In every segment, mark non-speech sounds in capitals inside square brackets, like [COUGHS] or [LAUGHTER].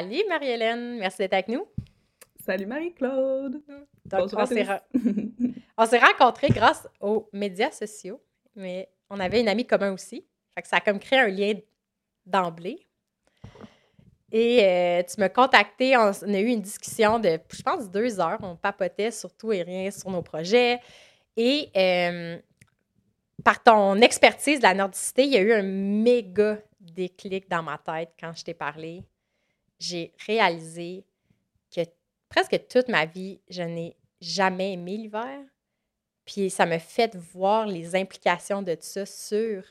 Salut Marie-Hélène, merci d'être avec nous. Salut Marie-Claude. Donc, [LAUGHS] on s'est, rencontrés grâce aux médias sociaux, mais on avait une amie commune aussi. Fait que ça a comme créé un lien d'emblée. Et euh, tu m'as contacté, on, a eu une discussion de, je pense, deux heures. On papotait sur tout et rien sur nos projets. Et euh, par ton expertise de la nordicité, il y a eu un méga déclic dans ma tête quand je t'ai parlé. J'ai réalisé que presque toute ma vie, je n'ai jamais aimé l'hiver. Puis ça me fait voir les implications de ça sur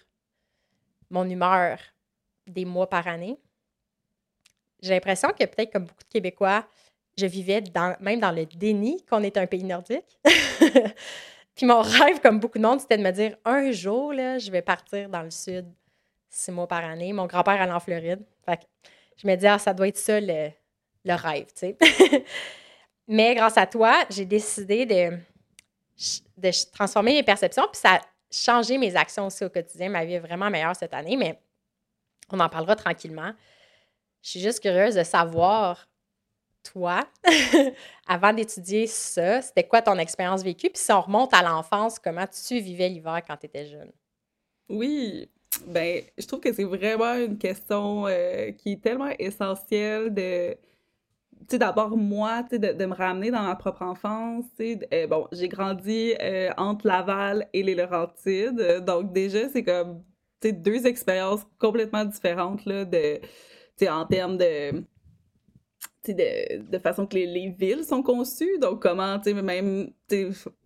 mon humeur des mois par année. J'ai l'impression que peut-être comme beaucoup de Québécois, je vivais même dans le déni qu'on est un pays nordique. [LAUGHS] Puis mon rêve, comme beaucoup de monde, c'était de me dire un jour, là, je vais partir dans le sud six mois par année. Mon grand-père allait en Floride. Je me dis, ah, ça doit être ça le, rêve, tu sais. [LAUGHS] Mais grâce à toi, j'ai décidé de, de transformer mes perceptions, puis ça a changé mes actions aussi au quotidien. Ma vie est vraiment meilleure cette année, mais on en parlera tranquillement. Je suis juste curieuse de savoir, toi, [LAUGHS] avant d'étudier ça, c'était quoi ton expérience vécue? Puis si on remonte à l'enfance, comment tu vivais l'hiver quand tu étais jeune? Oui, ben, je trouve que c'est vraiment une question euh, qui est tellement essentielle de tu sais, d'abord, moi, tu sais, de, me ramener dans ma propre enfance, tu sais, euh, bon, j'ai grandi euh, entre Laval et les Laurentides, donc déjà, c'est comme, tu sais, deux expériences complètement différentes, là, de, en termes de, de, de façon que les, villes sont conçues, donc comment, même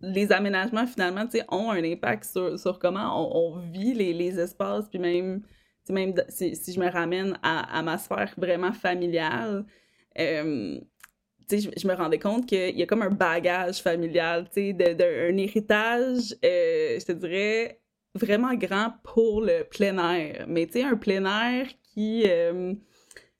les aménagements finalement ont un impact sur, sur comment on, vit les, les, espaces, puis même, même si, si, je me ramène à, à, ma sphère vraiment familiale, euh, je, je, me rendais compte qu'il y a comme un bagage familial, de, de, un héritage, euh, je te dirais, vraiment grand pour le plein air. Mais tu sais, un plein air qui... Euh,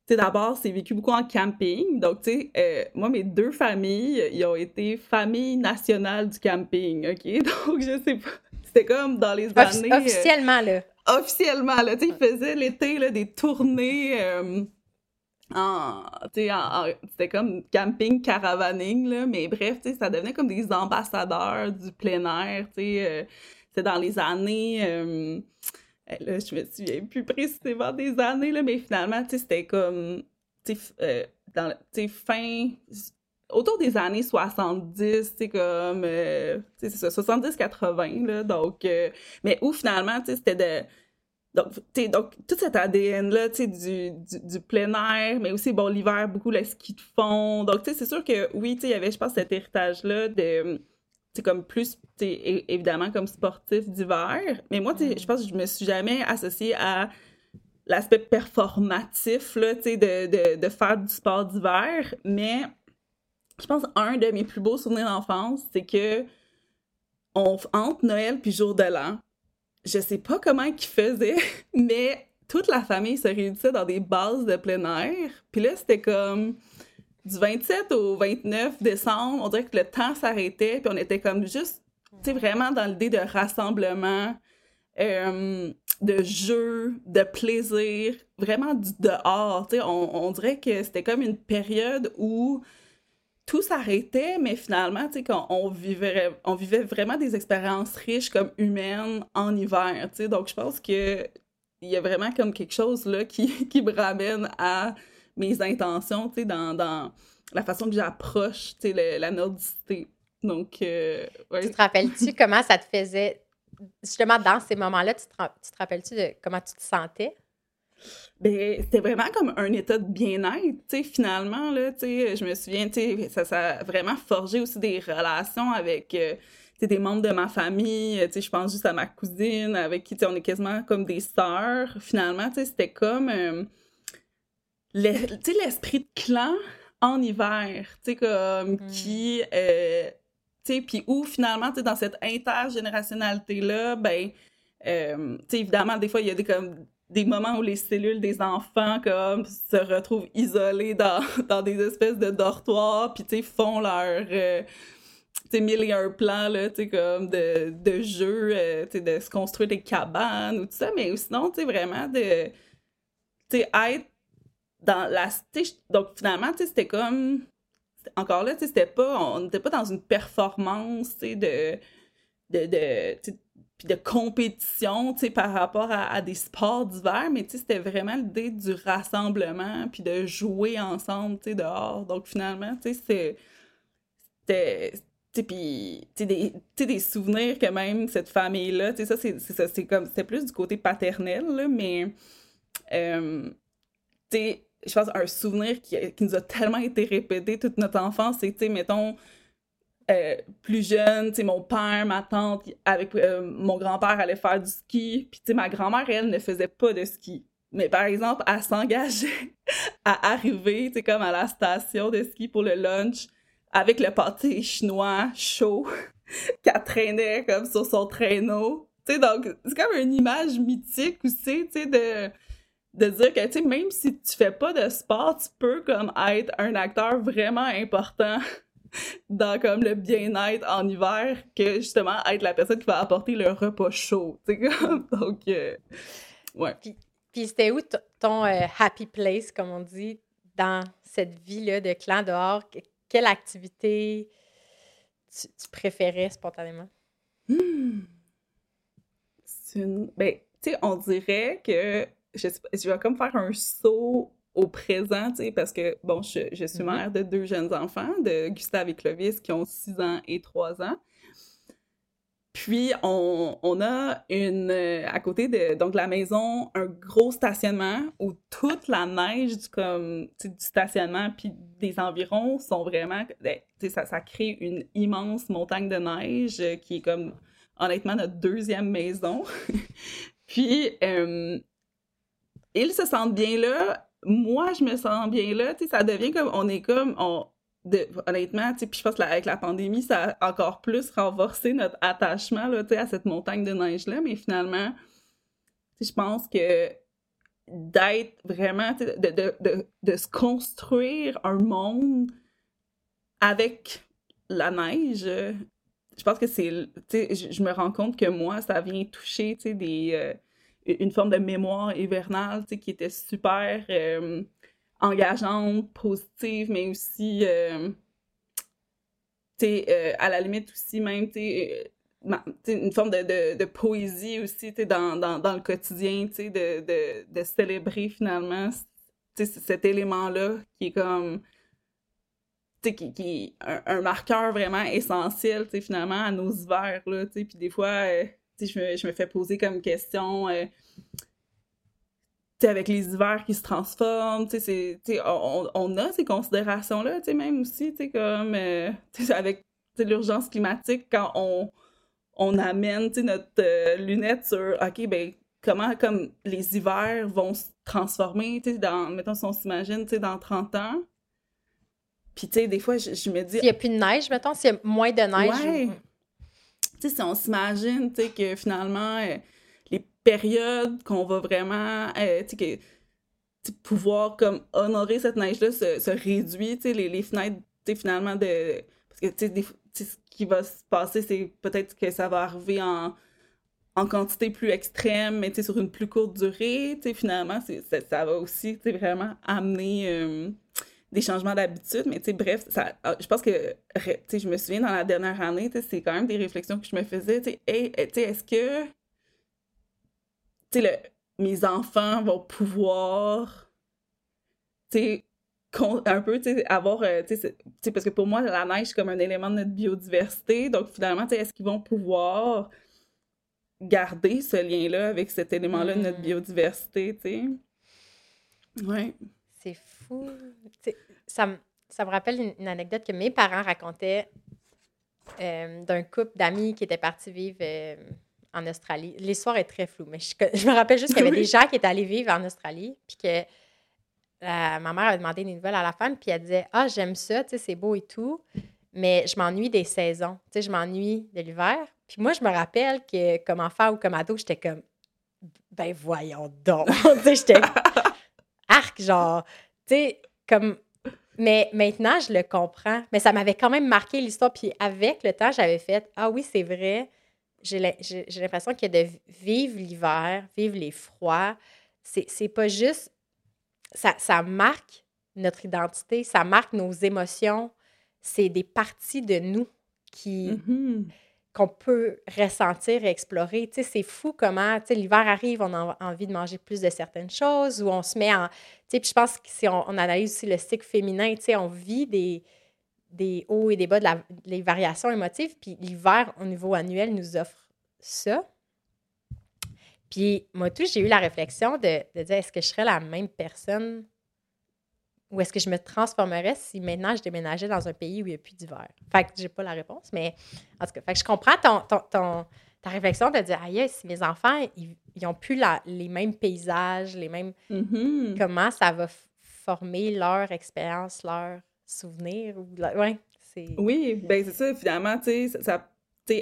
sais, d'abord, c'est vécu beaucoup en camping. Donc, tu sais, euh, moi, mes deux familles, ils ont été famille nationale du camping, OK? [LAUGHS] Donc, je sais pas. C'était comme dans les années... Euh, officiellement, là. Officiellement, là. Tu sais, ils faisaient l'été, là, des tournées... Euh, en, en, c'était comme camping caravaning là mais bref tu sais ça devenait comme des ambassadeurs du plein air tu sais c'est dans les années là, je me souviens plus précisément des années, là, mais finalement, c'était comme, euh, dans, fin, autour des années 70, c'est comme, euh, c'est ça, 70-80, là, donc, euh, mais où finalement, c'était de, donc, donc, tout cet ADN-là, tu sais, du, du, plein air, mais aussi, bon, l'hiver, beaucoup le ski de fond. Donc, tu sais, c'est sûr que, oui, tu sais, il y avait, je pense, cet héritage-là de, c'est comme plus évidemment comme sportif d'hiver. Mais moi je mm. pense que je me suis jamais associée à l'aspect performatif là, de, de, de faire du sport d'hiver. Mais je pense un de mes plus beaux souvenirs d'enfance c'est que on, entre Noël puis jour de l'an je sais pas comment ils faisaient [LAUGHS] mais toute la famille se réunissait dans des bases de plein air. Puis là c'était comme du 27 au 29 décembre, on dirait que le temps s'arrêtait, puis on était comme juste, tu sais, vraiment dans l'idée de rassemblement, euh, de jeu, de plaisir, vraiment du dehors, tu sais, on, dirait que c'était comme une période où tout s'arrêtait, mais finalement, tu sais, qu'on vivait, on vivait vraiment des expériences riches comme humaines en hiver, tu sais, donc je pense que il y a vraiment comme quelque chose là qui, [LAUGHS] qui me ramène à mes intentions, tu sais, dans, dans, la façon que j'approche, tu sais, la nordicité. Donc, euh, Tu te rappelles-tu [LAUGHS] comment ça te faisait, justement, dans ces moments-là, tu te, tu te rappelles-tu de comment tu te sentais? Ben, c'était vraiment comme un état de bien-être, tu sais, finalement, là, tu sais, je me souviens, tu sais, ça, ça a vraiment forgé aussi des relations avec, euh, tu sais, des membres de ma famille, tu sais, je pense juste à ma cousine, avec qui, tu sais, on est quasiment comme des sœurs, finalement, tu sais, c'était comme... Euh, l'esprit de clan en hiver, tu sais, comme mm. qui, euh, tu sais, puis où finalement, tu sais, dans cette intergénérationnalité-là, ben, euh, tu sais, évidemment, des fois, il y a des, comme, des moments où les cellules des enfants, comme, se retrouvent isolées dans, dans des espèces de dortoirs, puis, tu sais, font leur... Euh, tu sais, mille et un plans, là, tu sais, comme de, de jeux, euh, tu sais, de se construire des cabanes ou tout ça, mais sinon, tu sais, vraiment de, tu sais, être Donc, finalement, c'était comme. Encore là, c'était pas. On n'était pas dans une performance, de. de, de compétition, par rapport à, des sports d'hiver, mais c'était vraiment l'idée du rassemblement, puis de jouer ensemble, dehors. Donc, finalement, c'était des, des souvenirs que même cette famille-là, tu ça, c'est ça, c'est comme, c'était plus du côté paternel, là, mais, euh, je pense un souvenir qui, nous a tellement été répété toute notre enfance, c'est, tu sais, mettons, euh, plus jeune, tu sais, mon père, ma tante, avec euh, mon grand-père allait faire du ski, puis tu sais, ma grand-mère, elle, ne faisait pas de ski. Mais par exemple, elle s'engageait [LAUGHS] à arriver, tu sais, comme à la station de ski pour le lunch, avec le pâté chinois chaud [LAUGHS] qu'elle traînait comme sur son traîneau. Tu sais, donc, c'est comme une image mythique aussi, tu sais, de, de dire que, tu sais, même si tu fais pas de sport, tu peux comme être un acteur vraiment important [LAUGHS] dans comme le bien-être en hiver que justement être la personne qui va apporter le repas chaud. Tu sais, comme, [LAUGHS] donc, euh, ouais. Puis, puis c'était où ton euh, happy place, comme on dit, dans cette vie-là de clan dehors? quelle activité tu, préférais spontanément? Hmm. Une... Ben, tu sais, on dirait que je, je vais comme faire un saut au présent, tu sais, parce que, bon, je, je suis mm-hmm. mère de deux jeunes enfants, de Gustave et Clovis, qui ont 6 ans et 3 ans. Puis, on, on, a une, à côté de donc, la maison, un gros stationnement où toute la neige du, comme, du stationnement puis des environs sont vraiment... Ben, ça, ça crée une immense montagne de neige euh, qui est comme, honnêtement, notre deuxième maison. [LAUGHS] puis, euh, ils se sentent bien là. Moi, je me sens bien là. Ça devient comme... On est comme... On, honnêtement, puis je pense qu'avec la pandémie, ça a encore plus renforcé notre attachement là, à cette montagne de neige-là, mais finalement, je pense que d'être vraiment, de, de, de, de, se construire un monde avec la neige, je pense que c'est, je, je me rends compte que moi, ça vient toucher, des, euh, une forme de mémoire hivernale, qui était super... Euh, engageante, positive, mais aussi, euh, euh, à la limite aussi même, euh, une forme de, poésie aussi, dans, dans, le quotidien, de, de, célébrer finalement, cet élément-là qui est comme, qui, est un, marqueur vraiment essentiel, finalement, à nos hivers, là, puis des fois, je me, je me fais poser comme question avec les hivers qui se transforment, on, on, a ces considérations-là, même aussi, comme euh, avec l'urgence climatique, quand on, on amène notre euh, lunette sur, OK, ben comment comme les hivers vont se transformer, dans, mettons, si on s'imagine, dans 30 ans. Puis, tu sais, des fois, je, me dis... S'il n'y a plus de neige, mettons, s'il y a moins de neige... Ouais. Tu sais, si on s'imagine, tu sais, que finalement... Euh, période qu'on va vraiment euh, que, pouvoir comme honorer cette neige-là se, se réduit, les, les fenêtres finalement de. Parce que ce qui va se passer, c'est peut-être que ça va arriver en, en quantité plus extrême, mais sur une plus courte durée. Finalement, ça, ça, va aussi vraiment amener euh, des changements d'habitude. Mais bref, ça, ah, je pense que je me souviens dans la dernière année, c'est quand même des réflexions que je me faisais. Hey, est-ce que le, mes enfants vont pouvoir, tu un peu, avoir, euh, tu parce que pour moi, la neige, c'est comme un élément de notre biodiversité. Donc, finalement, est-ce qu'ils vont pouvoir garder ce lien-là avec cet élément-là de notre mm. biodiversité, tu sais? Ouais. C'est fou. ça, me, ça me rappelle une, anecdote que mes parents racontaient euh, d'un couple d'amis qui étaient partis vivre euh, en Australie. L'histoire est très floue, mais je, me rappelle juste qu'il y avait [LAUGHS] des gens qui étaient allés vivre en Australie, puis que ma mère avait demandé des nouvelles à la fin, puis elle disait Ah, j'aime ça, c'est beau et tout, mais je m'ennuie des saisons, tu sais, je m'ennuie de l'hiver. Puis moi, je me rappelle que comme enfant ou comme ado, j'étais comme Ben voyons donc, [LAUGHS] j'étais [LAUGHS] arc, genre, tu sais, comme. Mais maintenant, je le comprends. Mais ça m'avait quand même marqué l'histoire. Puis avec le temps, j'avais fait Ah oui, c'est vrai j'ai l'impression que de vivre l'hiver, vivre les froids, c'est pas juste ça, marque notre identité, ça marque nos émotions. C'est des parties de nous qui, Mhm. Qu'on peut ressentir et explorer. Tu c'est fou comment, tu l'hiver arrive, on a envie de manger plus de certaines choses ou on se met en... Tu sais, puis je pense que si on, analyse aussi le cycle féminin, tu on vit des, hauts et des bas, de les variations émotives, puis l'hiver, au niveau annuel, nous offre ça. Puis moi, tout, j'ai eu la réflexion de, de dire, est-ce que je serais la même personne ou est-ce que je me transformerais si maintenant je déménageais dans un pays où il n'y a plus d'hiver? Fait que j'ai pas la réponse, mais en tout cas, fait que je comprends ton, ton, ton- ta réflexion de dire, aïe, si mes enfants, ils n'ont plus la- les mêmes paysages, les mêmes. Mhm. Comment ça va former leur expérience, leur souvenir? Ou la- ouais. Oui, ben c'est ça, finalement, tu sais, ça-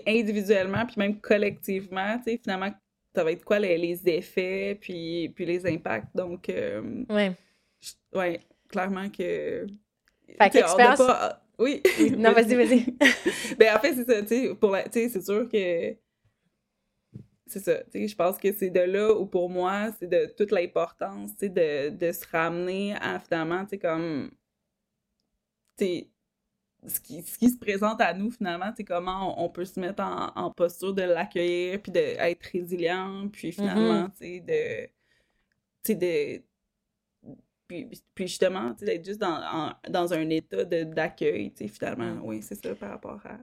individuellement, puis même collectivement, tu sais, finalement, ça va être quoi les, les effets, puis, puis les impacts, donc, euh, Ouais. je- ouais, clairement que... Fait que l'expérience- pas- Oui. Non, vas-y, vas-y. ben en fait, c'est ça, tu sais, pour la- c'est sûr que... C'est ça, tu sais, je pense que c'est de là où, pour moi, c'est de toute l'importance, tu sais, de, de se ramener à, finalement, tu sais, comme... Tu sais, ce qui, ce qui se présente à nous, finalement, c'est comment on, on peut se mettre en, en posture de l'accueillir, puis d'être résilient, puis finalement, tu sais, de... Tu sais, de... Puis, puis justement, d'être juste dans, en- dans un état d'accueil, tu sais, finalement, Mm. oui, c'est ça, par rapport à...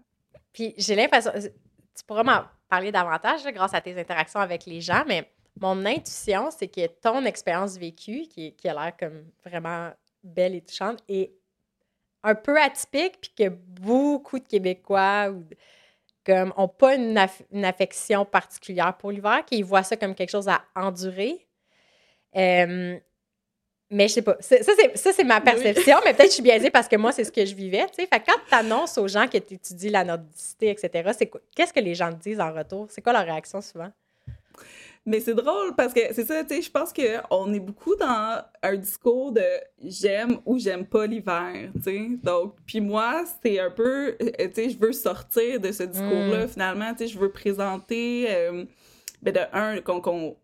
Puis j'ai l'impression, tu pourras m'en parler davantage là, grâce à tes interactions avec les gens, mais mon intuition, c'est que ton expérience vécue, qui, qui a l'air comme vraiment belle et touchante, est un peu atypique, puis que beaucoup de Québécois ou comme ont pas une, aff- une affection particulière pour l'hiver, qui voient ça comme quelque chose à endurer. Euh, mais je sais pas. Ça, c'est, ma Oui. perception, mais peut-être que je suis biaisée parce que moi, c'est ce que je vivais. Fait que quand tu annonces aux gens que tu étudies la nordicité, etc., c'est quoi- qu'est-ce que les gens te disent en retour? C'est quoi leur réaction souvent? Mais c'est drôle parce que c'est ça, tu sais, je pense qu'on est beaucoup dans un discours de j'aime ou j'aime pas l'hiver, tu sais. Donc, puis moi, c'est un peu, euh, tu sais, je veux sortir de ce discours-là, finalement, tu sais, je veux présenter, euh, ben de un, qu'on,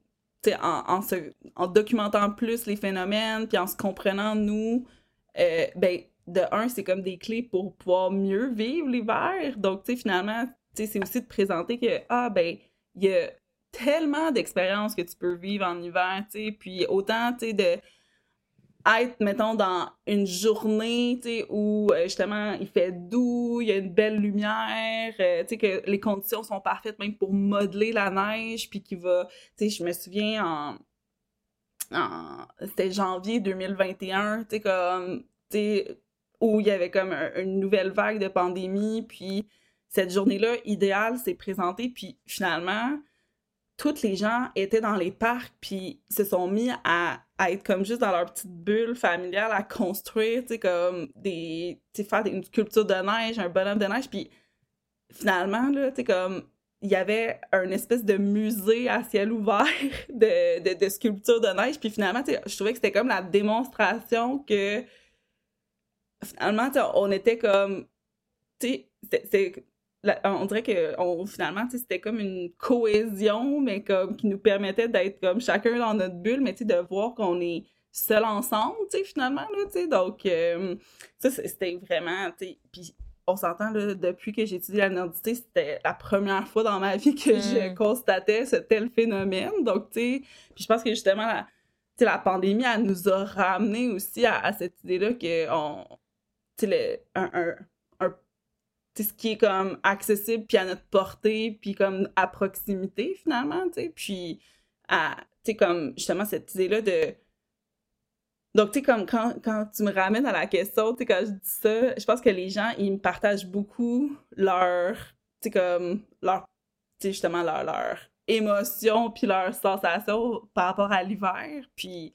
en, documentant plus les phénomènes, puis en se comprenant, nous, euh, ben, de un, c'est comme des clés pour pouvoir mieux vivre l'hiver. Donc, tu sais, finalement, tu c'est aussi de présenter que, ah, ben, y a tellement d'expériences que tu peux vivre en hiver, puis autant, tu sais, de être, mettons, dans une journée, où, euh, justement, il fait doux, il y a une belle lumière, euh, tu sais, que les conditions sont parfaites même pour modeler la neige, puis qui va, tu sais, je me souviens en... en c'était janvier 2021, tu sais, comme, où il y avait comme un- une nouvelle vague de pandémie, puis cette journée-là, idéale, s'est présentée, puis finalement, toutes les gens étaient dans les parcs, puis se sont mis à, à être comme juste dans leur petite bulle familiale, à construire, tu sais, comme des... tu sais, faire une sculpture de neige, un bonhomme de neige, puis finalement, là, tu sais, comme... Il y avait un espèce de musée à ciel ouvert [LAUGHS] de, de, de sculptures de neige, puis finalement, tu sais, je trouvais que c'était comme la démonstration que finalement, on était comme... Tu sais, la- on dirait que on, finalement, c'était comme une cohésion, mais comme qui nous permettait d'être comme chacun dans notre bulle, mais de voir qu'on est seul ensemble, finalement, là. Donc, euh, ça, c'était vraiment, puis on s'entend, depuis que j'ai étudié la nordicité, c'était la première fois dans ma vie que je Mm. constatais ce tel phénomène. Donc, tu sais, puis je pense que justement, la, la pandémie, elle nous a ramené aussi à, à cette idée-là que on, le- un, ce qui est comme accessible puis à notre portée puis comme à proximité finalement tu sais puis à tu sais comme justement cette idée là de donc tu sais comme quand, quand tu me ramènes à la question tu sais quand je dis ça je pense que les gens ils me partagent beaucoup leur tu sais comme leur tu sais justement leur leur émotion puis leurs sensations par rapport à l'hiver puis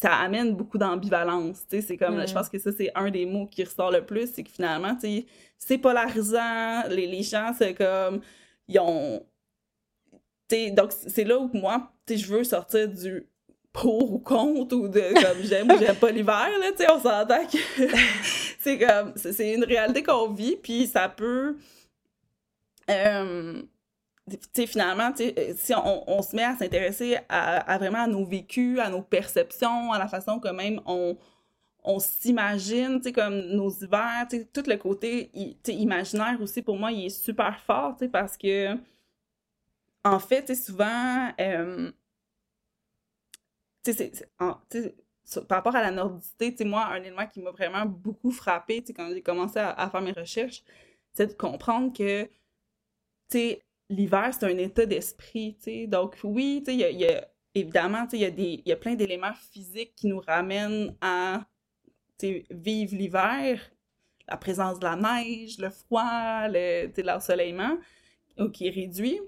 ça amène beaucoup d'ambivalence, tu sais, c'est comme, Mm. je pense que ça, c'est un des mots qui ressort le plus, c'est que finalement, tu sais, c'est polarisant, les, les gens, c'est comme, ils ont, tu sais, donc c'est là où moi, tu sais, je veux sortir du pour ou contre, ou de, comme, [LAUGHS] j'aime ou j'aime pas l'hiver, là, tu sais, on s'entend que [LAUGHS] c'est comme, c'est c'est une réalité qu'on vit, puis ça peut, euh, sais, finalement, si on, on, se met à s'intéresser à, vraiment à nos vécus, à nos perceptions, à la façon que même on, on s'imagine, comme nos hivers, tout le côté imaginaire aussi, pour moi, il est super fort, parce que, en fait, souvent, euh, par rapport à la nordicité, moi, un élément qui m'a vraiment beaucoup frappé, quand j'ai commencé à, faire mes recherches, c'est de comprendre que, tu sais, l'hiver, c'est un état d'esprit, tu sais, donc oui, tu sais, il y a, évidemment, tu sais, il y a plein d'éléments physiques qui nous ramènent à vivre l'hiver, la présence de la neige, le froid, l'ensoleillement, qui est réduit.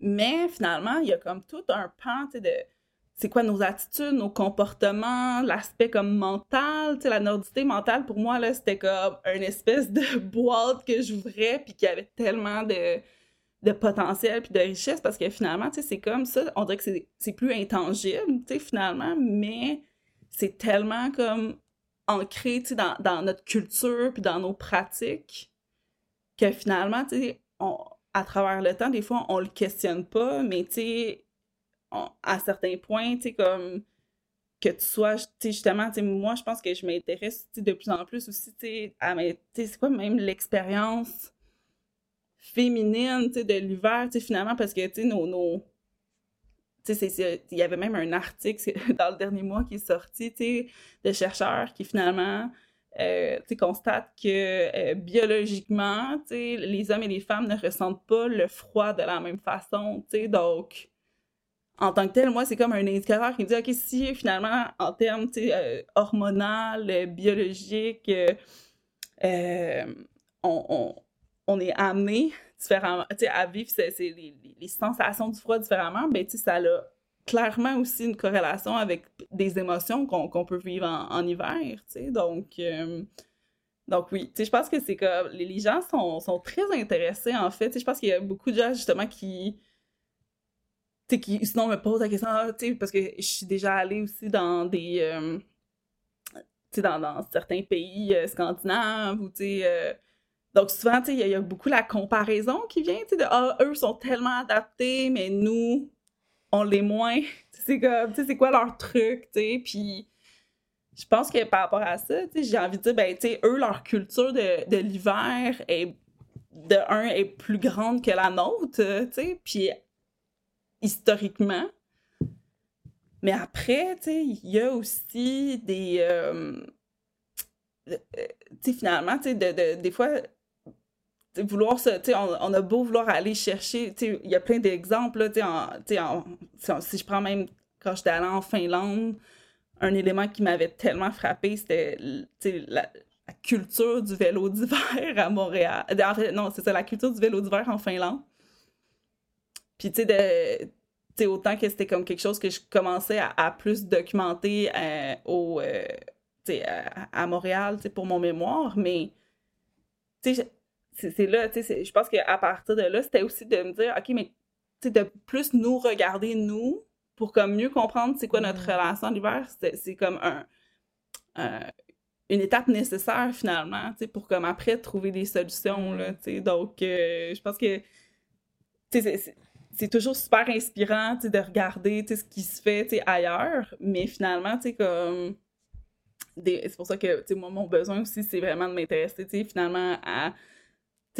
Mais finalement, il y a comme tout un pan de c'est quoi nos attitudes, nos comportements, l'aspect comme mental, la nordité mentale pour moi là, c'était comme une espèce de [LAUGHS] boîte que j'ouvrais puis qui avait tellement de, de potentiel puis de richesse parce que finalement, c'est comme ça, on dirait que c'est plus intangible, finalement, mais c'est tellement comme ancré dans, dans, notre culture puis dans nos pratiques que finalement, on, à travers le temps, des fois, on le questionne pas, mais à certains points, comme que tu sois, justement, moi, je pense que je m'intéresse de plus en plus aussi à c'est quoi même l'expérience féminine de l'hiver, finalement, parce que nos, nos, il y avait même un article [LAUGHS] dans le dernier mois qui est sorti, de chercheurs qui finalement euh, constatent que euh, biologiquement, les hommes et les femmes ne ressentent pas le froid de la même façon. Donc, en tant que tel, moi, c'est comme un indicateur qui me dit, OK, si finalement, en termes euh, hormonal, biologique, on, on, est amené différemment, à vivre les, sensations du froid différemment, ben, ça a clairement aussi une corrélation avec des émotions qu'on peut vivre en, hiver, donc... Euh, donc oui, je pense que c'est que les, gens sont, sont, très intéressés en fait. Je pense qu'il y a beaucoup de gens justement qui, qui sinon me posent la question, ah, parce que je suis déjà allée aussi dans des, euh, dans, dans, certains pays euh, scandinaves ou sais, donc, souvent, il y, a beaucoup la comparaison qui vient, tu sais, de Ah, eux sont tellement adaptés, mais nous, on l'est moins. c'est tu sais, c'est quoi leur truc, tu sais. Puis, je pense que par rapport à ça, tu sais, j'ai envie de dire, ben, tu sais, eux, leur culture de, l'hiver est, de un, est plus grande que la nôtre, tu sais. Puis, historiquement. Mais après, tu sais, il y a aussi des. Euh, euh, tu sais, finalement, tu sais, de, des fois, vouloir se, on, on, a beau vouloir aller chercher, il y a plein d'exemples, si je prends même quand j'étais allée en Finlande, un élément qui m'avait tellement frappé, c'était la, culture du vélo d'hiver à Montréal. non, c'est ça, la culture du vélo d'hiver en Finlande. Puis, tu sais, autant que c'était comme quelque chose que je commençais à, plus documenter euh, au, euh, à, à, Montréal, pour mon mémoire, mais, tu sais, c'est là, tu sais, je pense qu'à partir de là, c'était aussi de me dire, OK, mais tu sais, de plus nous regarder, nous, pour comme mieux comprendre c'est quoi notre mm. relation l'hiver, c'est comme un, une étape nécessaire finalement, tu sais, pour comme après trouver des solutions, là, mm. tu sais. Donc, euh, je pense que, tu sais, c'est toujours super inspirant, tu sais, de regarder, tu sais, ce qui se fait, tu sais, ailleurs, mais finalement, tu sais, comme... C'est pour ça que, tu sais, moi, mon besoin aussi, c'est vraiment de m'intéresser, tu sais, finalement, à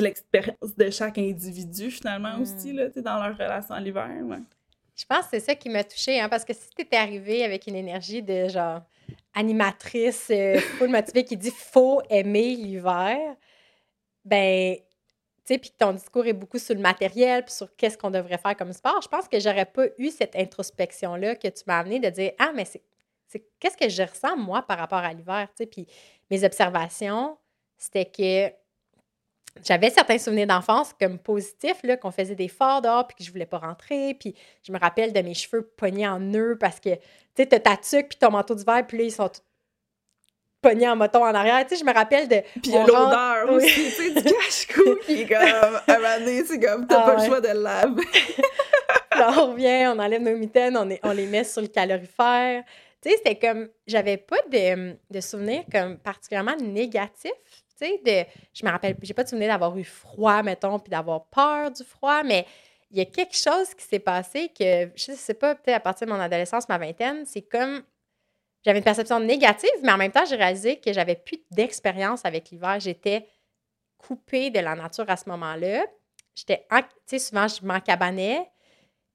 l'expérience de chaque individu, finalement, aussi, hmm. là, dans leur relation à l'hiver. Je pense que c'est ça qui m'a touchée, hein, parce que si tu étais arrivée avec une énergie de genre animatrice, euh, [LAUGHS] full motivée qui dit faut aimer l'hiver, ben, tu sais, puis que ton discours est beaucoup sur le matériel, puis sur qu'est-ce qu'on devrait faire comme sport, je pense que j'aurais pas eu cette introspection-là que tu m'as amené de dire Ah, mais c'est qu'est-ce que je ressens, moi, par rapport à l'hiver, tu sais, puis mes observations, c'était que j'avais certains souvenirs d'enfance comme positifs, là, qu'on faisait des forts dehors puis que je voulais pas rentrer. Puis je me rappelle de mes cheveux pognés en nœuds parce que, tu sais, t'as ta tuque puis ton manteau d'hiver, puis là, ils sont pognés en moton en arrière. Tu sais, je me rappelle de... Puis l'odeur aussi, tu sais, du cache-cou [LAUGHS] qui est comme, à un c'est comme, t'as ah pas le choix de le laver. [LAUGHS] là, on revient, on enlève nos mitaines, on, on les met sur le calorifère. Tu Tu sais, c'était comme, j'avais pas de, de souvenirs comme particulièrement négatifs. Je me rappelle, j'ai pas de d'avoir eu froid, mettons, puis d'avoir peur du froid, mais il y a quelque chose qui s'est passé que, je sais pas, peut-être à partir de mon adolescence, ma vingtaine, c'est comme, j'avais une perception négative, mais en même temps, j'ai réalisé que j'avais plus d'expérience avec l'hiver. J'étais coupée de la nature à ce moment-là. J'étais, tu souvent, je m'encabanais,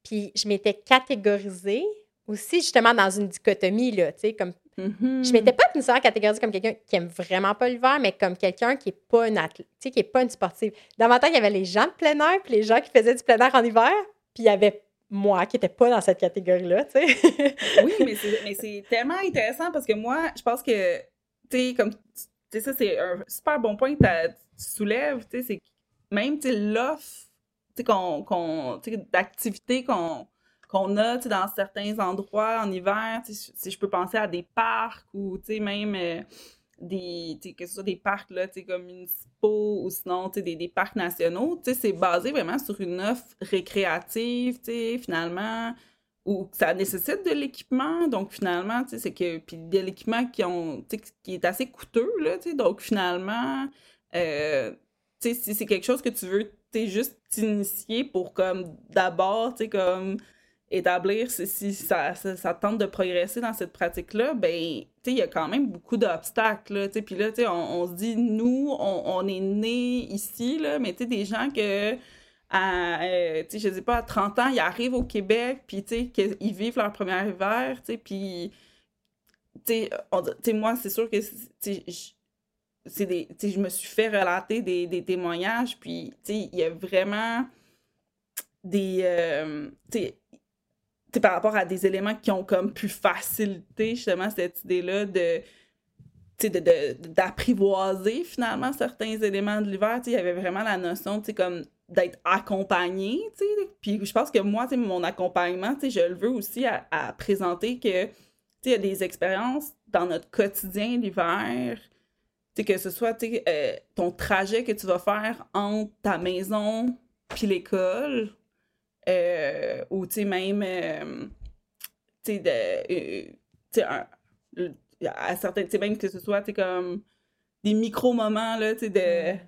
puis je m'étais catégorisée aussi, justement, dans une dichotomie, là, tu sais, comme je Mhm. m'étais pas nécessairement catégorisée comme quelqu'un qui aime vraiment pas l'hiver, mais comme quelqu'un qui est pas une athlète, qui est pas une sportive. Dans ma tête, il y avait les gens de plein air, puis les gens qui faisaient du plein air en hiver, puis il y avait moi qui était pas dans cette catégorie-là, tu sais. Oui, mais c'est, mais c'est tellement intéressant parce que moi, je pense que, tu sais, comme, tu sais, ça, c'est un super bon point que tu soulèves, tu sais, c'est même, tu sais, l'offre, tu sais, qu'on, qu'on, d'activités qu'on, qu'on a, dans certains endroits en hiver, si je peux penser à des parcs ou, même euh, des, que ce soit des parcs, là, municipaux ou sinon, des, des parcs nationaux, c'est basé vraiment sur une offre récréative, finalement, ou ça nécessite de l'équipement. Donc, finalement, tu c'est que. Puis de l'équipement qui, ont, qui est assez coûteux, là, tu. Donc, finalement, euh, tu sais, si c'est quelque chose que tu veux, tu juste t'initier pour, comme, d'abord, tu sais, comme établir si, ça, tente de progresser dans cette pratique-là, ben, il y a quand même beaucoup d'obstacles, là. Puis là, sais, on, on se dit, nous, on, est nés ici, là, mais des gens que à, euh, je sais pas, à 30 ans, ils arrivent au Québec, puis, qu'ils vivent leur premier hiver, puis, moi, c'est sûr que, je- me suis fait relater des, des témoignages, puis, il y a vraiment des, euh, tu sais, tu sais, par rapport à des éléments qui ont comme pu faciliter, justement, cette idée-là de, d'apprivoiser finalement certains éléments de l'hiver. Il y avait vraiment la notion, comme d'être accompagné. Puis je pense que moi, mon accompagnement, je le veux aussi à, présenter que, il y a des expériences dans notre quotidien l'hiver, que ce soit, euh, ton trajet que tu vas faire entre ta maison puis l'école, euh, ou, tu sais, même, euh, tu sais, de, euh, un- à certains, tu sais, même que ce soit, tu comme des micro-moments, là, tu sais, de,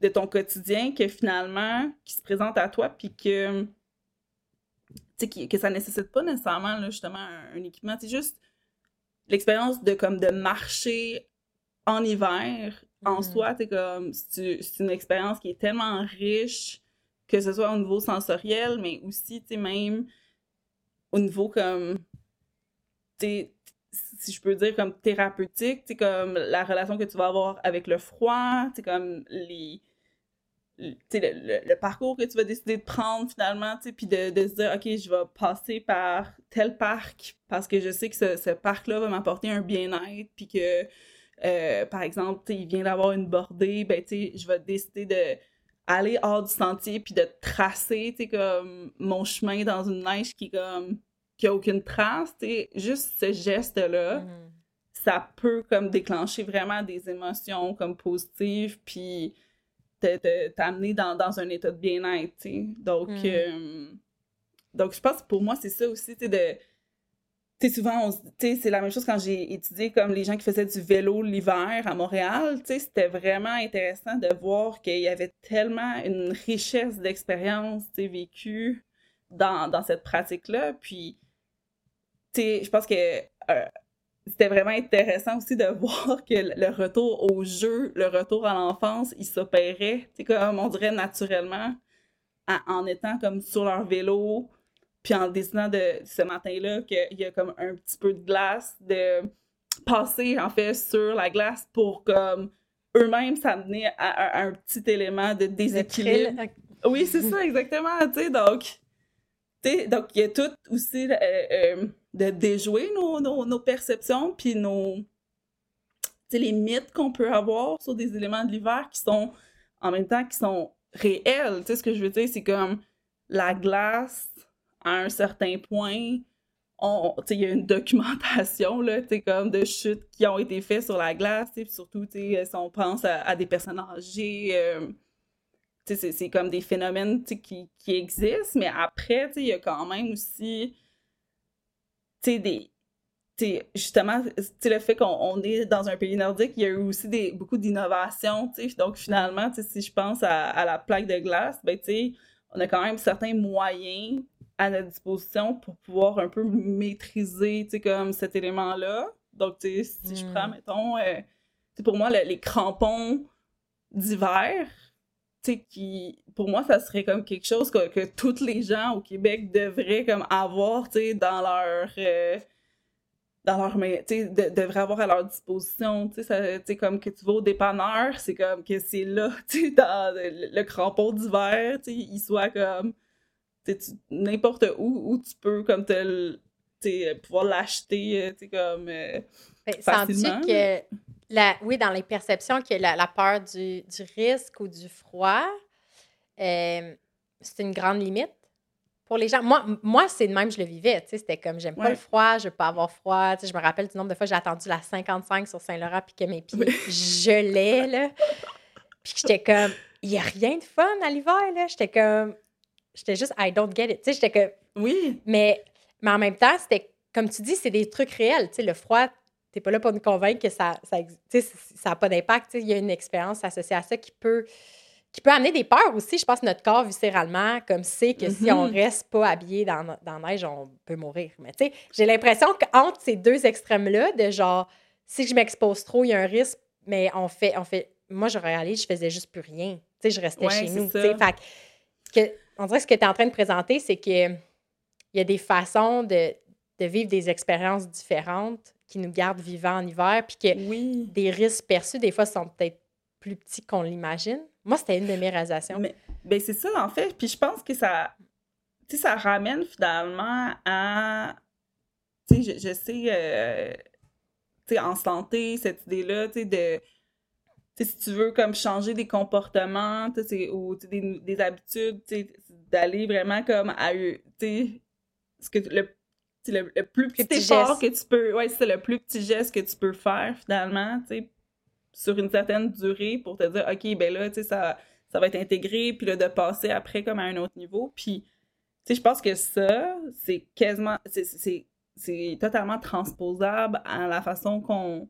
de ton quotidien que finalement, qui se présentent à toi, puis que, tu sais, que ça nécessite pas nécessairement, là, justement, un, un équipement. C'est juste l'expérience de, comme, de marcher en hiver, en Mhm. soi, comme, c'est une expérience qui est tellement riche, que ce soit au niveau sensoriel, mais aussi, tu sais, même au niveau, comme, tu si je peux dire comme thérapeutique, tu comme la relation que tu vas avoir avec le froid, tu comme les le- le, le- parcours que tu vas décider de prendre finalement, puis de, de se dire, OK, je vais passer par tel parc parce que je sais que ce, parc-là va m'apporter un bien-être, puis que, euh, par exemple, il vient d'avoir une bordée, ben, je vais décider de aller hors du sentier, puis de tracer, tu sais, comme mon chemin dans une neige qui comme qui a aucune trace, tu sais, juste ce geste-là, Mhm. ça peut comme déclencher vraiment des émotions comme positives, puis t'amener dans, dans un état de bien-être, tu sais. Donc, Mm. euh, donc je pense que pour moi, c'est ça aussi, tu sais, de... Tu c'est la même chose quand j'ai étudié comme les gens qui faisaient du vélo l'hiver à Montréal, c'était vraiment intéressant de voir qu'il y avait tellement une richesse d'expériences, vécues dans, dans cette pratique-là, puis je pense que euh, c'était vraiment intéressant aussi de [LAUGHS] voir que le retour au jeu, le retour à l'enfance, il s'opérait, comme on dirait naturellement, en, en étant comme sur leur vélo, puis en décidant de ce matin-là qu'il y a comme un petit peu de glace, de passer en fait sur la glace pour comme eux-mêmes s'amener à, à un petit élément de déséquilibre. Oui, c'est ça, exactement, tu sais, donc, donc il y a tout aussi euh, euh, de déjouer nos, nos, nos perceptions, puis nos, les mythes qu'on peut avoir sur des éléments de l'hiver qui sont, en même temps, qui sont réels, tu sais, ce que je veux dire, c'est comme la glace, à un certain point, il y a une documentation, là, comme de chutes qui ont été faites sur la glace, surtout, si on pense à, des personnes âgées, euh, c'est- comme des phénomènes qui, existent, mais après, il y a quand même aussi des, justement, le fait qu'on est dans un pays nordique, il y a eu aussi beaucoup d'innovations. Donc, finalement, si je pense à, la plaque de glace, ben, on a quand même certains moyens à notre disposition pour pouvoir un peu maîtriser comme cet élément-là. Donc, si je prends, hmm. mettons, euh, pour moi, les crampons d'hiver, qui, pour moi, ça serait comme quelque chose que, que tous les gens au Québec devraient comme avoir, dans leur... Euh, dans leur main, tu devraient avoir à leur disposition, tu sais, comme que tu vas au dépanneur, c'est comme que c'est là, [LAUGHS] tu sais, dans le, crampon d'hiver, tu sais, il soit comme, n'importe où, où tu peux, comme, te, pouvoir l'acheter, euh, comme, euh, ben, facilement. que, la, oui, dans les perceptions, que la, la peur du, du, risque ou du froid, euh, c'est une grande limite pour les gens. Moi, moi c'est de même, je le vivais. C'était comme, j'aime pas le froid, je veux pas avoir froid. je me rappelle du nombre de fois j'ai attendu la 55 sur Saint-Laurent puis que mes pieds [LAUGHS] gelaient, là. Puis j'étais comme, il y a rien de fun à l'hiver, là. J'étais comme, j'étais juste, I don't get it. Tu sais, j'étais comme... Oui. Mais, mais en même temps, c'était, comme tu dis, c'est des trucs réels. Tu sais, le froid, t'es pas là pour nous convaincre que ça ça n'a pas d'impact. Il y a une expérience associée à ça qui peut qui peut amener des peurs aussi. Je pense que notre corps, viscéralement, comme c'est que si on mm-hmm. reste pas habillé dans, dans la neige, on peut mourir. Mais tu sais, j'ai l'impression qu'entre ces deux extrêmes-là, de genre, si je m'expose trop, il y a un risque, mais on fait, on fait, moi, je réalise, je faisais juste plus rien. Tu sais, je restais chez nous. Tu sais, fait que, on dirait que ce que tu es en train de présenter, c'est que il y a des façons de, de vivre des expériences différentes qui nous gardent vivants en hiver, puis que des risques perçus, des fois, sont peut-être plus petits qu'on l'imagine. Moi, c'était une de mes réalisations. Mais ben c'est ça, en fait. Puis je pense que ça, ça ramène finalement à. Tu sais, je, sais, euh, tu sais, en santé, cette idée-là, tu sais, de. Si tu veux comme changer des comportements, ou des, des habitudes, d'aller vraiment comme à tu sais, ce que le le, le, plus petit, effort que tu peux ouais c'est le plus petit geste que tu peux faire finalement tu sais sur une certaine durée pour te dire, OK, ben là, tu sais, ça, ça va être intégré, puis là, de passer après comme à un autre niveau. Puis, tu sais, je pense que ça, c'est quasiment, c'est totalement transposable à la façon qu'on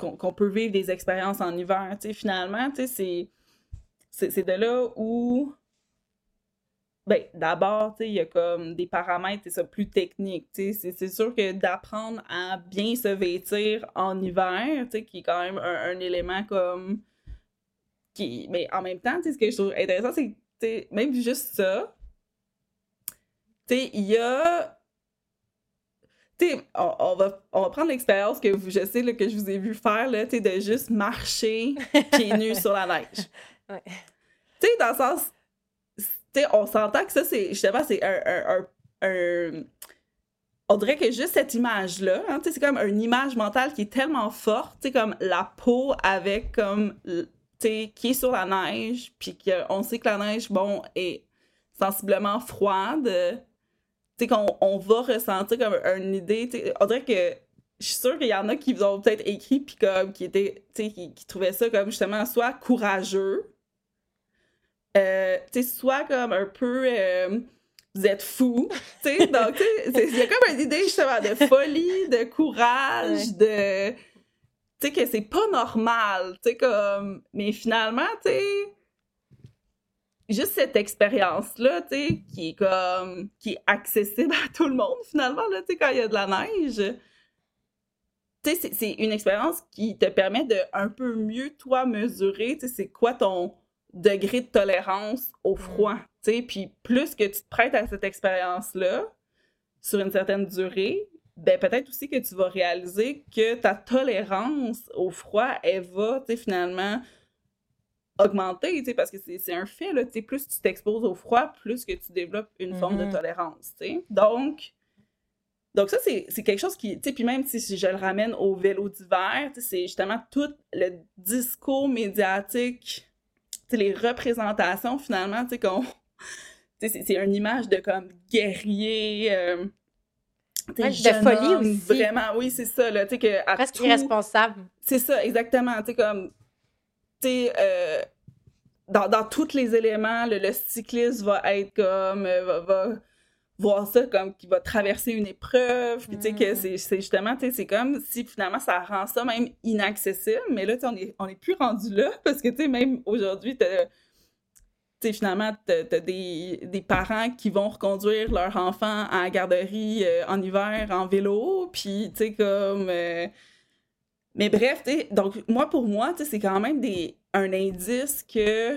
qu'on peut vivre des expériences en hiver. Finalement, c'est de là où ben, d'abord, il y a comme des paramètres ça, plus techniques. C'est sûr que d'apprendre à bien se vêtir en hiver, qui est quand même un, élément comme. Qui... Mais en même temps, ce que je trouve intéressant, c'est que même juste ça, il y a. On, on, va, on va prendre l'expérience que je sais là, que je vous ai vu faire, là, de juste marcher [LAUGHS] pieds nus sur la neige. Ouais. Tu sais, dans le sens, sais, on s'entend que ça, c'est justement, c'est un, On dirait que juste cette image-là, hein, c'est comme une image mentale qui est tellement forte, comme la peau avec comme, qui est sur la neige, puis qu'on sait que la neige, bon, est sensiblement froide, tu qu'on on va ressentir comme une idée, on dirait que je suis sûre qu'il y en a qui vous ont peut-être écrit puis comme qui étaient qui, qui trouvaient ça comme justement soit courageux euh, tu sais, soit comme un peu euh, vous êtes fou, tu sais, [LAUGHS] donc tu sais, il y a comme une idée justement de folie, de courage, de, tu sais, que c'est pas normal, tu sais, comme, mais finalement, tu sais, juste cette expérience-là, tu sais, qui est comme, qui est accessible à tout le monde finalement, là, tu sais, quand il y a de la neige, tu sais, c'est une expérience qui te permet de un peu mieux, toi, mesurer, tu sais, c'est quoi ton degré de tolérance au froid, tu sais, puis plus que tu te prêtes à cette expérience-là sur une certaine durée, ben peut-être aussi que tu vas réaliser que ta tolérance au froid, elle va, tu sais, finalement augmenter, tu sais, parce que c'est un fait, là, tu sais, plus tu t'exposes au froid, plus que tu développes une forme de mm-hmm. tolérance, tu sais. Donc, donc ça, c'est quelque chose qui, tu sais, puis même si je le ramène au vélo d'hiver, c'est justement tout le discours médiatique les représentations, finalement, tu sais, qu'on. C'est une image de comme guerrier. Euh, de folie aussi. Vraiment, oui, c'est ça. Là, que Presque irresponsable. C'est ça, exactement. Comme. Euh, dans, dans tous les éléments, le, cycliste va être comme. Euh, va, voir ça comme qu'il va traverser une épreuve, puis tu sais, que Mm. c'est justement, tu sais, c'est comme si finalement ça rend ça même inaccessible, mais là, tu sais, on est, on est plus rendu là, [LAUGHS] parce que, tu sais, même aujourd'hui, t'as tu sais, finalement, t'as t'as des, des parents qui vont reconduire leur enfant à la garderie euh, en hiver en vélo, puis, tu sais, comme... euh, Mais bref, donc, moi, pour moi, c'est quand même des, un indice que...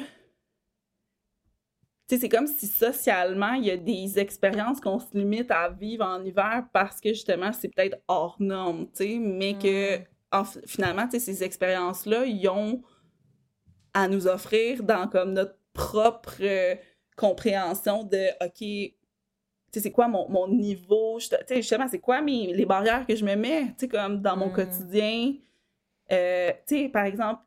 Tu sais, c'est comme si socialement, il y a des expériences qu'on se limite à vivre en hiver parce que, justement, c'est peut-être hors norme, mais que, Mm. en- finalement, ces expériences-là, ils ont à nous offrir dans comme notre propre euh, compréhension de OK, sais, c'est quoi mon, mon niveau, je- tu sais, justement, c'est quoi mes, les barrières que je me mets, tu sais, comme dans mon Mm. quotidien. Euh, tu sais, par exemple,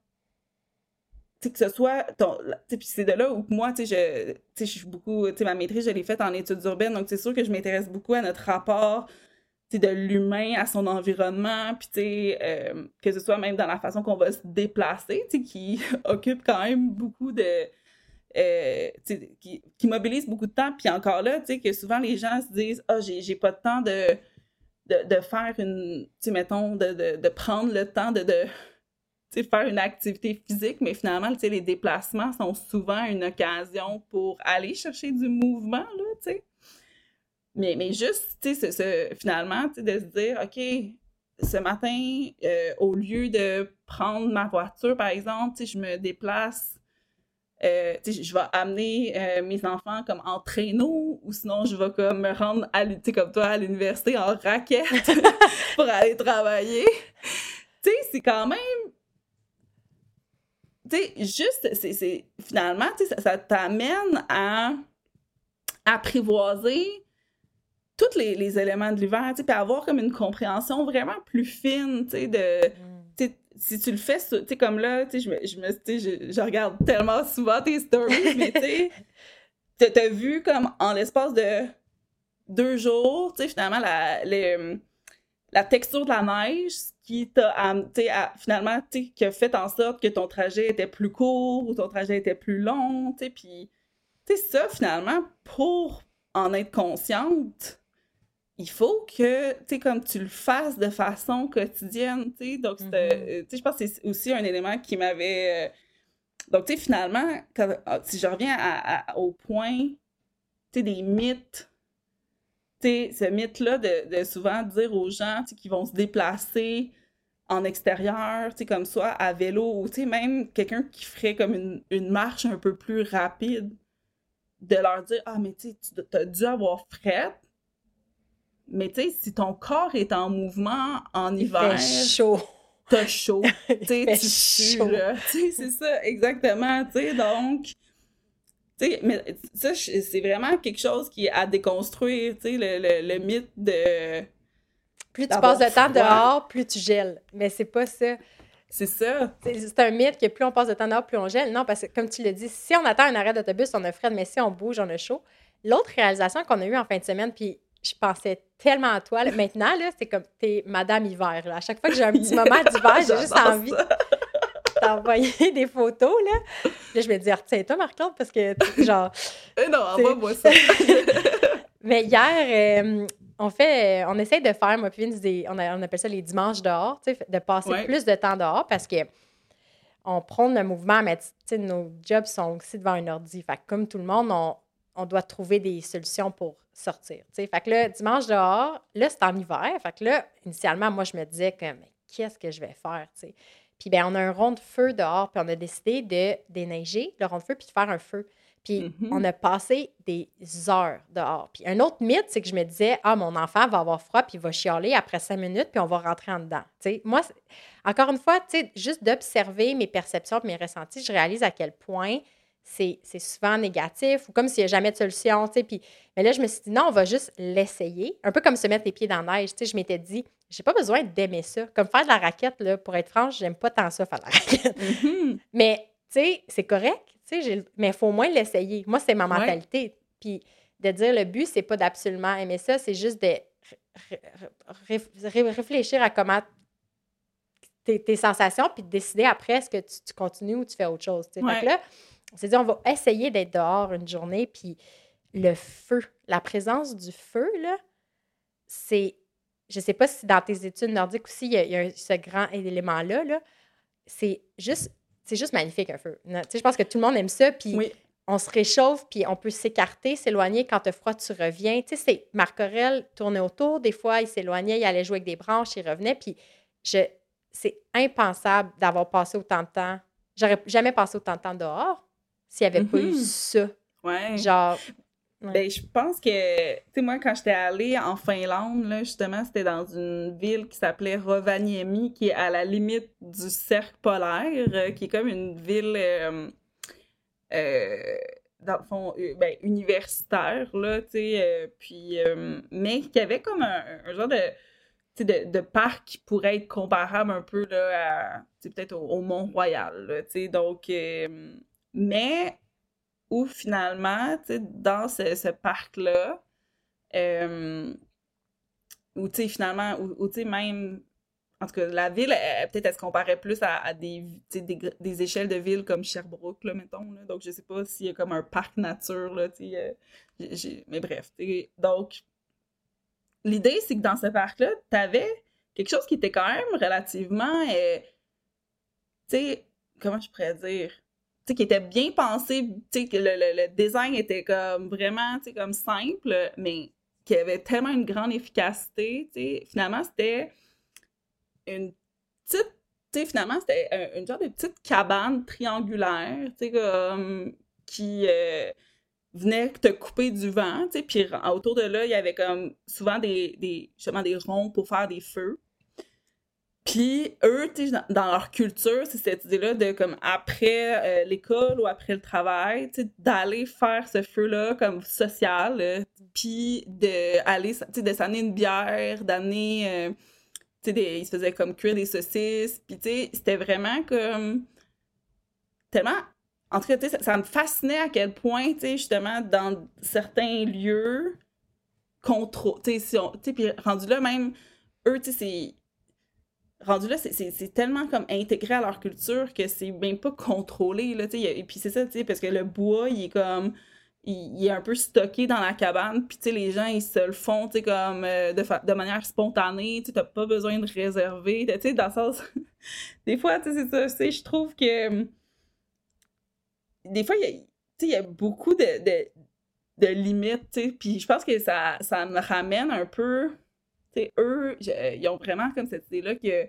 tu sais, que ce soit ton, tu sais, puis c'est de là où moi, tu sais, je, tu sais, je suis beaucoup, tu sais, ma maîtrise, je l'ai faite en études urbaines, donc c'est sûr que je m'intéresse beaucoup à notre rapport, tu sais, de l'humain à son environnement, puis tu sais, euh, que ce soit même dans la façon qu'on va se déplacer, tu sais, qui occupe quand même beaucoup de, euh, qui, qui mobilise beaucoup de temps, puis encore là, tu sais, que souvent les gens se disent, ah, j'ai, j'ai pas de temps de, de, faire une, tu mettons, de, de, prendre le temps de, de faire une activité physique, mais finalement, les déplacements sont souvent une occasion pour aller chercher du mouvement, là, tu sais. Mais, mais juste, tu sais, finalement, tu de se dire, OK, ce matin, euh, au lieu de prendre ma voiture, par exemple, je me déplace, euh, je vais amener euh, mes enfants comme en traîneau, ou sinon, je vais comme me rendre, à, comme toi, à l'université en raquette [LAUGHS] pour aller travailler. Tu sais, c'est quand même tu sais, juste, c'est, finalement, tu ça, t'amène à apprivoiser tous les, éléments de l'hiver, tu sais, avoir comme une compréhension vraiment plus fine, tu sais, de, Mm. Si tu le fais, tu sais, comme là, tu sais, je me, je, me- je, je regarde tellement souvent tes stories, [LAUGHS] mais tu sais, t'as- vu comme en l'espace de deux jours, tu sais, finalement, la, les- la texture de la neige qui t'a finalement tu sais, qui a fait en sorte que ton trajet était plus court ou ton trajet était plus long, tu sais, puis tu sais, ça, finalement, pour en être consciente, il faut que, tu sais, comme tu le fasses de façon quotidienne, tu sais, donc, Mhm. euh, tu sais, je pense que c'est aussi un élément qui m'avait... euh, Donc, tu sais, finalement, quand- ah, si je reviens à- à- au point, tu sais, des mythes, tu sais, ce mythe-là de, de souvent dire aux gens, tu sais, qui vont se déplacer en extérieur, tu sais, comme soit à vélo, ou tu sais, même quelqu'un qui ferait comme une, une marche un peu plus rapide, de leur dire, ah, mais tu sais, tu as dû avoir fret, mais tu sais, si ton corps est en mouvement en Il hiver, fait chaud. t'as chaud, [LAUGHS] tu chaud. sais, c'est ça, exactement, tu sais, donc... Tu sais, mais ça, c'est vraiment quelque chose qui est à déconstruire, tu sais, le, le, le mythe de... Plus tu passes de temps froid. dehors, plus tu gèles. Mais c'est pas ça. C'est ça. C'est c'est un mythe que plus on passe de temps dehors, plus on gèle. Non, parce que comme tu l'as dit, si on attend un arrêt d'autobus, on a frais, mais si on bouge, on a chaud. L'autre réalisation qu'on a eue en fin de semaine, puis je pensais tellement à toi, là, maintenant, là, c'est comme t'es Madame Hiver. là. À chaque fois que j'ai un petit moment d'hiver, j'ai juste envie d'envoyer des photos. Là, là je me dis, retiens-toi, Marc-Claude, parce que, genre, [LAUGHS] Eh non, envoie-moi ça. [LAUGHS] Mais hier, euh, on fait, on essaye de faire, moi puis des, on, a- on appelle ça les dimanches dehors, tu sais, de passer Ouais. plus de temps dehors parce que on prône le mouvement, mais nos jobs sont aussi devant un ordi. Fait que comme tout le monde, on, on doit trouver des solutions pour sortir. Fait que là, dimanche dehors, là, c'est en hiver. Fait que là, initialement, moi, je me disais que, mais qu'est-ce que je vais faire? Puis ben, on a un rond de feu dehors, puis on a décidé de déneiger le rond de feu, puis de faire un feu. Puis Mhm. on a passé des heures dehors. Puis un autre mythe, c'est que je me disais, ah, mon enfant va avoir froid, puis il va chialer après cinq minutes, puis on va rentrer en dedans. Moi, encore une fois, juste d'observer mes perceptions, mes ressentis, je réalise à quel point c'est souvent négatif ou comme s'il n'y a jamais de solution. Puis, mais là, je me suis dit, non, on va juste l'essayer. Un peu comme se mettre les pieds dans la neige. Je m'étais dit, j'ai pas besoin d'aimer ça. Comme faire de la raquette, là, pour être franche, j'aime pas tant ça, faire de la raquette. Mhm. [LAUGHS] Mais, c'est correct, mais il faut au moins l'essayer. Moi, c'est ma Ouais. mentalité. Puis de dire le but, c'est pas d'absolument aimer ça, c'est juste de ré- ré- ré- réfléchir à comment tes, tes sensations, puis de décider après est-ce que tu, tu continues ou tu fais autre chose. Ouais. là, on s'est dit, on va essayer d'être dehors une journée, puis le feu, la présence du feu, là, c'est. Je sais pas si dans tes études nordiques aussi, il y a, ce grand élément-là. -là, c'est juste. C'est juste magnifique, un feu. Tu sais, je pense que tout le monde aime ça. Puis on se réchauffe, puis on peut s'écarter, s'éloigner. Quand tu froid, tu reviens. Tu sais, c'est Marc Aurel tournait autour. Des fois, il s'éloignait, il allait jouer avec des branches, il revenait. Puis je, c'est impensable d'avoir passé autant de temps. J'aurais jamais passé autant de temps dehors s'il n'y avait pas eu mm-hmm. ça. Ouais. Genre. Ben, je pense que, tu sais, moi, quand j'étais allée en Finlande, là, justement, c'était dans une ville qui s'appelait Rovaniemi, qui est à la limite du cercle polaire, euh, qui est comme une ville, euh, euh, dans le fond, ben, universitaire, là, tu sais, puis, mais qui avait comme un genre de de, de parc qui pourrait être comparable un peu là, à peut-être au, Mont-Royal. Donc, euh, mais où finalement, dans ce, parc-là, euh, où finalement, où, même, en tout cas, la ville, peut-être elle se comparait plus à, des, des, échelles de villes comme Sherbrooke, là, mettons. Là. Donc, je sais pas s'il y a comme un parc nature, là, euh, mais bref. Donc, l'idée, c'est que dans ce parc-là, tu avais quelque chose qui était quand même relativement. Euh, tu sais, comment je pourrais dire? Qui était bien pensé, tu sais, que le, design était comme vraiment, comme simple, mais qui avait tellement une grande efficacité. Finalement, c'était une petite, finalement, c'était une genre de petite cabane triangulaire, comme, qui. Euh, venait te couper du vent, puis autour de là, il y avait comme souvent des, des, justement des ronds pour faire des feux. Puis eux, sais, dans, leur culture, c'est cette idée-là de, comme, après euh, l'école ou après le travail, d'aller faire ce feu-là comme social, euh, puis d'aller, de s'amener une bière, d'amener, euh, tu sais, ils se faisaient comme cuire des saucisses, puis tu sais, c'était vraiment comme tellement en tout cas, ça, me fascinait à quel point, tu sais, justement, dans certains lieux, contrôle, tu sais, puis rendu là, même, eux, tu sais, c'est rendu là, c'est tellement comme intégré à leur culture que c'est même pas contrôlé, là, et puis c'est ça, tu sais, parce que le bois, il est comme, il, est un peu stocké dans la cabane, puis les gens, ils se le font, comme, euh, de, de manière spontanée, tu t'as pas besoin de réserver, dans le sens, des fois, tu sais, c'est ça, je trouve que des fois, il y a, beaucoup de, de, de limites, puis je pense que ça, ça me ramène un peu, eux, ils ont vraiment comme cette idée-là que,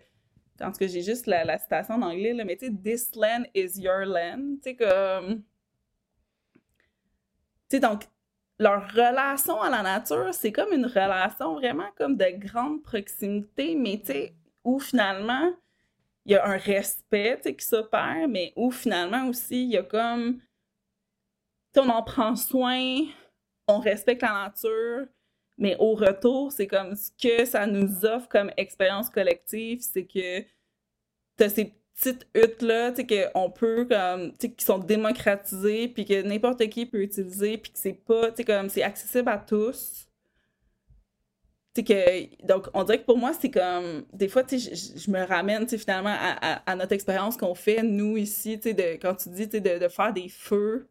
en tout cas, j'ai juste la, citation en anglais, là, mais tu sais, « this land is your land », tu sais, comme... Tu sais, donc, leur relation à la nature, c'est comme une relation vraiment comme de grande proximité, mais tu sais, où finalement, il y a un respect qui s'opère, mais où finalement aussi, il y a comme. on en prend soin, on respecte la nature, mais au retour, c'est comme ce que ça nous offre comme expérience collective, c'est que tu ces petites huttes-là, tu sais, qu'on peut, comme, tu sais, qui sont démocratisées, puis que n'importe qui peut utiliser, puis que c'est pas, tu sais, comme, c'est accessible à tous. Que donc on dirait que pour moi c'est comme des fois tu sais je, me ramène finalement à, notre expérience qu'on fait nous ici tu sais de quand tu dis tu sais de, de, faire des feux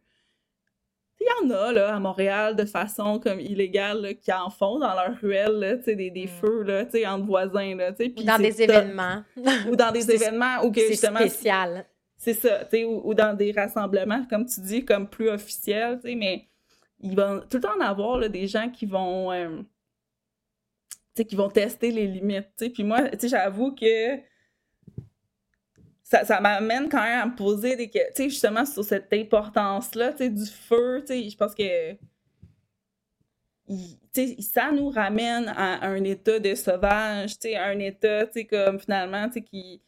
il y en a là à Montréal de façon comme illégale qui en font dans leur ruelle tu sais des, des mm. feux là tu sais entre voisins là tu sais ou dans des événements ou dans des [LAUGHS] événements ou que justement spécial c'est ça tu sais ou, dans des rassemblements comme tu dis comme plus officiels tu sais mais il va tout le temps en avoir là, des gens qui vont euh, qui vont tester les limites. Puis moi, j'avoue que ça, ça m'amène quand même à me poser des questions, justement, sur cette importance-là du feu. Je pense que ça nous ramène à un état de sauvage, à un état comme finalement qui,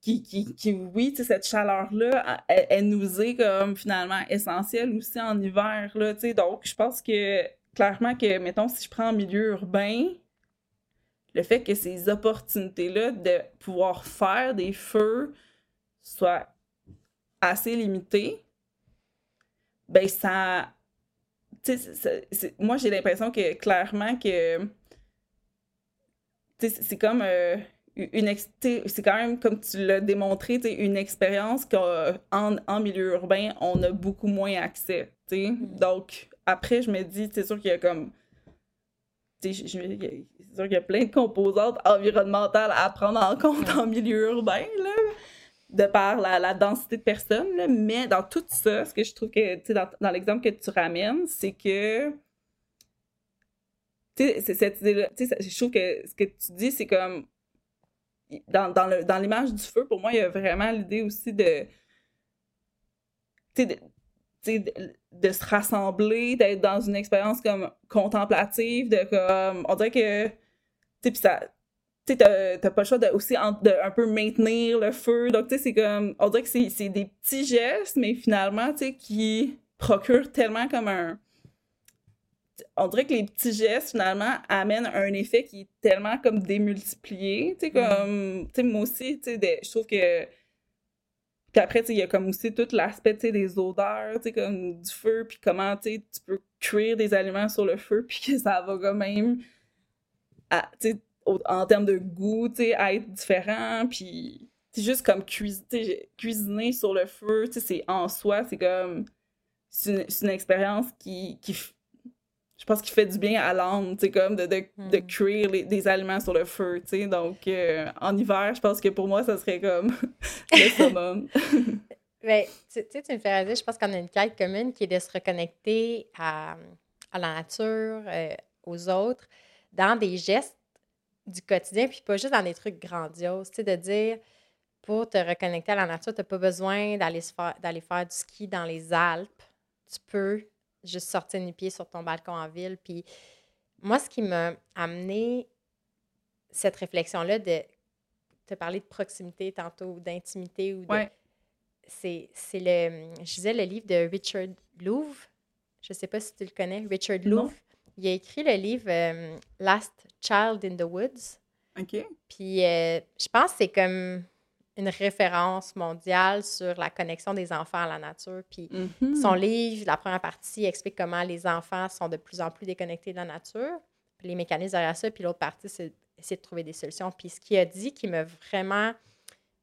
qui, qui, qui, oui, cette chaleur-là, elle, nous est comme finalement essentielle aussi en hiver. Là, donc, je pense que clairement que, mettons, si je prends en milieu urbain, le fait que ces opportunités-là de pouvoir faire des feux soient assez limitées, ben ça. moi, j'ai l'impression que clairement que. C'est comme. Euh, une c'est quand même, comme tu l'as démontré, une expérience qu'en en milieu urbain, on a beaucoup moins accès. Mm. Donc, après, je me dis, c'est sûr qu'il y a comme. C'est sûr qu'il y a plein de composantes environnementales à prendre en compte en milieu urbain, là, de par la, densité de personnes. Là. Mais dans tout ça, ce que je trouve que, dans, dans l'exemple que tu ramènes, c'est que tu cette idée-là, je trouve que ce que tu dis, c'est comme. Dans, dans, l'image du feu, pour moi, il y a vraiment l'idée aussi de. De, de, se rassembler, d'être dans une expérience comme contemplative, de comme. On dirait que. Sais, puis ça. Tu t'as pas le choix de, aussi de un peu maintenir le feu. Donc, tu sais, c'est comme. On dirait que c'est, des petits gestes, mais finalement, tu sais, qui procurent tellement comme un on dirait que les petits gestes, finalement, amènent un effet qui est tellement comme démultiplié. Tu sais, mm. comme, tu sais, moi aussi, tu sais, je trouve que. Puis après, tu sais, il y a comme aussi tout l'aspect, tu sais, des odeurs, tu sais, comme du feu, puis comment, tu sais, tu peux cuire des aliments sur le feu, [LAUGHS] puis que ça va quand même, en termes de goût, tu sais, être différent, puis c'est juste comme cuisiner sur le feu, tu sais, c'est en soi, c'est comme, c'est une, expérience qui, qui, je pense qu'il fait du bien à l'âme, tu sais, comme de, de, de hmm. cuire des aliments sur le feu, tu sais. Donc, euh, en hiver, je pense que pour moi, ça serait comme [LAUGHS] le summum. [LAUGHS] Ben, tu sais, tu me fais réaliser, je pense qu'on a une quête commune qui est de se reconnecter à, à la nature, euh, aux autres, dans des gestes du quotidien, puis pas juste dans des trucs grandioses, tu sais, de dire, pour te reconnecter à la nature, tu n'as pas besoin d'aller faire, faire du ski dans les Alpes. Tu peux juste sortir nu pied sur ton balcon en ville. Puis moi, ce qui m'a amené cette réflexion-là de te parler de proximité tantôt, d'intimité ou de. C'est, le. Je disais le livre de Richard Louvre. Je ne sais pas si tu le connais, Richard Louvre. Il a écrit le livre euh, Last Child in the Woods. OK. Puis euh, je pense que c'est comme une référence mondiale sur la connexion des enfants à la nature. Puis mm-hmm. son livre, la première partie, explique comment les enfants sont de plus en plus déconnectés de la nature, puis les mécanismes derrière ça. Puis l'autre partie, c'est essayer de trouver des solutions. Puis ce qu'il a dit qui m'a vraiment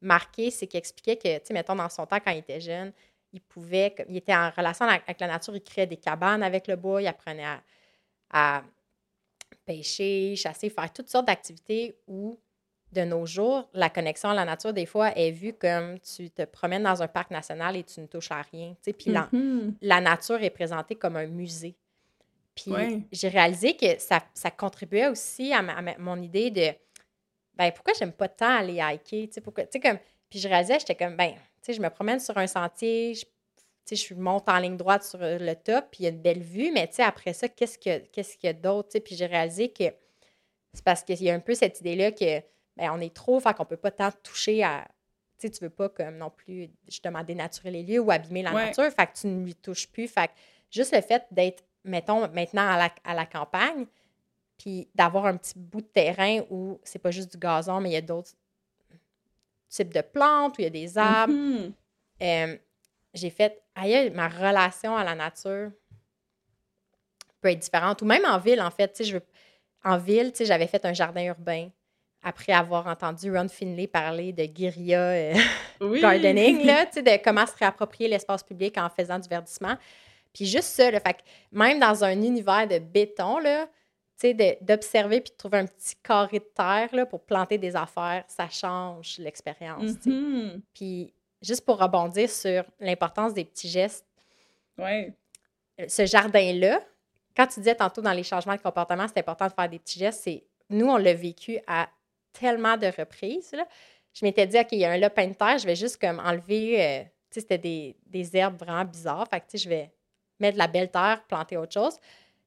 marqué, c'est qu'il expliquait que, tu sais, mettons, dans son temps, quand il était jeune, il pouvait, il était en relation avec la nature, il créait des cabanes avec le bois, il apprenait à, à pêcher, chasser, faire toutes sortes d'activités où de nos jours, la connexion à la nature, des fois, est vue comme tu te promènes dans un parc national et tu ne touches à rien. Puis mm-hmm. la, nature est présentée comme un musée. Puis j'ai réalisé que ça, ça, contribuait aussi à, mon idée de ben pourquoi j'aime pas tant aller hiker? Pourquoi, comme, puis je réalisais, j'étais comme, ben, je me promène sur un sentier, je, je monte en ligne droite sur le top, puis il y a une belle vue, mais après ça, qu'est-ce qu'il y a, d'autre? Puis j'ai réalisé que c'est parce qu'il y a un peu cette idée-là que ben, on est trop, fait qu'on peut pas tant toucher à. Tu sais, tu veux pas comme non plus justement dénaturer les lieux ou abîmer la nature, fait que tu ne lui touches plus. Fait que juste le fait d'être, mettons, maintenant à la, à la campagne, puis d'avoir un petit bout de terrain où c'est pas juste du gazon, mais il y a d'autres types de plantes, où il y a des arbres. Mm-hmm. Euh, j'ai fait, aïe, ma relation à la nature peut être différente. Ou même en ville, en fait, je veux, en ville, j'avais fait un jardin urbain après avoir entendu Ron Finlay parler de guérilla euh, gardening, là, de comment se réapproprier l'espace public en faisant du verdissement. Puis juste ça, fait même dans un univers de béton, là, d'observer puis de trouver un petit carré de terre là, pour planter des affaires, ça change l'expérience. Mm-hmm. Puis juste pour rebondir sur l'importance des petits gestes, ouais. Euh, ce jardin-là, quand tu disais tantôt dans les changements de comportement, c'est important de faire des petits gestes, c'est nous, on l'a vécu à tellement de reprises. Là. Je m'étais dit, OK, il y a un lopin de terre, je vais juste comme enlever, euh, tu sais, c'était des, des, herbes vraiment bizarres. Fait que, tu sais, je vais mettre de la belle terre, planter autre chose.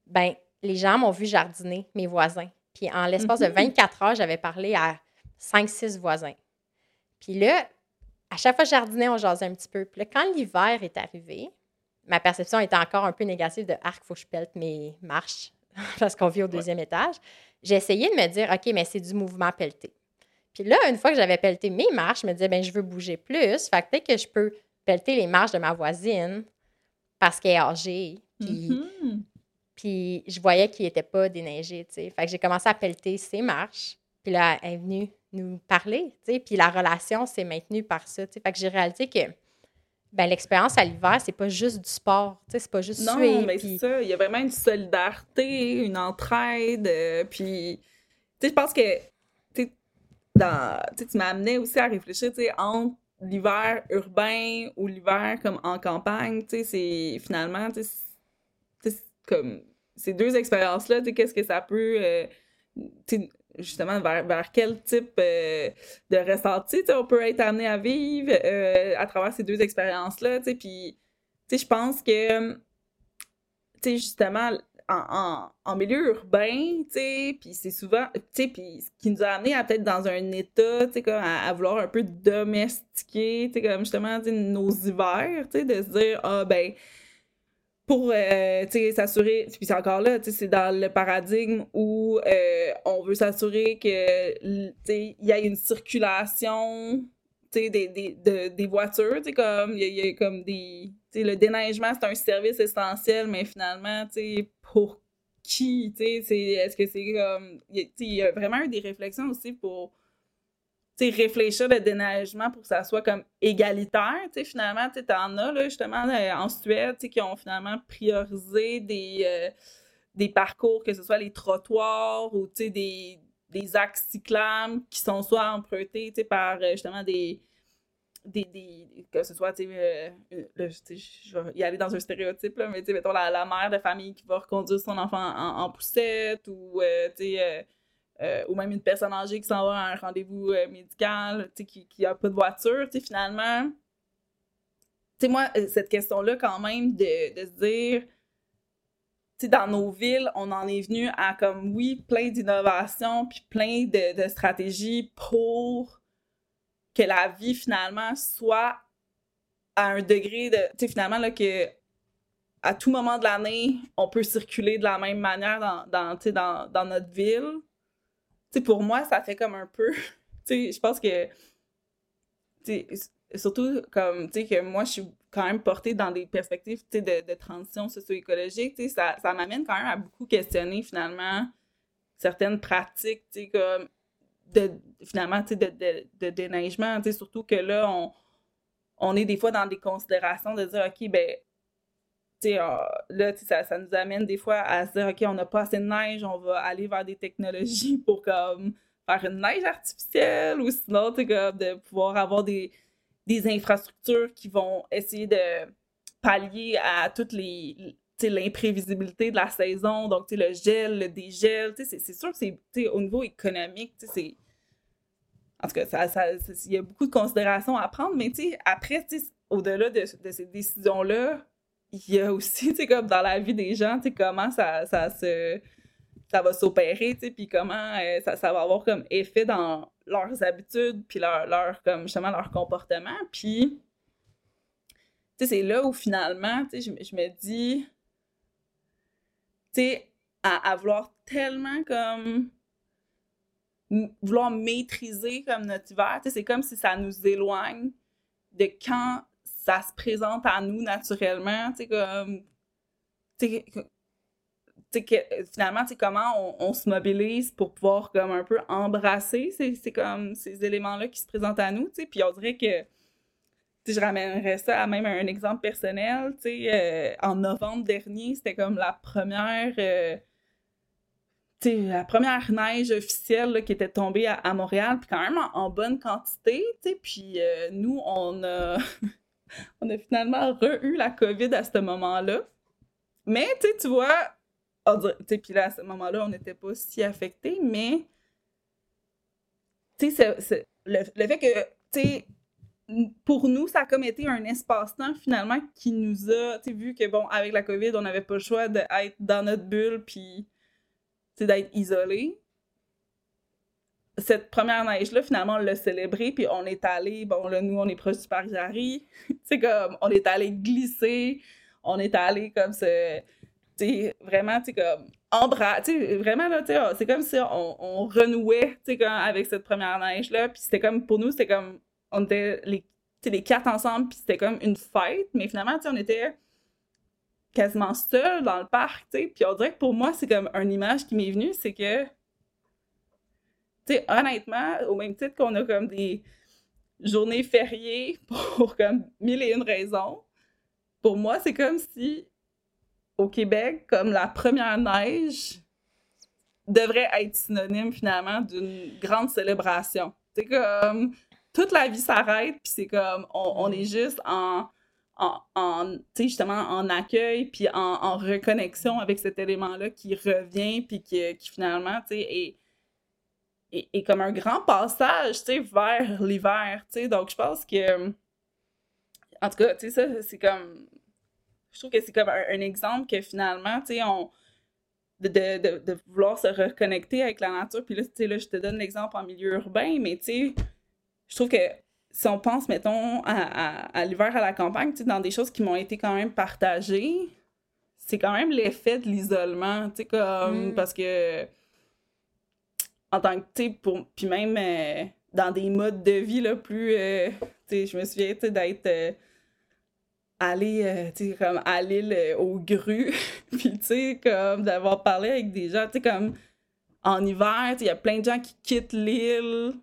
Ben, les gens m'ont vu jardiner, mes voisins. Puis en l'espace de 24 mhm. heures, j'avais parlé à 5-6 voisins. Puis là, à chaque fois que je jardinais, on jasait un petit peu. Puis là, quand l'hiver est arrivé, ma perception était encore un peu négative de arc, faut que je pelte mes marches [LAUGHS] parce qu'on vit au deuxième étage j'ai essayé de me dire, OK, mais c'est du mouvement pelleté. Puis là, une fois que j'avais pelleté mes marches, je me disais, ben je veux bouger plus. Fait que peut-être que je peux pelleter les marches de ma voisine parce qu'elle est âgée. Puis, mm-hmm. puis je voyais qu'il n'était pas déneigé, tu sais. Fait que j'ai commencé à pelleter ses marches. Puis là, elle est venue nous parler, tu sais, puis la relation s'est maintenue par ça, tu sais. Fait que j'ai réalisé que ben, l'expérience à l'hiver, c'est pas juste du sport, tu sais, c'est pas juste Non, mais c'est ça, il y a vraiment une solidarité, une entraide, euh, puis, tu sais, je pense que, tu dans, tu m'as amené aussi à réfléchir, tu sais, entre l'hiver urbain ou l'hiver comme en campagne, tu sais, c'est finalement, tu sais, comme ces deux expériences-là, tu sais, qu'est-ce que ça peut, euh, justement vers, quel type euh, de ressenti on peut être amené à vivre euh, à travers ces deux expériences-là. Puis, je pense que, justement, en, en, milieu urbain, puis c'est souvent, puis ce qui nous a amené à peut-être dans un état, comme à, à, vouloir un peu domestiquer, comme justement, nos hivers, de se dire, ah ben, pour euh, s'assurer, puis c'est encore là, c'est dans le paradigme où euh, on veut s'assurer que il y a une circulation des, des, de, des voitures, comme il y, a comme des. Le déneigement, c'est un service essentiel, mais finalement, pour qui? Est-ce que c'est comme. Il y, a vraiment eu des réflexions aussi pour réfléchir le déneigement pour que ça soit comme égalitaire. sais finalement, tu en as là, justement euh, en Suède qui ont finalement priorisé des, euh, des parcours, que ce soit les trottoirs ou des, des axes cyclables qui sont soit empruntés par euh, justement des, des, des, que ce soit, tu sais, je vais y aller dans un stéréotype, là, mais tu mettons la, la, mère de famille qui va reconduire son enfant en, en poussette ou, tu sais, euh, ou même une personne âgée qui s'en va à un rendez-vous euh, médical, qui n'a pas de voiture, finalement, tu moi, euh, cette question-là, quand même, de, se dire, dans nos villes, on en est venu à, comme, oui, plein d'innovations, puis plein de, stratégies pour que la vie, finalement, soit à un degré de, finalement, là, que à tout moment de l'année, on peut circuler de la même manière dans, dans, dans, dans notre ville pour moi, ça fait comme un peu. [LAUGHS] je pense que. Surtout comme, que moi, je suis quand même portée dans des perspectives de, de transition socio-écologique, ça, ça m'amène quand même à beaucoup questionner finalement certaines pratiques, comme de, finalement, de, de, de, déneigement, surtout que là, on, on est des fois dans des considérations de dire, OK, ben, ah, là, ça, nous amène des fois à se dire, OK, on n'a pas assez de neige, on va aller vers des technologies pour comme faire une neige artificielle ou sinon, comme de pouvoir avoir des, des infrastructures qui vont essayer de pallier à toutes les l'imprévisibilité de la saison, donc le gel, le dégel, c'est sûr que c'est au niveau économique, c'est en tout cas, il ça, y a beaucoup de considérations à prendre, mais après, au-delà de, de, ces décisions-là, il y a aussi, [LAUGHS] tu comme dans la vie des gens, tu comment ça, ça se ça va s'opérer, tu puis comment euh, ça, ça, va avoir comme effet dans leurs habitudes, puis leur, leur, comme justement, leur comportement. Puis, tu sais, c'est là où finalement, tu sais, je, je, me dis, tu sais, à, à, vouloir tellement comme vouloir maîtriser comme notre hiver, tu sais, c'est comme si ça nous éloigne de quand ça se présente à nous naturellement, comme, sais, finalement, comment on, se mobilise pour pouvoir comme un peu embrasser comme ces éléments-là qui se présentent à nous, puis on dirait que, je ramènerais ça à même un exemple personnel, euh, en novembre dernier, c'était comme la première... Euh, la première neige officielle qui était tombée à, Montréal, puis quand même en, bonne quantité, puis euh, nous, on a, [LAUGHS] on a finalement re-eu la COVID à ce moment-là. Mais, tu vois, puis là, à ce moment-là, on n'était pas si affectés, mais, tu sais, le, fait que, pour nous, ça a comme été un espace-temps finalement qui nous a, tu vu que, bon, avec la COVID, on n'avait pas le choix d'être dans notre bulle, puis, tu sais, d'être isolé cette première neige-là, finalement, on l'a célébrée, puis on est allé, bon, là, nous, on est proche du parc Jarry, [LAUGHS] c'est comme, on est allé glisser, on est allé comme ce, tu vraiment, tu comme, embras, tu sais, vraiment, là, tu sais, c'est comme si on, on renouait, tu sais, avec cette première neige-là, puis c'était comme, pour nous, c'était comme, on était les, les quatre ensemble, puis c'était comme une fête, mais finalement, tu sais, on était quasiment seuls dans le parc, tu sais, puis on dirait que pour moi, c'est comme une image qui m'est venue, c'est que tu sais, honnêtement, au même titre qu'on a comme des journées fériées [LAUGHS] pour comme mille et une raisons, pour moi, c'est comme si au Québec, comme la première neige devrait être synonyme finalement d'une grande célébration. C'est comme toute la vie s'arrête, puis c'est comme on, est juste en, en, en justement en accueil, puis en, en, reconnexion avec cet élément-là qui revient, puis qui, qui finalement est, est, est, comme un grand passage vers l'hiver. Donc je pense que, en tout cas, ça, c'est comme je trouve que c'est comme un, exemple que finalement, tu sais, on. De, de, de, vouloir se reconnecter avec la nature. Puis là, tu sais, là, je te donne l'exemple en milieu urbain, mais tu sais, je trouve que si on pense, mettons, à, à, l'hiver à la campagne, tu sais, dans des choses qui m'ont été quand même partagées, c'est quand même l'effet de l'isolement, tu sais, comme, mm. parce que, en tant que, tu sais, puis même euh, dans des modes de vie, là, plus, euh, tu sais, je me souviens, tu sais, d'être... Euh, euh, tu sais, comme à l'île euh, aux grues, puis tu sais, comme d'avoir parlé avec des gens, tu sais, comme en hiver, il y a plein de gens qui quittent l'île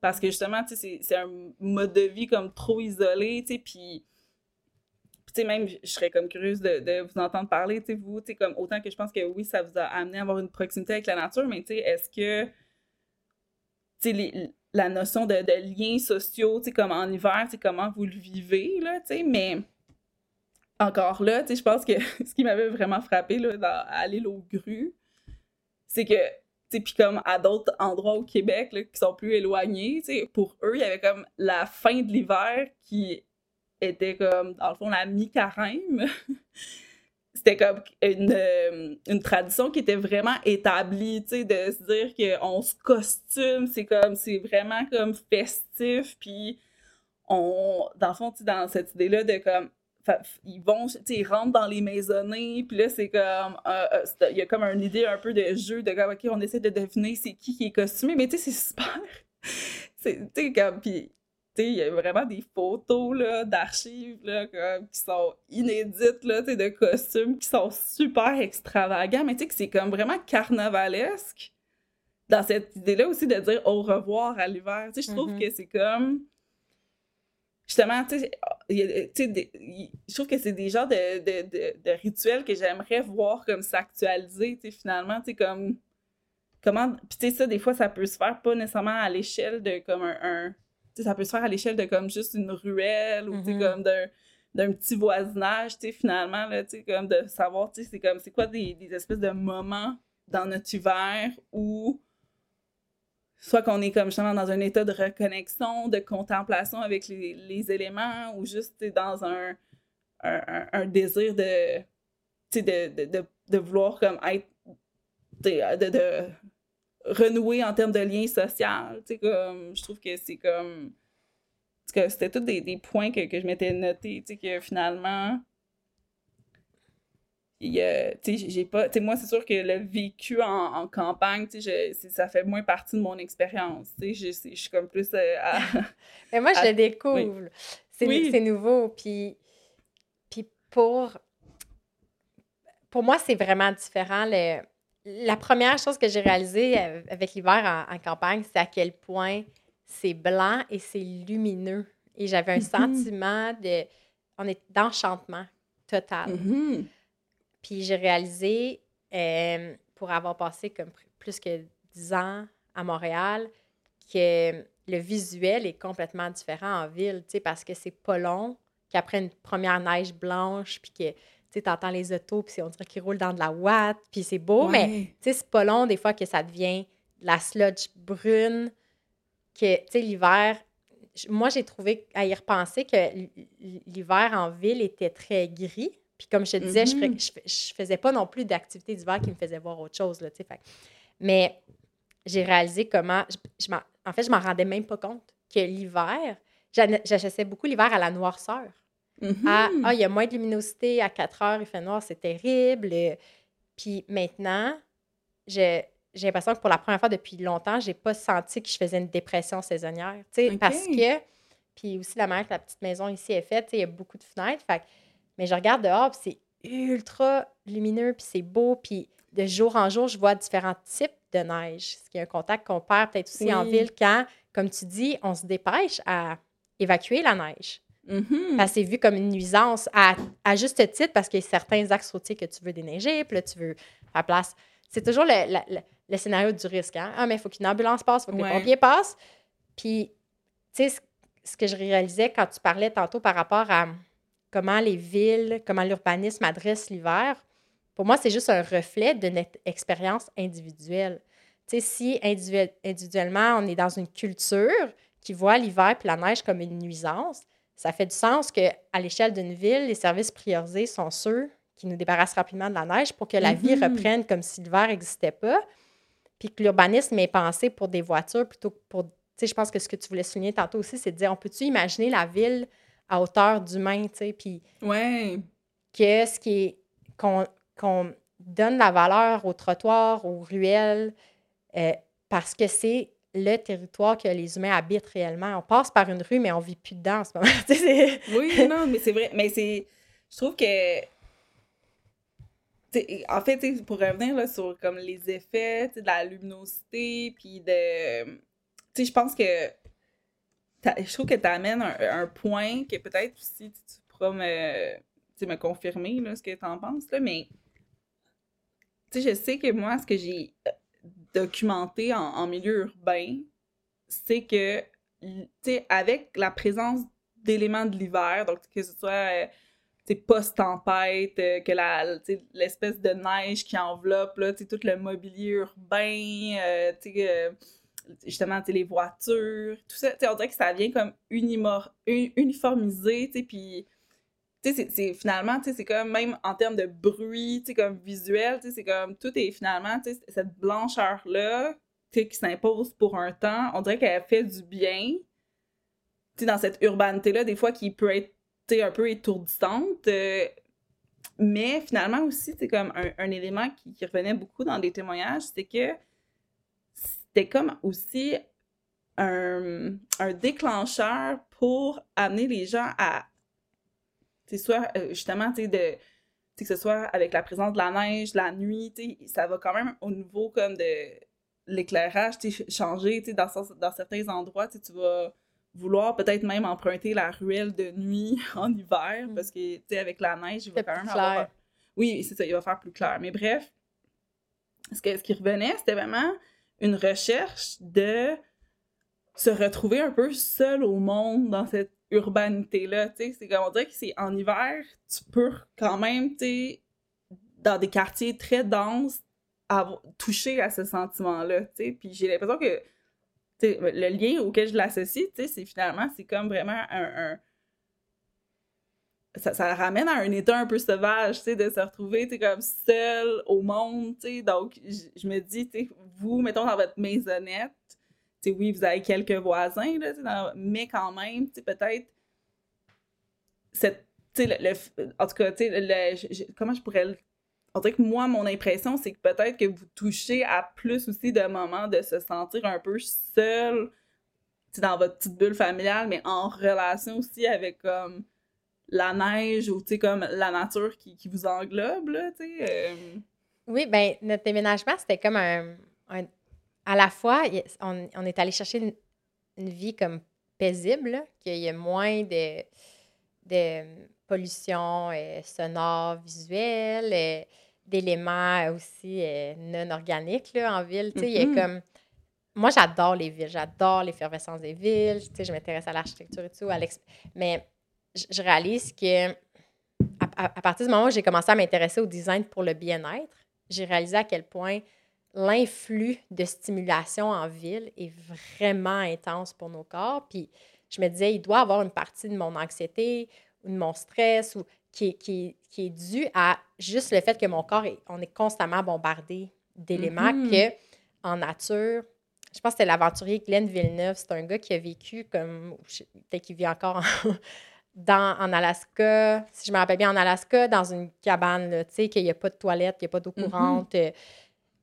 parce que justement, tu sais, c'est un mode de vie comme trop isolé, tu sais, puis tu sais, même, je serais comme curieuse de, vous entendre parler, tu sais, vous, tu sais, comme autant que je pense que oui, ça vous a amené à avoir une proximité avec la nature, mais tu sais, est-ce que, la notion de, de liens sociaux, comme en hiver, comment vous le vivez, là, mais encore là, je pense que [LAUGHS] ce qui m'avait vraiment frappé là, dans, à l'île aux grues, c'est que, puis comme à d'autres endroits au Québec là, qui sont plus éloignés, pour eux, il y avait comme la fin de l'hiver qui était comme, dans le fond, la mi-carême. [LAUGHS] C'était comme une, euh, une, tradition qui était vraiment établie, tu sais, de se dire qu'on se costume, c'est comme, c'est vraiment comme festif, puis on, dans le fond, tu dans cette idée-là de comme, ils vont, tu sais, ils rentrent dans les maisonnées, puis là, c'est comme, euh, euh, il y a comme une idée un peu de jeu, de comme, OK, on essaie de deviner c'est qui qui est costumé, mais tu sais, c'est super. [LAUGHS] tu sais, comme, puis, il y a vraiment des photos, là, d'archives, là, comme, qui sont inédites, là, de costumes qui sont super extravagants, mais tu sais, que c'est comme vraiment carnavalesque dans cette idée-là aussi de dire au revoir à l'hiver. Tu sais, je trouve mm-hmm. que c'est comme justement, tu sais, je trouve que c'est des genres de, de, de, rituels que j'aimerais voir comme s'actualiser, tu sais, finalement, tu sais, comme, comment, puis tu sais, ça, des fois, ça peut se faire pas nécessairement à l'échelle de comme un, ça peut se faire à l'échelle de comme juste une ruelle ou, tu sais, mm-hmm. comme d'un d'un petit voisinage, tu sais, finalement, là, tu sais, comme de savoir, tu sais, c'est comme, c'est quoi des, des espèces de moments dans notre hiver où soit qu'on est comme justement dans un état de reconnexion, de contemplation avec les, les éléments, ou juste dans un, un, un, désir de, de, de, de, vouloir comme être de, de, renouer en termes de lien social. Comme, je trouve que c'est comme. C'était tous des, des, points que, que je m'étais noté, que finalement, j'ai pas moi c'est sûr que le vécu en, campagne ça fait moins partie de mon expérience je suis comme plus euh, [LAUGHS] mais moi je le découvre c'est nouveau puis puis pour pour moi c'est vraiment différent la première chose que j'ai réalisée avec l'hiver en, campagne c'est à quel point c'est blanc et c'est lumineux et j'avais un mm-hmm. sentiment de on est d'enchantement total mm-hmm. Puis j'ai réalisé, euh, pour avoir passé comme plus que 10 ans à Montréal, que le visuel est complètement différent en ville, tu sais, parce que c'est pas long qu'après une première neige blanche, puis que tu entends les autos, puis on dirait qu'ils roulent dans de la ouate, puis c'est beau, mais tu sais, c'est pas long des fois que ça devient de la sludge brune, que, tu sais, l'hiver, moi, j'ai trouvé, à y repenser, que l'hiver en ville était très gris, puis comme je te disais, je, ne mm-hmm. faisais pas non plus d'activités d'hiver qui me faisaient voir autre chose. Là, fait. Mais j'ai réalisé comment. Je, en fait, je m'en rendais même pas compte que l'hiver, j'achètais beaucoup l'hiver à la noirceur. Ah, ah, il y a moins de luminosité, à 4 heures, il fait noir, c'est terrible. Puis maintenant, j'ai l'impression que pour la première fois depuis longtemps, j'ai pas senti que je faisais une dépression saisonnière. Parce que, puis aussi la manière que la petite maison ici est faite, il y a beaucoup de fenêtres. Fait mais je regarde dehors, puis c'est ultra lumineux, puis c'est beau, puis de jour en jour, je vois différents types de neige, ce qui est un contact qu'on perd peut-être aussi en ville quand, comme tu dis, on se dépêche à évacuer la neige. Mhm. Parce que c'est vu comme une nuisance à, à juste titre parce qu'il y a certains axes routiers que tu veux déneiger, puis là, tu veux faire place. C'est toujours le, le- le- le scénario du risque. Hein? Ah, mais il faut qu'une ambulance passe, il faut que Ouais. les pompiers passent. Puis, tu sais, ce, ce que je réalisais quand tu parlais tantôt par rapport à comment les villes, comment l'urbanisme adresse l'hiver, pour moi, c'est juste un reflet de notre expérience individuelle. Tu sais, si individuel- individuellement, on est dans une culture qui voit l'hiver et la neige comme une nuisance, ça fait du sens qu'à l'échelle d'une ville, les services priorisés sont ceux qui nous débarrassent rapidement de la neige pour que la vie Mhm. reprenne comme si l'hiver n'existait pas, puis que l'urbanisme est pensé pour des voitures plutôt que pour... Tu sais, je pense que ce que tu voulais souligner tantôt aussi, c'est de dire, on peut-tu imaginer la ville à hauteur d'humain, tu sais, puis Ouais. que ce qui est... qu'on donne la valeur aux trottoirs, aux ruelles, euh, parce que c'est le territoire que les humains habitent réellement. On passe par une rue, mais on vit plus dedans en ce moment. [LAUGHS] Oui, non, mais c'est vrai. Mais c'est. Je trouve que. en fait, pour revenir là, sur comme les effets de la luminosité, puis de. Tu sais, je pense que. Je trouve que tu amènes un, un point que peut-être aussi tu pourras me, me confirmer là, ce que tu en penses, là, mais. Tu sais, je sais que moi, ce que j'ai documenté en, milieu urbain, c'est que, tu sais, avec la présence d'éléments de l'hiver, donc que ce soit euh, post-tempête, euh, que l'espèce de neige qui enveloppe là, tout le mobilier urbain, euh, justement les voitures, tout ça, on dirait que ça vient comme unimor- un- puis tu sais, c'est- finalement, tu sais, c'est comme même en termes de bruit, tu sais, comme visuel, tu sais, c'est comme tout est finalement, tu sais, cette blancheur-là, tu sais, qui s'impose pour un temps, on dirait qu'elle fait du bien, tu sais, dans cette urbanité-là, des fois, qui peut être, tu un peu étourdissante, euh, mais finalement aussi, c'est comme un, un élément qui, qui revenait beaucoup dans les témoignages, c'est que c'était comme aussi un, un déclencheur pour amener les gens à, soit euh, justement, tu sais, de, tu sais, que ce soit avec la présence de la neige, la nuit, ça va quand même au niveau comme de l'éclairage, changer, dans, dans certains endroits, tu vas vouloir peut-être même emprunter la ruelle de nuit [LAUGHS] en hiver, Mm. parce que, tu sais, avec la neige, il va quand même clair. avoir... Oui, c'est ça, il va faire plus clair. Mais bref, ce, que, ce qui revenait, c'était vraiment une recherche de se retrouver un peu seul au monde dans cette urbanité-là. C'est comme on dirait que c'est en hiver, tu peux quand même, tu dans des quartiers très denses, toucher à ce sentiment-là. Puis j'ai l'impression que, le lien auquel je l'associe, c'est finalement, c'est comme vraiment un... ça, ça ramène à un état un peu sauvage, tu de se retrouver, tu comme seul au monde, tu. Donc, je me dis, tu vous, mettons, dans votre maisonnette, oui, vous avez quelques voisins, là, mais quand même, peut-être, cette, le, le- en tout cas, le- comment je pourrais le... On dirait que moi, mon impression, c'est que peut-être que vous touchez à plus aussi de moments de se sentir un peu seul, dans votre petite bulle familiale, mais en relation aussi avec, comme, la neige ou, comme la nature qui, qui vous englobe, là, euh, Oui, ben notre déménagement, c'était comme un- À la fois, on, on est allé chercher une, une vie comme paisible, qu'il y a moins de, de pollution euh, sonore, visuelle, euh, d'éléments aussi euh, non organiques là, en ville. Il y a Mhm. comme... Moi, j'adore les villes, j'adore l'effervescence des villes. Je m'intéresse à l'architecture et tout, à mais je je réalise que à, à- à partir du moment où j'ai commencé à m'intéresser au design pour le bien-être, j'ai réalisé à quel point l'influx de stimulation en ville est vraiment intense pour nos corps. Puis je me disais, il doit avoir une partie de mon anxiété ou de mon stress ou qui est, qui qui est due à juste le fait que mon corps, est, on est constamment bombardé d'éléments Mhm. que en nature, je pense que c'était l'aventurier Glenn Villeneuve, c'est un gars qui a vécu comme, peut-être qu'il vit encore en, [LAUGHS] dans, en Alaska, si je me rappelle bien, en Alaska, dans une cabane, tu sais, qu'il n'y a pas de toilette, qu'il n'y a pas d'eau Mhm. courante. euh,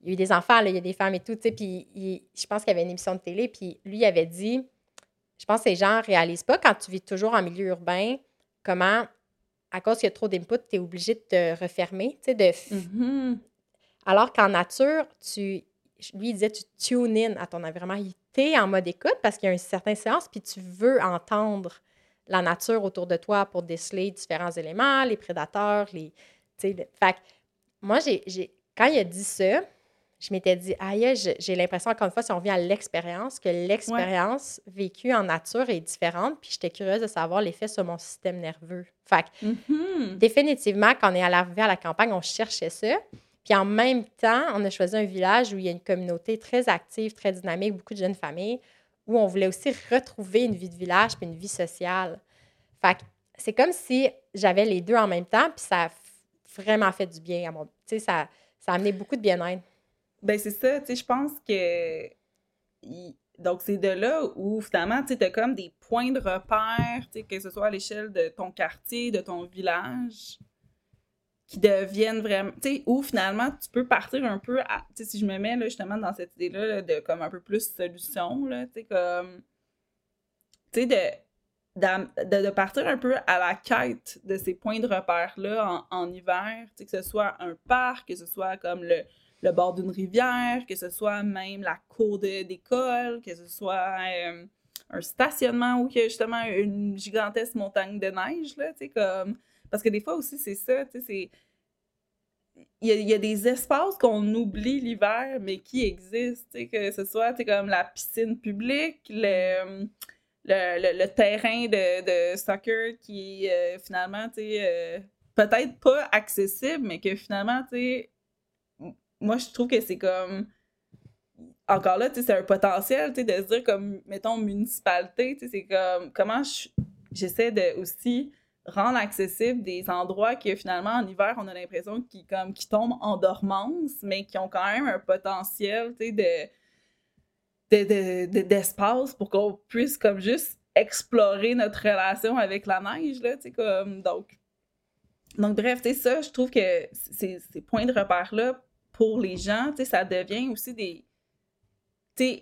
il y a eu des enfants, là, il y a des femmes et tout, tu sais, puis il- je pense qu'il y avait une émission de télé, puis lui, il avait dit, je pense que les gens ne réalisent pas, quand tu vis toujours en milieu urbain, comment, à cause qu'il y a trop d'input, tu es obligé de te refermer, tu sais, de... mhm. Alors qu'en nature, tu... lui, il disait, tu tune in à ton environnement. Tu es en mode écoute parce qu'il y a une certaine séance, puis tu veux entendre la nature autour de toi pour déceler différents éléments, les prédateurs, les. Fait moi, j'ai, quand il a dit ça, je m'étais dit, aïe, j'ai l'impression, encore une fois, si on revient à l'expérience, que l'expérience vécue en nature est différente, puis j'étais curieuse de savoir l'effet sur mon système nerveux. Fait mm-hmm. définitivement, quand on est arrivé à la campagne, on cherchait ça. Puis en même temps, on a choisi un village où il y a une communauté très active, très dynamique, beaucoup de jeunes familles, où on voulait aussi retrouver une vie de village puis une vie sociale. Fait c'est comme si j'avais les deux en même temps, puis ça a vraiment fait du bien à mon. Tu sais, ça, ça a amené beaucoup de bien-être. Ben, c'est ça, tu sais, je pense que. Donc, c'est de là où finalement, tu as comme des points de repère, que ce soit à l'échelle de ton quartier, de ton village, qui deviennent vraiment. Tu sais, où finalement, tu peux partir un peu. Tu sais, si je me mets là, justement dans cette idée-là de comme un peu plus solution, tu sais, comme. Tu sais, de, de, partir un peu à la quête de ces points de repère-là en, en, hiver, que ce soit un parc, que ce soit comme le, le bord d'une rivière, que ce soit même la cour d'école, que ce soit euh, un stationnement y a justement une gigantesque montagne de neige, là, comme... Parce que des fois aussi, c'est ça, tu sais, c'est... Il y, a, des espaces qu'on oublie l'hiver, mais qui existent, que ce soit, comme la piscine publique, le... Le, terrain de, de, soccer qui euh, finalement, euh, peut-être pas accessible, mais que finalement, moi, je trouve que c'est comme. Encore là, tu sais, c'est un potentiel, de se dire, comme, mettons, municipalité, c'est comme. Comment j'essaie de aussi rendre accessible des endroits que finalement, en hiver, on a l'impression qu'ils comme, qui tombent en dormance, mais qui ont quand même un potentiel, tu sais, de d'espace pour qu'on puisse comme juste explorer notre relation avec la neige, là, tu sais, comme, donc, donc bref, tu sais, ça, je trouve que ces, points de repère-là pour les gens, tu sais, ça devient aussi des. Tu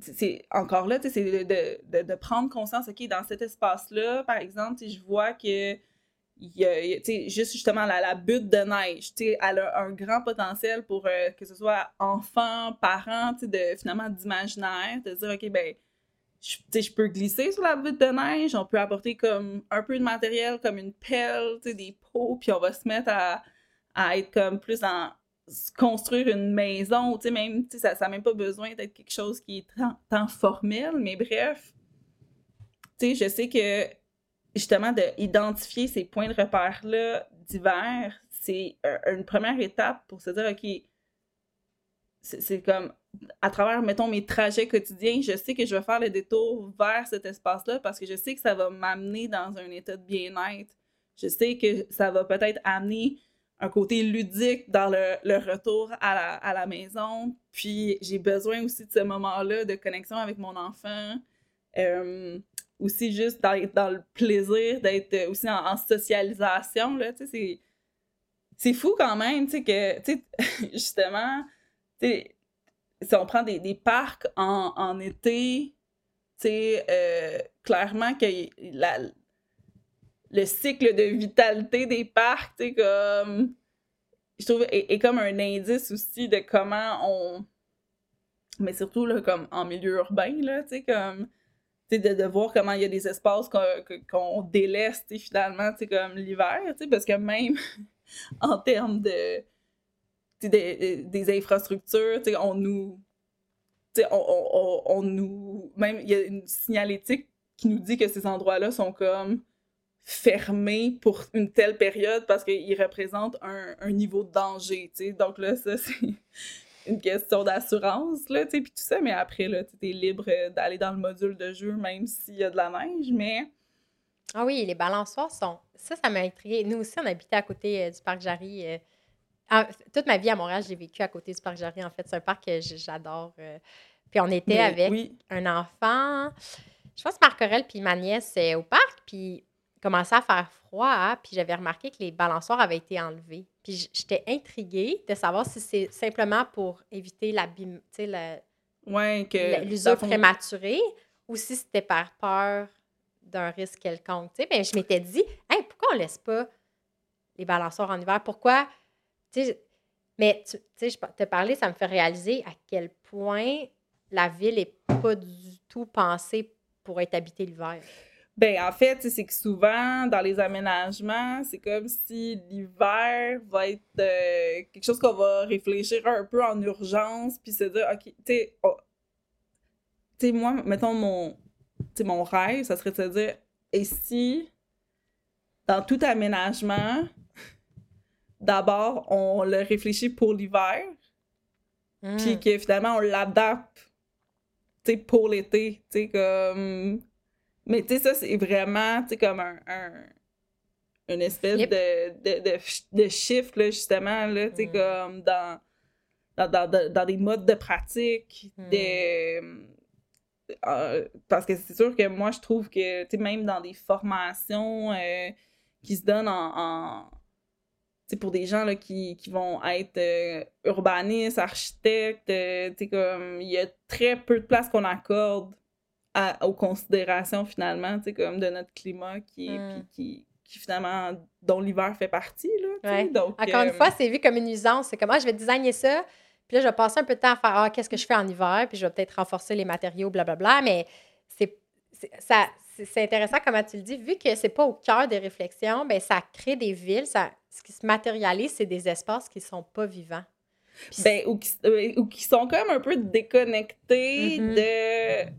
sais, encore là, tu sais, c'est de, de, prendre conscience, OK, dans cet espace-là, par exemple, je vois que il y a, tu juste justement la, la butte de neige, tu elle a un grand potentiel pour euh, que ce soit tu sais, de, finalement, d'imaginaire, de dire, OK, ben, je, peux glisser sur la butte de neige, on peut apporter comme un peu de matériel, comme une pelle, tu des pots, puis on va se mettre à, à être comme plus en, construire une maison, tu sais, même, tu sais, ça n'a même pas besoin d'être quelque chose qui est tant, formel, mais bref, tu sais, je sais que, justement, d'identifier ces points de repère-là d'hiver, c'est une première étape pour se dire, OK, c'est comme, à travers, mettons, mes trajets quotidiens, je sais que je vais faire le détour vers cet espace-là parce que je sais que ça va m'amener dans un état de bien-être. Je sais que ça va peut-être amener un côté ludique dans le, retour à la, maison. Puis j'ai besoin aussi de ce moment-là de connexion avec mon enfant. Euh, aussi juste d'être dans le plaisir, d'être aussi en, socialisation, là, sais, c'est fou quand même, que, [LAUGHS] justement, si on prend des, parcs en, été, tu sais, euh, clairement que la, le cycle de vitalité des parcs, tu comme. Je trouve, est, comme un indice aussi de comment on. Mais surtout, là, comme en milieu urbain, là, tu sais, comme. Tu sais, de, voir comment il y a des espaces qu'on délaisse, tu sais, finalement, tu comme l'hiver, tu parce que même [LAUGHS] en termes de. des infrastructures, tu sais, on nous. Tu sais, on, on, on nous. Même, il y a une signalétique qui nous dit que ces endroits-là sont comme fermé pour une telle période parce qu'il représente un, un, niveau de danger, tu sais. Donc là, ça, c'est [LAUGHS] une question d'assurance, là, tu sais, puis tout ça. Mais après, là, tu es libre d'aller dans le module de jeu même s'il y a de la neige, mais... Ah oui, les balançoires sont... Ça, ça m'a intrigué. Nous aussi, on habitait à côté euh, du Parc Jarry. Euh, toute ma vie à Montréal, j'ai vécu à côté du Parc Jarry, en fait. C'est un parc que j'adore. Euh. Puis on était avec un enfant... Je pense Marc Aurel puis ma nièce au parc, puis commençait à faire froid, hein, puis j'avais remarqué que les balançoires avaient été enlevés. Puis j'étais intriguée de savoir si c'est simplement pour éviter l'abîme, tu sais, ouais, l'usure prématurée ou si c'était par peur d'un risque quelconque. Tu sais, ben, je m'étais dit, hey, pourquoi on laisse pas les balançoires en hiver? Pourquoi? Tu sais, Mais tu sais, je te parler, ça me fait réaliser à quel point la ville est pas du tout pensée pour être habitée l'hiver. Ben, en fait, c'est que souvent, dans les aménagements, c'est comme si l'hiver va être euh, quelque chose qu'on va réfléchir un peu en urgence, puis se dire, OK, tu sais, oh, moi, mettons, mon, mon rêve, ça serait de se dire, et si, dans tout aménagement, d'abord, on le réfléchit pour l'hiver, puis hmm. que finalement, on l'adapte, pour l'été, tu sais, comme... Mais tu sais, ça, c'est vraiment, tu sais, comme un, une espèce de, de, de, de, shift, là, justement, là, tu sais, hmm. comme dans, dans, dans, dans, des modes de pratique, hmm. des euh, parce que c'est sûr que moi, je trouve que, tu sais, même dans des formations euh, qui se donnent en. sais pour des gens là, qui, qui vont être euh, urbanistes, architectes, tu sais, comme il y a très peu de place qu'on accorde à, aux considérations finalement, tu sais, comme de notre climat qui, hmm. qui, qui, finalement, dont l'hiver fait partie. Là, Donc, Encore une fois, c'est vu comme une nuisance. C'est comme, ah, je vais designer ça, puis là, je vais passer un peu de temps à faire Ah, qu'est-ce que je fais en hiver, puis je vais peut-être renforcer les matériaux, blablabla. Mais c'est, ça, c'est intéressant comment tu le dis. Vu que c'est pas au cœur des réflexions, ben ça crée des villes. Ça, ce qui se matérialise, c'est des espaces qui sont pas vivants. ben, ou, qui, euh, ou qui sont quand même un peu déconnectés mm-hmm. de,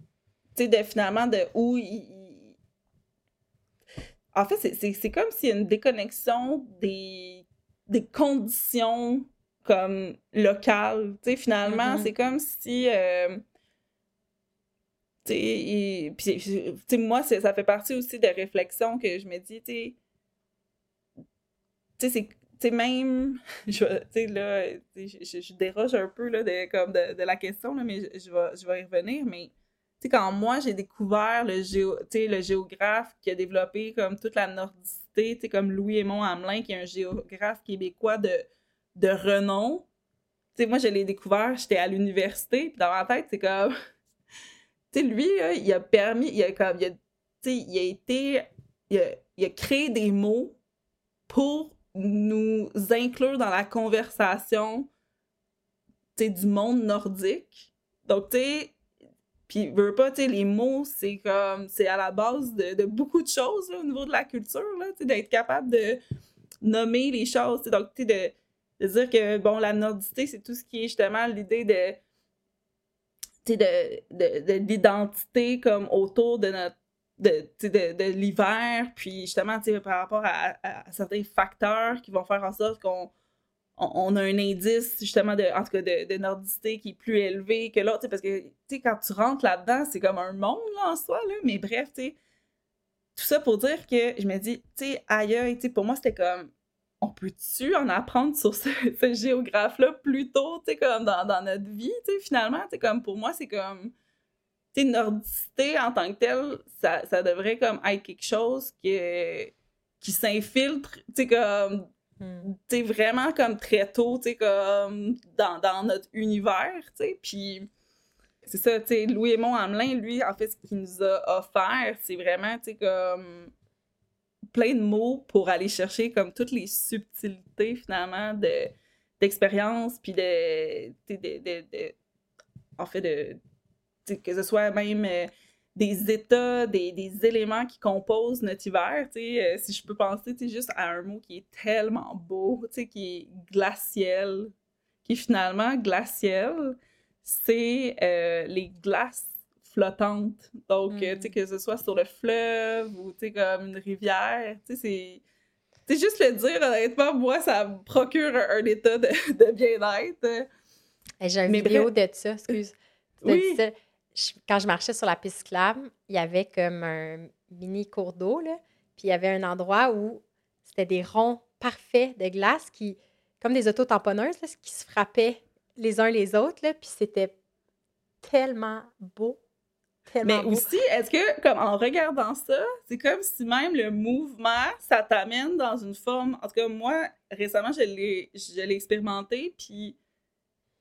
tu sais, de finalement de où ils, en fait, c'est comme s'il y a une déconnexion des, des conditions comme local. Tu sais, finalement, mm-hmm. c'est comme si. Euh, tu sais, moi, ça fait partie aussi des réflexions que je me dis, tu sais, c'est même, je, là, je, je, déroge un peu là, de, comme de, la question, là, mais je, vais, je vais y revenir. Mais quand moi, j'ai découvert le, géo, le géographe qui a développé comme toute la nordicité, comme Louis-Aymon Hamelin, qui est un géographe québécois de, renom. Tu moi, je l'ai découvert, j'étais à l'université, puis dans ma tête, c'est comme... [LAUGHS] tu sais, lui, il a permis, il a été, il a, il créé des mots pour nous inclure dans la conversation, tu du monde nordique. Donc, tu puis, veux pas, tu sais, les mots, c'est comme, c'est à la base de, de beaucoup de choses, au niveau de la culture, là, tu sais, d'être capable de nommer les choses, donc, tu sais, de de dire que, bon, la nordicité, c'est tout ce qui est justement l'idée de, de, de, de l'identité comme autour de notre de, de, de l'hiver, puis justement, par rapport à, certains facteurs qui vont faire en sorte qu'on on, a un indice, justement, de, en tout cas, de, de nordicité qui est plus élevé que l'autre, parce que, quand tu rentres là-dedans, c'est comme un monde, là, en soi, là, mais bref, tu tout ça pour dire que je me dis, tu sais, ailleurs, tu pour moi, c'était comme, on peut-tu en apprendre sur ce, géographe-là plus tôt, tu sais, comme dans, notre vie, tu sais, finalement, tu comme pour moi, c'est comme, tu sais, nordicité en tant que telle, ça, devrait comme être quelque chose qui, qui s'infiltre, tu sais, comme, hmm. sais, vraiment comme très tôt, comme dans, notre univers, tu puis c'est ça, tu sais, Louis-Aymon Hamelin, lui, en fait, ce qu'il nous a offert, c'est vraiment, tu sais, comme plein de mots pour aller chercher comme toutes les subtilités finalement de d'expérience puis de, en fait de que ce soit même euh, des états, des, éléments qui composent notre hiver, euh, si je peux penser juste à un mot qui est tellement beau, qui est glacial, qui finalement glacial, c'est euh, les glaces flottante. Donc, euh, tu sais, mm. que ce soit sur le fleuve ou, tu sais, comme une rivière, tu sais, c'est... C'est juste le dire, honnêtement, moi, ça me procure un, état de, [LAUGHS] de bien-être. J'ai une vidéo de ça, excuse. Oui. Quand je marchais sur la piste cyclable, il y avait comme un mini cours d'eau, là, puis il y avait un endroit où c'était des ronds parfaits de glace qui, comme des auto-tamponneuses, qui se frappaient les uns les autres, là, puis c'était tellement beau. Mais aussi, est-ce que, comme en regardant ça, c'est comme si même le mouvement, ça t'amène dans une forme. En tout cas, moi, récemment, je l'ai, expérimenté, puis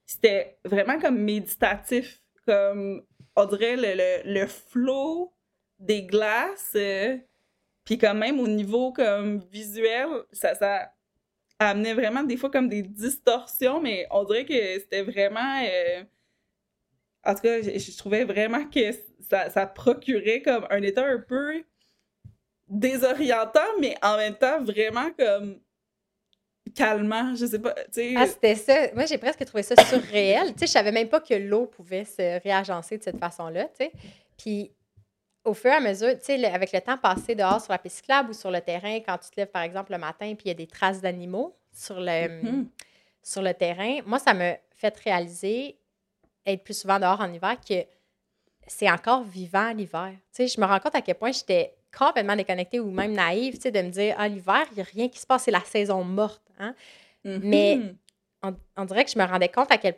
c'était vraiment comme méditatif. Comme, on dirait le, le, le flow des glaces, euh, puis quand même au niveau comme visuel, ça, ça, amenait vraiment des fois comme des distorsions, mais on dirait que c'était vraiment. Euh, en tout cas, je, trouvais vraiment que ça, ça, procurait comme un état un peu désorientant, mais en même temps vraiment comme calmant, je sais pas, tu Ah, c'était ça. Moi, j'ai presque trouvé ça surréel. tu sais, je savais même pas que l'eau pouvait se réagencer de cette façon-là, tu sais. Puis, au fur et à mesure, tu sais, avec le temps passé dehors sur la piste cyclable ou sur le terrain, quand tu te lèves, par exemple, le matin, puis il y a des traces d'animaux sur le, mm-hmm. sur le terrain, moi, ça me fait réaliser, être plus souvent dehors en hiver, que c'est encore vivant l'hiver. Tu sais, je me rends compte à quel point j'étais complètement déconnectée ou même naïve, tu sais, de me dire, ah, l'hiver, il n'y a rien qui se passe, c'est la saison morte. Hein? Mm-hmm. Mais on, dirait que je me rendais compte à quel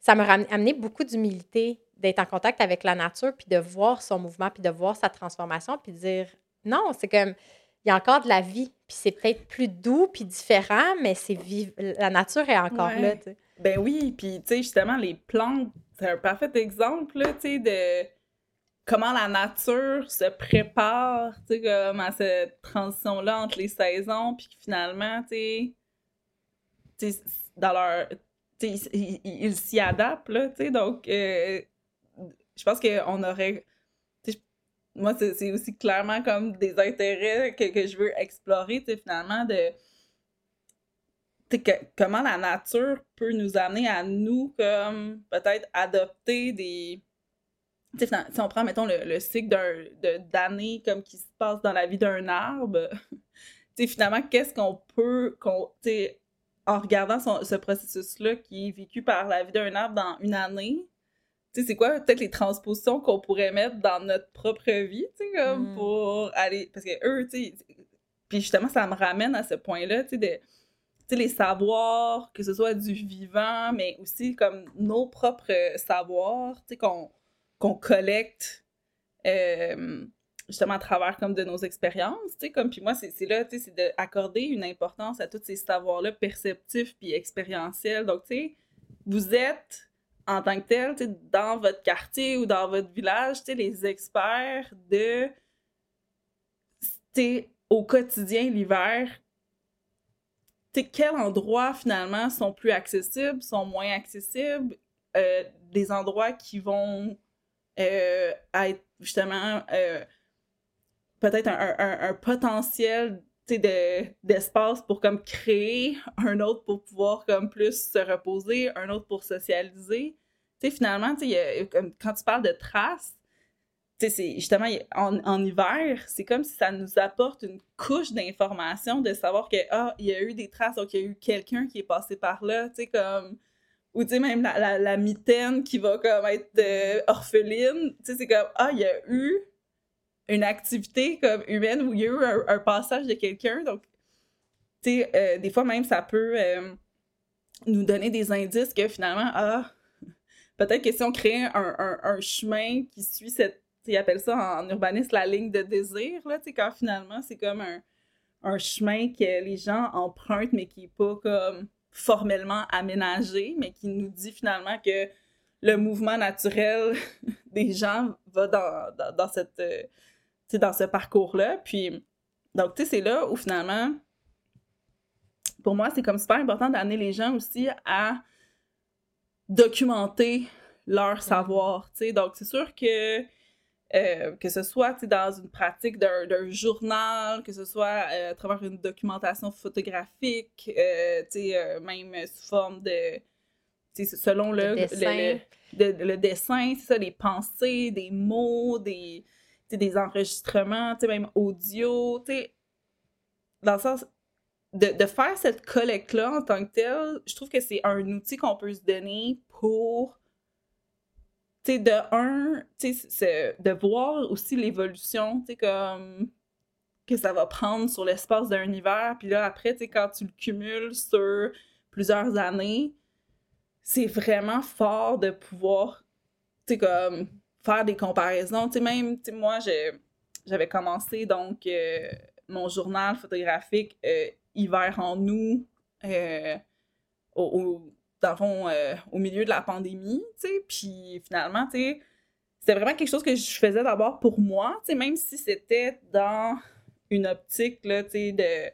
ça m'a amené beaucoup d'humilité d'être en contact avec la nature, puis de voir son mouvement, puis de voir sa transformation, puis de dire non, c'est comme il y a encore de la vie, puis c'est peut-être plus doux, puis différent, mais c'est la nature est encore là. Ben oui, puis tu sais, justement, les plantes, c'est un parfait exemple, tu sais, de comment la nature se prépare, tu sais, comme à cette transition-là entre les saisons, puis finalement, tu sais, dans leur... Tu sais, ils s'y adaptent, là, tu sais, donc... Euh, je pense qu'on aurait. Moi, c'est aussi clairement comme des intérêts que, que je veux explorer, finalement, de comment la nature peut nous amener à nous, comme peut-être adopter des. Si on prend, mettons, le, cycle d'années comme qui se passe dans la vie d'un arbre, [LAUGHS] finalement, qu'est-ce qu'on peut, en regardant ce processus-là qui est vécu par la vie d'un arbre dans une année, c'est quoi peut-être les transpositions qu'on pourrait mettre dans notre propre vie, tu sais, comme mm. pour aller. Parce que eux, tu sais. Puis justement, ça me ramène à ce point-là, tu sais, de. Tu sais, les savoirs, que ce soit du vivant, mais aussi comme nos propres savoirs, tu sais, qu'on qu'on collecte euh, justement à travers comme de nos expériences, tu sais, comme puis moi c'est là, tu sais, c'est d'accorder une importance à tous ces savoirs-là perceptifs puis expérientiels. Donc tu sais, vous êtes en tant que tel, dans votre quartier ou dans votre village, les experts de au quotidien l'hiver, quels endroits finalement sont plus accessibles, sont moins accessibles, euh, des endroits qui vont euh, être justement euh, peut-être un, potentiel d'espace pour comme créer, un autre pour pouvoir comme plus se reposer, un autre pour socialiser. Finalement, quand tu parles de traces, justement en, hiver, c'est comme si ça nous apporte une couche d'information de savoir que ah, il y a eu des traces, donc il y a eu quelqu'un qui est passé par là, tu sais comme ou tu sais même la, la, mitaine qui va comme être euh, orpheline, tu sais c'est comme ah, il y a eu une activité comme humaine où il y a eu un, passage de quelqu'un, donc tu sais euh, des fois même ça peut euh, nous donner des indices que finalement ah peut-être que si on crée un, chemin qui suit cette, ils appellent ça en, urbanisme la ligne de désir, là, quand finalement c'est comme un, chemin que les gens empruntent, mais qui n'est pas comme formellement aménagé, mais qui nous dit finalement que le mouvement naturel [LAUGHS] des gens va euh, dans ce parcours-là. Puis, donc, tu sais, c'est là où finalement, pour moi, c'est comme super important d'amener les gens aussi à documenter leur savoir. Donc, c'est sûr que euh, que ce soit dans une pratique d'un journal, que ce soit euh, à travers une documentation photographique, euh, euh même sous forme de. selon le, dessin, le, le, dessin ça, les pensées, des mots, des, des enregistrements, même audio. Dans le sens, de, faire cette collecte-là en tant que telle, je trouve que c'est un outil qu'on peut se donner pour, de un, de voir aussi l'évolution, comme que ça va prendre sur l'espace d'un hiver, puis là, après, quand tu le cumules sur plusieurs années, c'est vraiment fort de pouvoir, comme faire des comparaisons, tu même, moi, j'avais commencé, donc, euh, mon journal photographique euh, hiver en nous, euh, au, dans le fond, euh, au milieu de la pandémie, tu sais. Puis finalement, tu sais, c'était vraiment quelque chose que je faisais d'abord pour moi, tu sais, même si c'était dans une optique, là, tu sais, de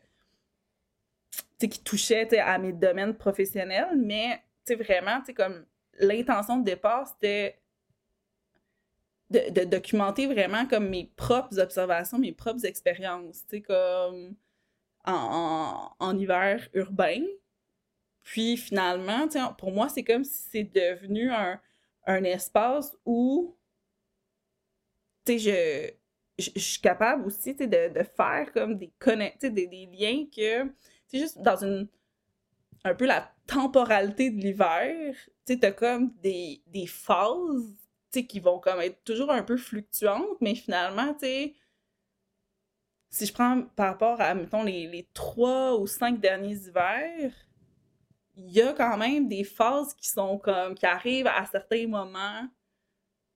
qui touchait à mes domaines professionnels, mais vraiment, comme l'intention de départ, c'était de, documenter vraiment comme mes propres observations, mes propres expériences, comme en, en, hiver urbain. Puis finalement, pour moi, c'est comme si c'est devenu un, un espace où je, je, suis capable aussi de, de, faire comme des, des, des liens que c'est juste dans une un peu la temporalité de l'hiver, tu sais, comme des, des phases, qui vont comme être toujours un peu fluctuantes, mais finalement, tu sais, si je prends par rapport à, mettons, les, les trois ou cinq derniers hivers, il y a quand même des phases qui sont comme, qui arrivent à certains moments,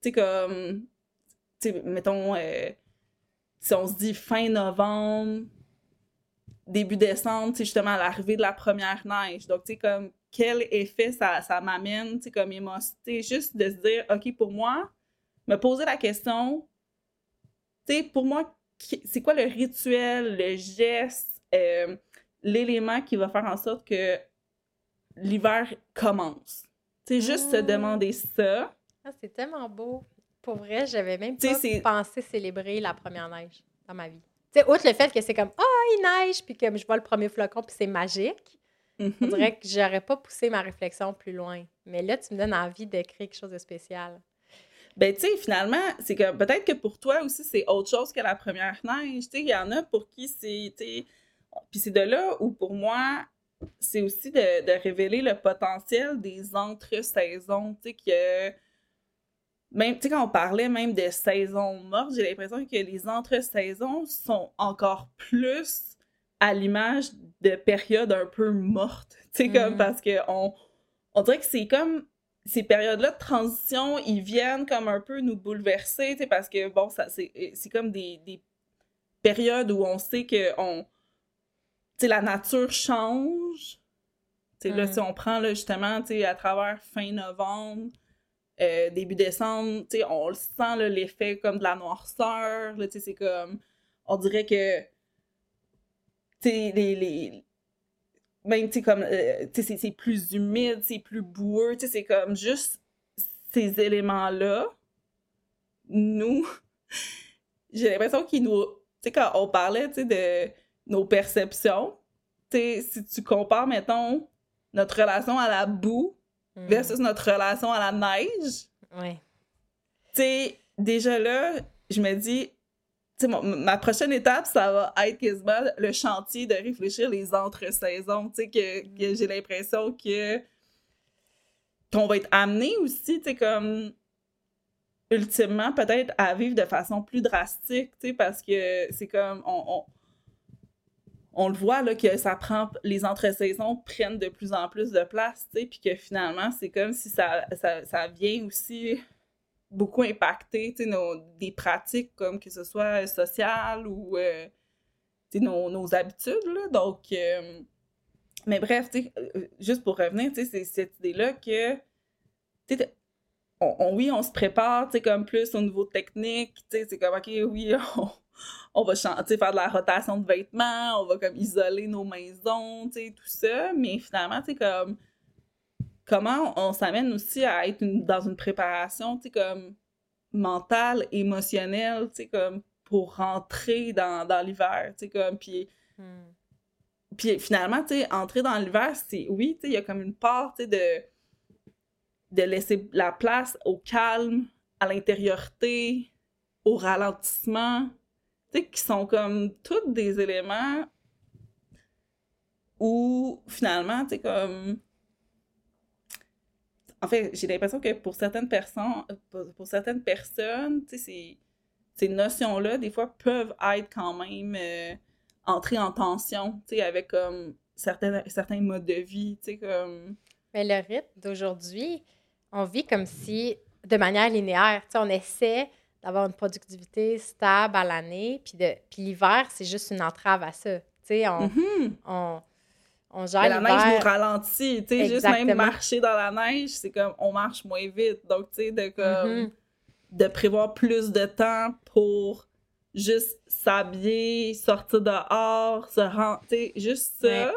tu sais, comme, tu mettons, euh, si on se dit fin novembre, début décembre, c'est justement l'arrivée de la première neige. Donc, tu sais, comme, quel effet ça, ça m'amène, tu sais, comme émotion. juste de se dire, OK, pour moi, me poser la question, tu sais, pour moi, c'est quoi le rituel, le geste, euh, l'élément qui va faire en sorte que l'hiver commence? Tu sais, juste se mmh. demander ça. Ah, c'est tellement beau. Pour vrai, j'avais même pas pensé célébrer la première neige dans ma vie. Tu sais, outre le fait que c'est comme, ah, oh, il neige, puis que je vois le premier flocon, puis c'est magique. On mm-hmm. dirait que j'aurais pas poussé ma réflexion plus loin. Mais là, tu me donnes envie de créer quelque chose de spécial. Ben, tu sais, finalement, c'est que peut-être que pour toi aussi, c'est autre chose que la première neige. Tu sais, il y en a pour qui c'est. Puis c'est de là où, pour moi, c'est aussi de, de, révéler le potentiel des entre-saisons. Tu sais, que même, tu sais, quand on parlait même de saisons mortes, j'ai l'impression que les entre-saisons sont encore plus à l'image de périodes un peu mortes. Tu sais, comme mm. parce que on, on dirait que c'est comme ces périodes-là de transition, ils viennent comme un peu nous bouleverser, tu sais, parce que bon, ça c'est comme des, des, périodes où on sait que on, la nature change. Là, si on prend là, justement, à travers fin novembre, euh, début décembre, on le sent, l'effet comme de la noirceur, c'est comme, on dirait que, les, les, même, tu sais, comme, euh, c'est plus humide, c'est plus boueux, c'est comme juste ces éléments-là, nous, [LAUGHS] j'ai l'impression qu'ils nous, tu sais, quand on parlait, de nos perceptions, si tu compares, mettons, notre relation à la boue Mm. versus notre relation à la neige. Déjà là, je me dis, tu sais, ma prochaine étape, ça va être quasiment le chantier de réfléchir les entre-saisons. Que, que j'ai l'impression que qu'on va être amené aussi, tu comme ultimement, peut-être à vivre de façon plus drastique, tu parce que c'est comme on on le voit que ça prend les entre-saisons prennent de plus en plus de place, puis que finalement, c'est comme si ça, vient aussi beaucoup impacter nos, des pratiques comme que ce soit sociales ou euh, nos, habitudes. Donc, euh, mais bref, euh, juste pour revenir, c'est cette idée-là que on, oui, on se prépare, comme plus au niveau technique, c'est comme, OK, oui, [LAUGHS] on, on va chanter, faire de la rotation de vêtements, on va comme isoler nos maisons, tu sais, tout ça. Mais finalement, tu sais, comme comment on, s'amène aussi à être dans une préparation, tu sais, comme mentale, émotionnelle, tu sais, comme pour rentrer dans, l'hiver, tu sais, comme, puis... Hmm. Puis finalement, tu sais, entrer dans l'hiver, c'est... Oui, tu sais, il y a comme une part, tu sais, de de laisser la place au calme, à l'intériorité, au ralentissement, qui sont comme tous des éléments où finalement, tu sais, comme. En fait, j'ai l'impression que pour certaines personnes, pour, certaines personnes, tu sais, ces, notions-là, des fois, peuvent être quand même euh, entrées en tension, tu sais, avec comme certains, certains modes de vie, tu sais, comme. Mais le rythme d'aujourd'hui, on vit comme si, de manière linéaire, tu sais, on essaie d'avoir une productivité stable à l'année. Puis, de, puis l'hiver, c'est juste une entrave à ça. Tu sais, on, mm-hmm. on, on, gère La neige nous ralentit. Tu sais, juste même marcher dans la neige, c'est comme on marche moins vite. Donc, tu sais, de, comme, mm-hmm. de prévoir plus de temps pour juste s'habiller, sortir dehors, se rendre. Tu sais, juste ça.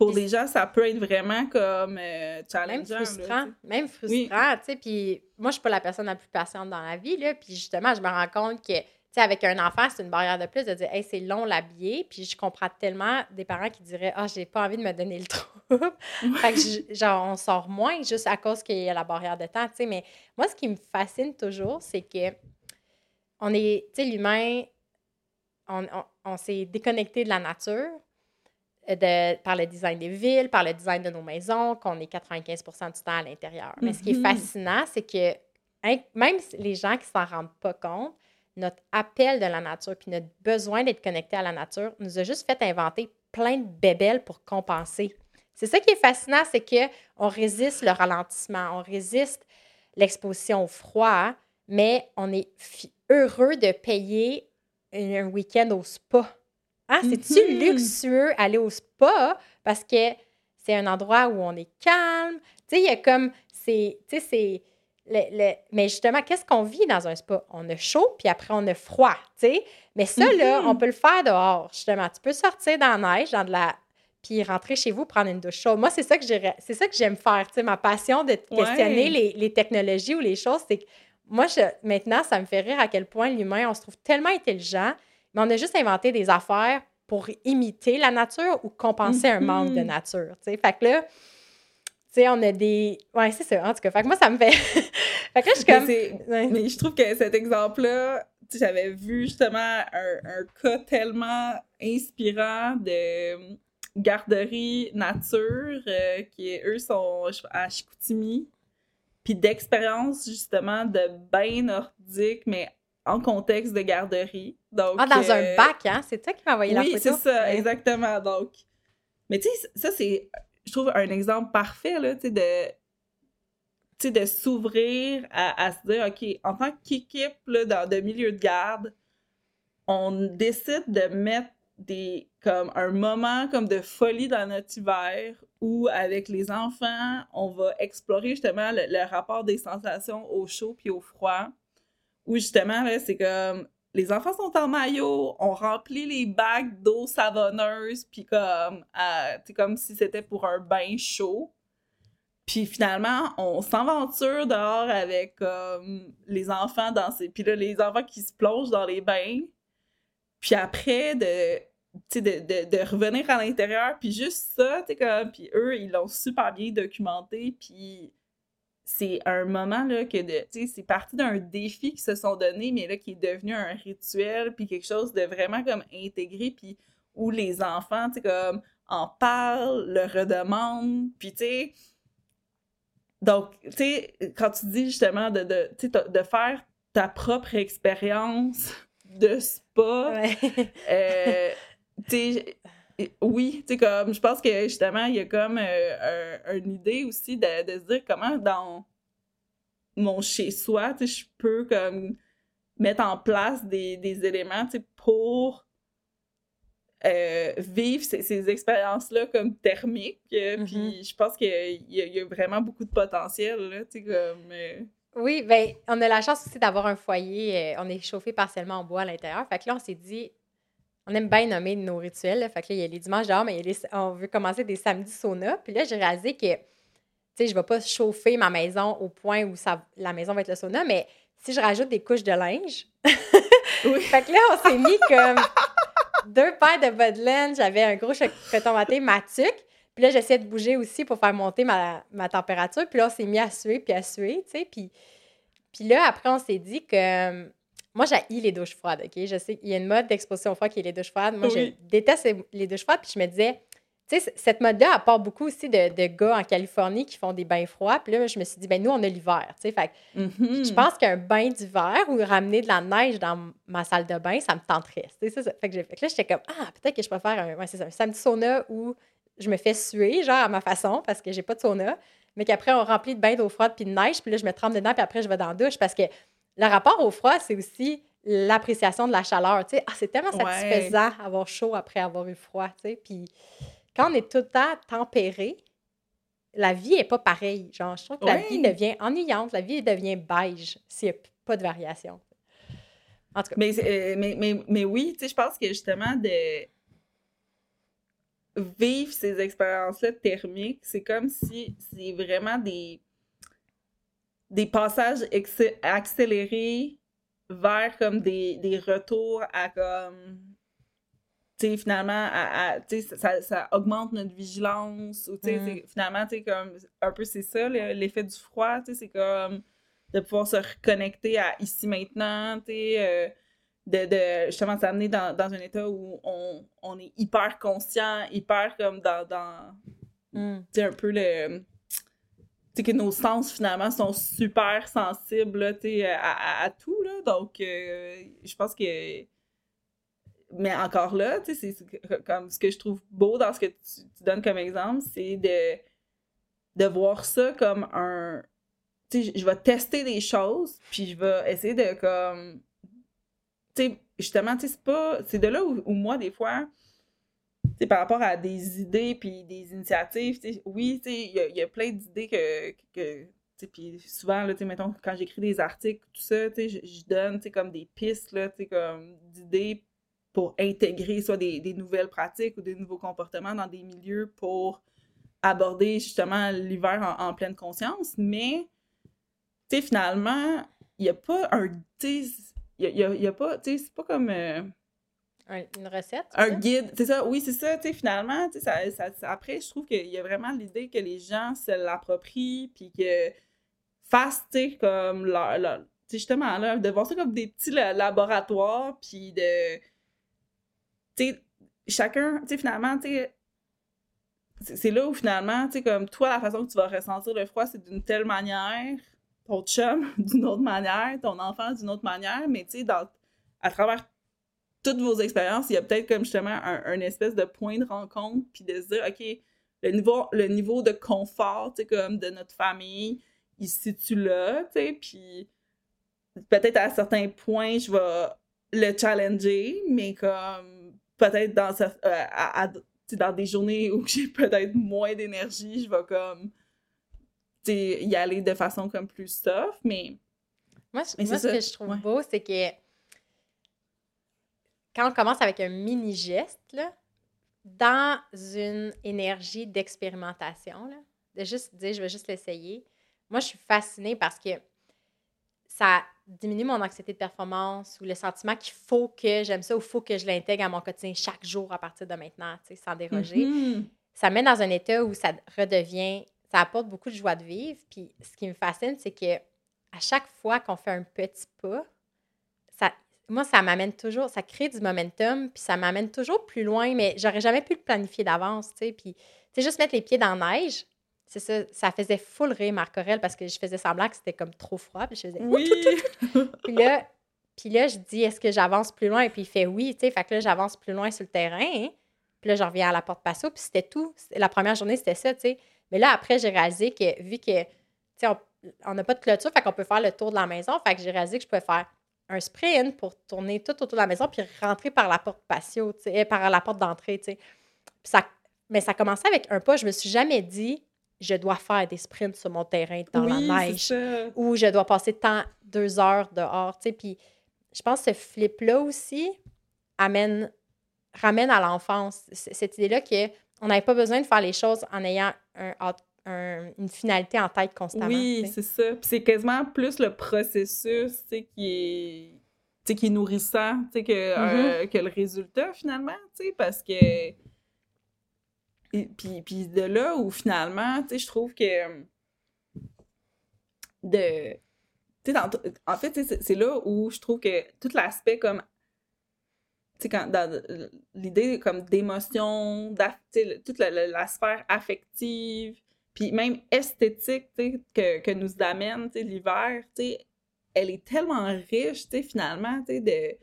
Pour les gens, ça peut être vraiment comme euh, challengeant. Même frustrant. même frustrant, tu sais. Puis moi, je suis pas la personne la plus patiente dans la vie, là. Puis justement, je me rends compte que, tu sais, avec un enfant, c'est une barrière de plus de dire, hey, c'est long l'habiller. Puis je comprends tellement des parents qui diraient, ah, oh, j'ai pas envie de me donner le [LAUGHS] trouble. fait que, genre, on sort moins juste à cause qu'il y a la barrière de temps, tu sais. Mais moi, ce qui me fascine toujours, c'est que on est, tu sais, l'humain, on, on s'est déconnecté de la nature par le design des villes, par le design de nos maisons, qu'on est 95% du temps à l'intérieur. Mais ce qui est mm-hmm. fascinant, c'est que même les gens qui s'en rendent pas compte, notre appel de la nature puis notre besoin d'être connecté à la nature nous a juste fait inventer plein de bébelles pour compenser. C'est ça qui est fascinant, c'est que on résiste le ralentissement, on résiste l'exposition au froid, mais on est heureux de payer un week-end au spa ah, c'est-tu mm-hmm. luxueux aller au spa parce que c'est un endroit où on est calme? Tu sais, il y a comme. C'est. Tu sais, c'est. Le, Mais justement, qu'est-ce qu'on vit dans un spa? On a chaud, puis après, on a froid, tu sais. Mais ça, là, on mm-hmm. peut le faire dehors, justement. Tu peux sortir dans la neige, dans de la... puis rentrer chez vous, prendre une douche chaude. Moi, c'est ça que c'est ça que j'aime faire, tu sais. Ma passion de questionner les, les, technologies ou les choses, c'est que moi, je... maintenant, ça me fait rire à quel point l'humain, on se trouve tellement intelligent mais on a juste inventé des affaires pour imiter la nature ou compenser un manque de nature. Fait que là, tu sais, on a des. Ouais, c'est ça. En tout cas, fait que moi, ça me fait. [LAUGHS] fait que là, je suis comme. Mais, je trouve que cet exemple-là, j'avais vu justement un, un, cas tellement inspirant de garderie nature, euh, qui, eux, sont à Chicoutimi, puis d'expérience, justement, de bain nordique, mais en contexte de garderie. Donc, ah, dans un euh, bac, hein? C'est toi qui m'as envoyé la photo? Oui, c'est ça, exactement. Donc, mais tu sais, ça, c'est, je trouve, un exemple parfait, là, tu sais, de, de s'ouvrir à, se dire, OK, en tant qu'équipe, là, dans de milieu de garde, on décide de mettre des, comme un moment comme de folie dans notre hiver où, avec les enfants, on va explorer justement le, le rapport des sensations au chaud puis au froid où justement, c'est comme les enfants sont en maillot, on remplit les bacs d'eau savonneuse, puis comme, c'est comme si c'était pour un bain chaud. Puis finalement, on s'aventure dehors avec les enfants dans ces... Puis là, les enfants qui se plongent dans les bains. Puis après, de, de, de, revenir à l'intérieur, puis juste ça, tu comme... Puis eux, ils l'ont super bien documenté, puis c'est un moment là que de c'est parti d'un défi qu'ils se sont donné mais là qui est devenu un rituel puis quelque chose de vraiment comme intégré puis où les enfants tu sais comme en parlent le redemandent puis tu sais donc tu sais quand tu dis justement de de, de faire ta propre expérience de spa euh, tu sais oui, tu sais, comme, je pense que justement, il y a comme euh, une idée aussi de, se dire comment dans mon chez-soi, tu sais, je peux comme mettre en place des, éléments, tu sais, pour euh, vivre ces, expériences-là comme thermiques. Euh, mm-hmm. Puis je pense qu'il y, a vraiment beaucoup de potentiel, là, tu sais, comme... Oui, bien, on a la chance aussi d'avoir un foyer. on est chauffé partiellement en bois à l'intérieur. Fait que là, on s'est dit, on aime bien nommer nos rituels. Fait que là, il y a les dimanches dehors, mais on veut commencer des samedis sauna. Puis là, j'ai réalisé que, tu sais, je ne vais pas chauffer ma maison au point où ça, la maison va être le sauna, mais si je rajoute des couches de linge, [LAUGHS] oui. fait que là, on s'est mis comme deux paires de bas de laine. J'avais un gros coton maté matuk. Puis là, j'essayais de bouger aussi pour faire monter ma, température. Puis là, on s'est mis à suer, puis à suer, tu sais. Puis, puis là, après, on s'est dit que moi, j'ai les douches froides, OK? Je sais qu'il y a une mode d'exposition froide qui est les douches froides. Moi, je déteste les douches froides. Puis je me disais, tu sais, cette mode-là apporte beaucoup aussi de, gars en Californie qui font des bains froids. Puis là, je me suis dit, ben nous, on a l'hiver, tu sais. Fait mm-hmm. je pense qu'un bain d'hiver ou ramener de la neige dans ma salle de bain, ça me tenterait. C'est ça, Fait que, fait que là, j'étais comme, ah, peut-être que je préfère un, ouais, ça, un samedi sauna où je me fais suer, genre à ma façon, parce que j'ai pas de sauna, mais qu'après, on remplit de bains d'eau froide puis de neige. Puis là, je me trempe dedans, puis après, je vais dans la douche parce que le rapport au froid, c'est aussi l'appréciation de la chaleur. Tu sais, ah, c'est tellement satisfaisant avoir chaud après avoir eu froid. Tu sais. Puis quand on est tout le temps tempéré, la vie n'est pas pareille. Genre, je trouve que la vie devient ennuyante, la vie devient beige s'il n'y a pas de variation. En tout cas. Mais, euh, mais, mais, mais oui, tu sais, je pense que justement, de vivre ces expériences-là thermiques, c'est comme si c'est vraiment des, des passages accélérés vers comme des, des retours à comme sais, finalement, à, ça, ça, augmente notre vigilance. Ou, mm. Finalement, comme, un peu c'est ça, l'effet du froid. C'est comme de pouvoir se reconnecter à ici maintenant. Euh, de, de justement s'amener dans, dans un état où on, on, est hyper conscient, hyper comme dans, dans mm. un peu le que nos sens finalement sont super sensibles à, à, tout. Là. Donc, euh, je pense que. Mais encore là, c'est comme ce que je trouve beau dans ce que tu, donnes comme exemple, c'est de, de voir ça comme un. Tu sais, je vais tester des choses, puis je vais essayer de comme. Tu sais, justement, c'est pas. C'est de là où, où moi, des fois, par rapport à des idées puis des initiatives, oui, il y, a plein d'idées que, que puis souvent, là, mettons, quand j'écris des articles, tout ça, je donne comme des pistes comme d'idées pour intégrer soit des, des, nouvelles pratiques ou des nouveaux comportements dans des milieux pour aborder justement l'hiver en, pleine conscience. Mais finalement, il n'y a pas un. Il y a, y a, pas. C'est pas comme. Euh, une recette? Un guide, c'est ça, oui, c'est ça, tu sais, finalement, tu sais, ça, après, je trouve qu'il y a vraiment l'idée que les gens se l'approprient, puis que fassent, tu sais, comme leur, tu sais, justement, là, de voir ça comme des petits laboratoires, puis de, tu sais, chacun, tu sais, finalement, tu sais, c'est là où finalement, tu sais, comme toi, la façon que tu vas ressentir le froid, c'est d'une telle manière, ton chum [LAUGHS] d'une autre manière, ton enfant d'une autre manière, mais tu sais, à travers toutes vos expériences, il y a peut-être comme justement un, espèce de point de rencontre, puis de se dire, OK, le niveau, le niveau de confort, tu sais, comme de notre famille, il se situe là, tu sais, puis peut-être à certains points, je vais le challenger, mais comme peut-être dans, euh, dans des journées où [LAUGHS] j'ai peut-être moins d'énergie, je vais comme y aller de façon comme plus soft, mais... Moi, ce que je trouve beau, c'est que quand on commence avec un mini geste, dans une énergie d'expérimentation, de juste dire je vais juste l'essayer, moi je suis fascinée parce que ça diminue mon anxiété de performance ou le sentiment qu'il faut que j'aime ça ou il faut que je l'intègre à mon quotidien chaque jour à partir de maintenant, sans déroger. Mm-hmm. Ça met dans un état où ça redevient, ça apporte beaucoup de joie de vivre. Puis ce qui me fascine, c'est que à chaque fois qu'on fait un petit pas, moi, ça m'amène toujours, ça crée du momentum, puis ça m'amène toujours plus loin, mais j'aurais jamais pu le planifier d'avance, tu sais. Puis, tu juste mettre les pieds dans la neige, c'est ça, ça faisait full rire Marc Aurel parce que je faisais semblant que c'était comme trop froid, puis je faisais oui! puis là, puis là, je dis, est-ce que j'avance plus loin? Puis il fait oui, tu sais. Fait que là, j'avance plus loin sur le terrain. Hein. Puis là, je reviens à la porte passo, puis c'était tout. La première journée, c'était ça, tu sais. Mais là, après, j'ai réalisé que vu que, tu sais, on n'a pas de clôture, fait qu'on peut faire le tour de la maison. Fait que j'ai réalisé que je pouvais faire un sprint pour tourner tout autour de la maison puis rentrer par la porte patio, par la porte d'entrée, Ça, mais ça commençait avec un pas. Je me suis jamais dit, je dois faire des sprints sur mon terrain dans la neige ou je dois passer tant, deux heures dehors, tu Puis je pense que ce flip-là aussi amène, ramène à l'enfance cette idée-là qu'on n'avait pas besoin de faire les choses en ayant un, une finalité en tête constamment. Oui, c'est ça. c'est quasiment plus le processus qui est, qui est nourrissant que, mm-hmm. euh, que le résultat, finalement, parce que... Et, puis, puis de là où, finalement, je trouve que... De... Dans, en fait, c'est là où je trouve que tout l'aspect comme quand, dans l'idée comme d'émotion, toute la, la, sphère affective, puis même esthétique que, que nous amène l'hiver, elle est tellement riche finalement de,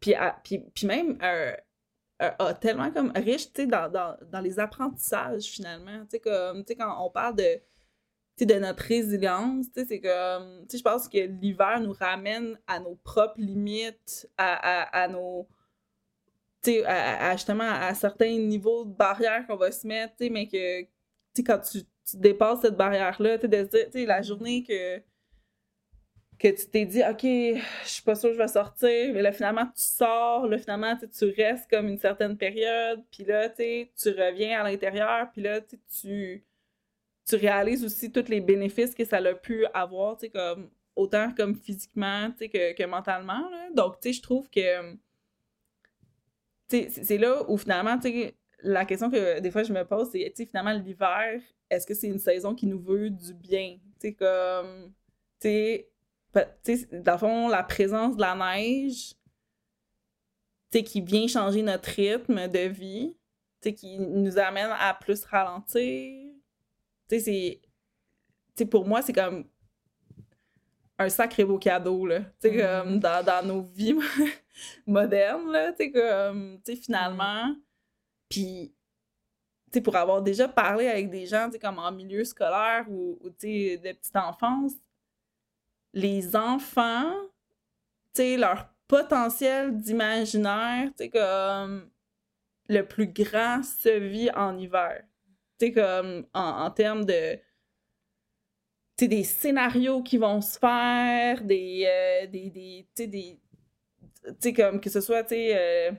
puis, même euh, euh, tellement comme riche dans, les apprentissages finalement comme quand on parle de notre résilience, c'est comme, je pense que l'hiver nous ramène à nos propres limites, à nos, à, justement à certains niveaux de barrière qu'on va se mettre, mais que quand tu, dépasses cette barrière-là, de se dire, la journée que que tu t'es dit, OK, je suis pas sûre que je vais sortir, mais là, finalement, tu sors, là, finalement, tu restes comme une certaine période, puis là, tu tu reviens à l'intérieur, puis là, tu, tu réalises aussi tous les bénéfices que ça a pu avoir, tu sais, comme, autant comme physiquement, que, que mentalement, là. Donc, tu sais, je trouve que, c'est là où, finalement, tu sais, la question que des fois je me pose, c'est, tu sais, finalement, l'hiver, est-ce que c'est une saison qui nous veut du bien? Tu sais, comme, tu sais, dans le fond, la présence de la neige, qui vient changer notre rythme de vie, qui nous amène à plus ralentir. c'est... pour moi, c'est comme un sacré beau cadeau, là. Mm-hmm. comme dans, nos vies [LAUGHS] modernes, là. comme, finalement. Mm-hmm. Puis, pour avoir déjà parlé avec des gens, comme en milieu scolaire ou, ou de petite enfance, les enfants, tu sais, leur potentiel d'imaginaire, tu sais, comme le plus grand se vit en hiver. Tu sais, comme en, termes de. Tu sais, des scénarios qui vont se faire, des. Euh, des, des tu sais, des. Sais, comme que ce soit, tu sais. Euh,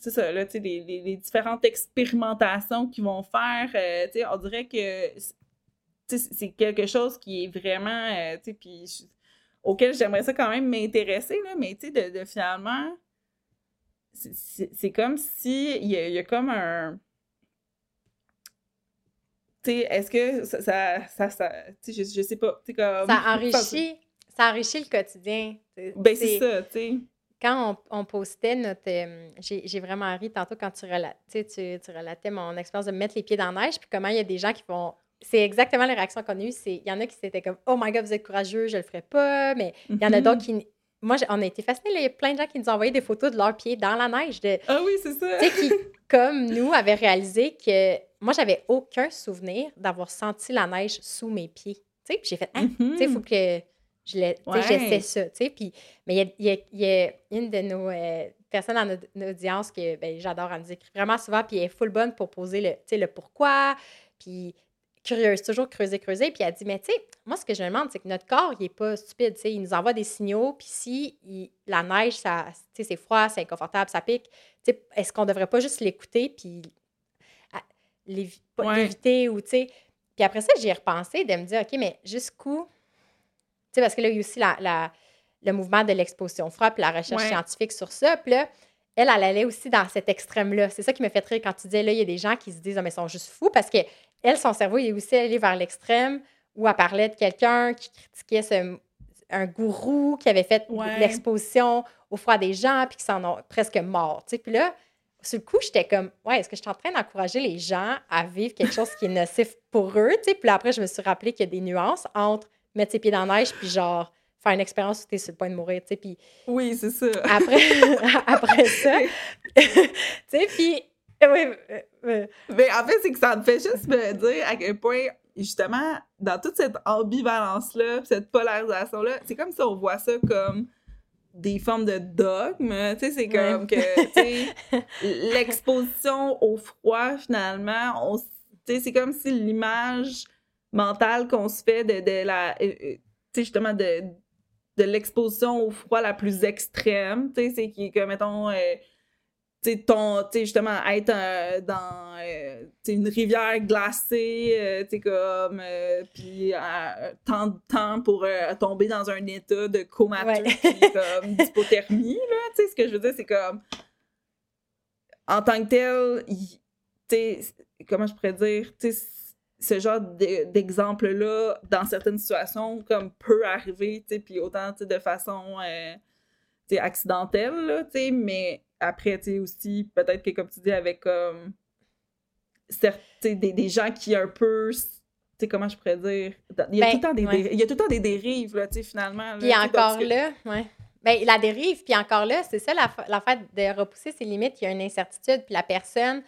c'est ça, là, tu sais, les, les, différentes expérimentations qu'ils vont faire, euh, tu sais, on dirait que c'est quelque chose qui est vraiment, tu sais, puis auquel j'aimerais ça quand même m'intéresser, là, mais tu sais, de, finalement, c'est comme si il y, a comme un. Est-ce que ça. ça, ça, sais, je, sais pas. Comme... Ça enrichit, ça enrichit le quotidien. Ben, c'est ça, tu sais. Quand on, on postait notre. Euh, j'ai vraiment ri tantôt quand tu, tu, tu relatais mon expérience de mettre les pieds dans la neige, puis comment il y a des gens qui vont c'est exactement les réactions qu'on a eues. Il y en a qui s'étaient comme Oh my god, vous êtes courageux, je le ferai pas. Mais il y en a d'autres mm-hmm. qui. Moi, on a été fascinés. Il y a plein de gens qui nous ont envoyé des photos de leurs pieds dans la neige. De, ah oui, c'est ça. Tu sais, qui, comme nous, avaient réalisé que moi, j'avais aucun souvenir d'avoir senti la neige sous mes pieds. Tu sais, j'ai fait Ah, tu sais, il faut mm-hmm. que je j'essaie ça. Tu sais, puis, mais il y a, une de nos euh, personnes dans notre, audience que ben, j'adore, elle nous écrit vraiment souvent, puis elle est full bonne pour poser le, le pourquoi. Puis curieuse, toujours creuser, creuser. Puis elle dit, mais tu sais, moi, ce que je me demande, c'est que notre corps, il n'est pas stupide. Tu sais, il nous envoie des signaux. Puis si la neige, ça, c'est froid, c'est inconfortable, ça pique, tu sais, est-ce qu'on ne devrait pas juste l'écouter puis l'éviter ou, tu sais. Puis après ça, j'y ai repensé de me dire, OK, mais jusqu'où. Tu sais, parce que là, il y a aussi la, le mouvement de l'exposition puis la recherche scientifique sur ça. Puis là, elle, elle allait aussi dans cet extrême-là. C'est ça qui me fait rire quand tu disais, là, il y a des gens qui se disent, ah, mais ils sont juste fous parce que elle, son cerveau, il est aussi allé vers l'extrême où elle parlait de quelqu'un qui critiquait un gourou qui avait fait l'exposition au froid des gens puis qui s'en ont presque mort. Puis là, sur le coup, j'étais comme, ouais, est-ce que je suis en train d'encourager les gens à vivre quelque chose qui est nocif pour eux? Puis là, après, je me suis rappelé qu'il y a des nuances entre mettre ses pieds dans la neige puis genre faire une expérience où tu es sur le point de mourir, tu sais, puis... Oui, c'est ça. Après, [LAUGHS] après ça, tu sais, puis Oui, mais en fait, c'est que ça me fait juste me dire à quel point, justement, dans toute cette ambivalence-là, cette polarisation-là, c'est comme si on voit ça comme des formes de dogme. Tu sais, c'est comme que, [LAUGHS] l'exposition au froid, finalement, on, c'est comme si l'image mentale qu'on se fait de, de la. Euh, euh, tu sais, justement, de, de l'exposition au froid la plus extrême, tu sais, c'est qui, que, mettons, euh, ton, justement, être euh, dans euh, une rivière glacée, euh, tu comme, puis tant de temps pour tomber dans un état de comateux, comme [LAUGHS] d'hypothermie, là, tu sais, ce que je veux dire, c'est comme, en tant que tel, tu comment je pourrais dire, tu ce genre d'exemple-là, dans certaines situations, comme peut arriver, tu sais, puis autant, de façon, accidentelle, tu sais, mais après, tu sais, aussi, peut-être que, comme tu dis, avec comme. des, des gens qui un peu. Tu sais, comment je pourrais dire? Il y a, tout, le temps des il y a tout le temps des dérives, là, tu sais, finalement. Puis encore là, ouais. Ben, la dérive, puis encore là, c'est ça la, la fait de repousser ses limites. Il y a une incertitude, puis la personne.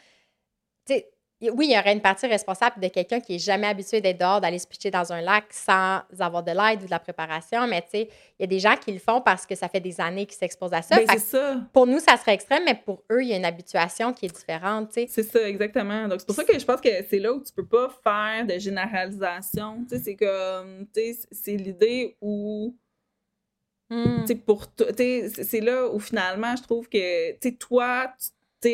Tu sais, oui, il y aurait une partie responsable de quelqu'un qui est jamais habitué d'être dehors, d'aller se pitcher dans un lac sans avoir de l'aide ou de la préparation. Mais tu sais, il y a des gens qui le font parce que ça fait des années qu'ils s'exposent à ça. Ben, ça. Pour nous, ça serait extrême, mais pour eux, il y a une habituation qui est différente. C'est ça, exactement. Donc, c'est pour ça que je pense que c'est là où tu peux pas faire de généralisation. Tu sais, c'est comme, tu sais, c'est l'idée où Hmm. Tu sais, pour c'est là où finalement, je trouve que, tu sais, toi, tu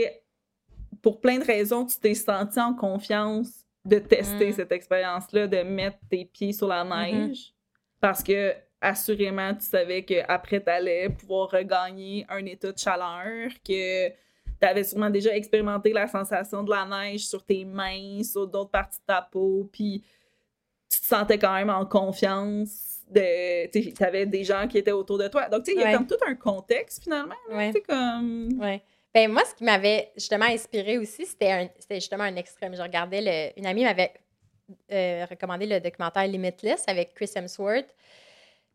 pour plein de raisons, tu t'es senti en confiance de tester Mm. cette expérience-là, de mettre tes pieds sur la Mm-hmm. neige, parce que assurément, tu savais qu'après, tu allais pouvoir regagner un état de chaleur, que tu avais sûrement déjà expérimenté la sensation de la neige sur tes mains, sur d'autres parties de ta peau, puis tu te sentais quand même en confiance. De, tu avais des gens qui étaient autour de toi. Donc, tu sais, il y a Ouais. comme tout un contexte, finalement. Ouais. Comme... Ouais. Ben, moi, ce qui m'avait justement inspiré aussi, c'était justement un extrême. Je regardais, le- une amie m'avait euh, recommandé le documentaire Limitless avec Chris Hemsworth.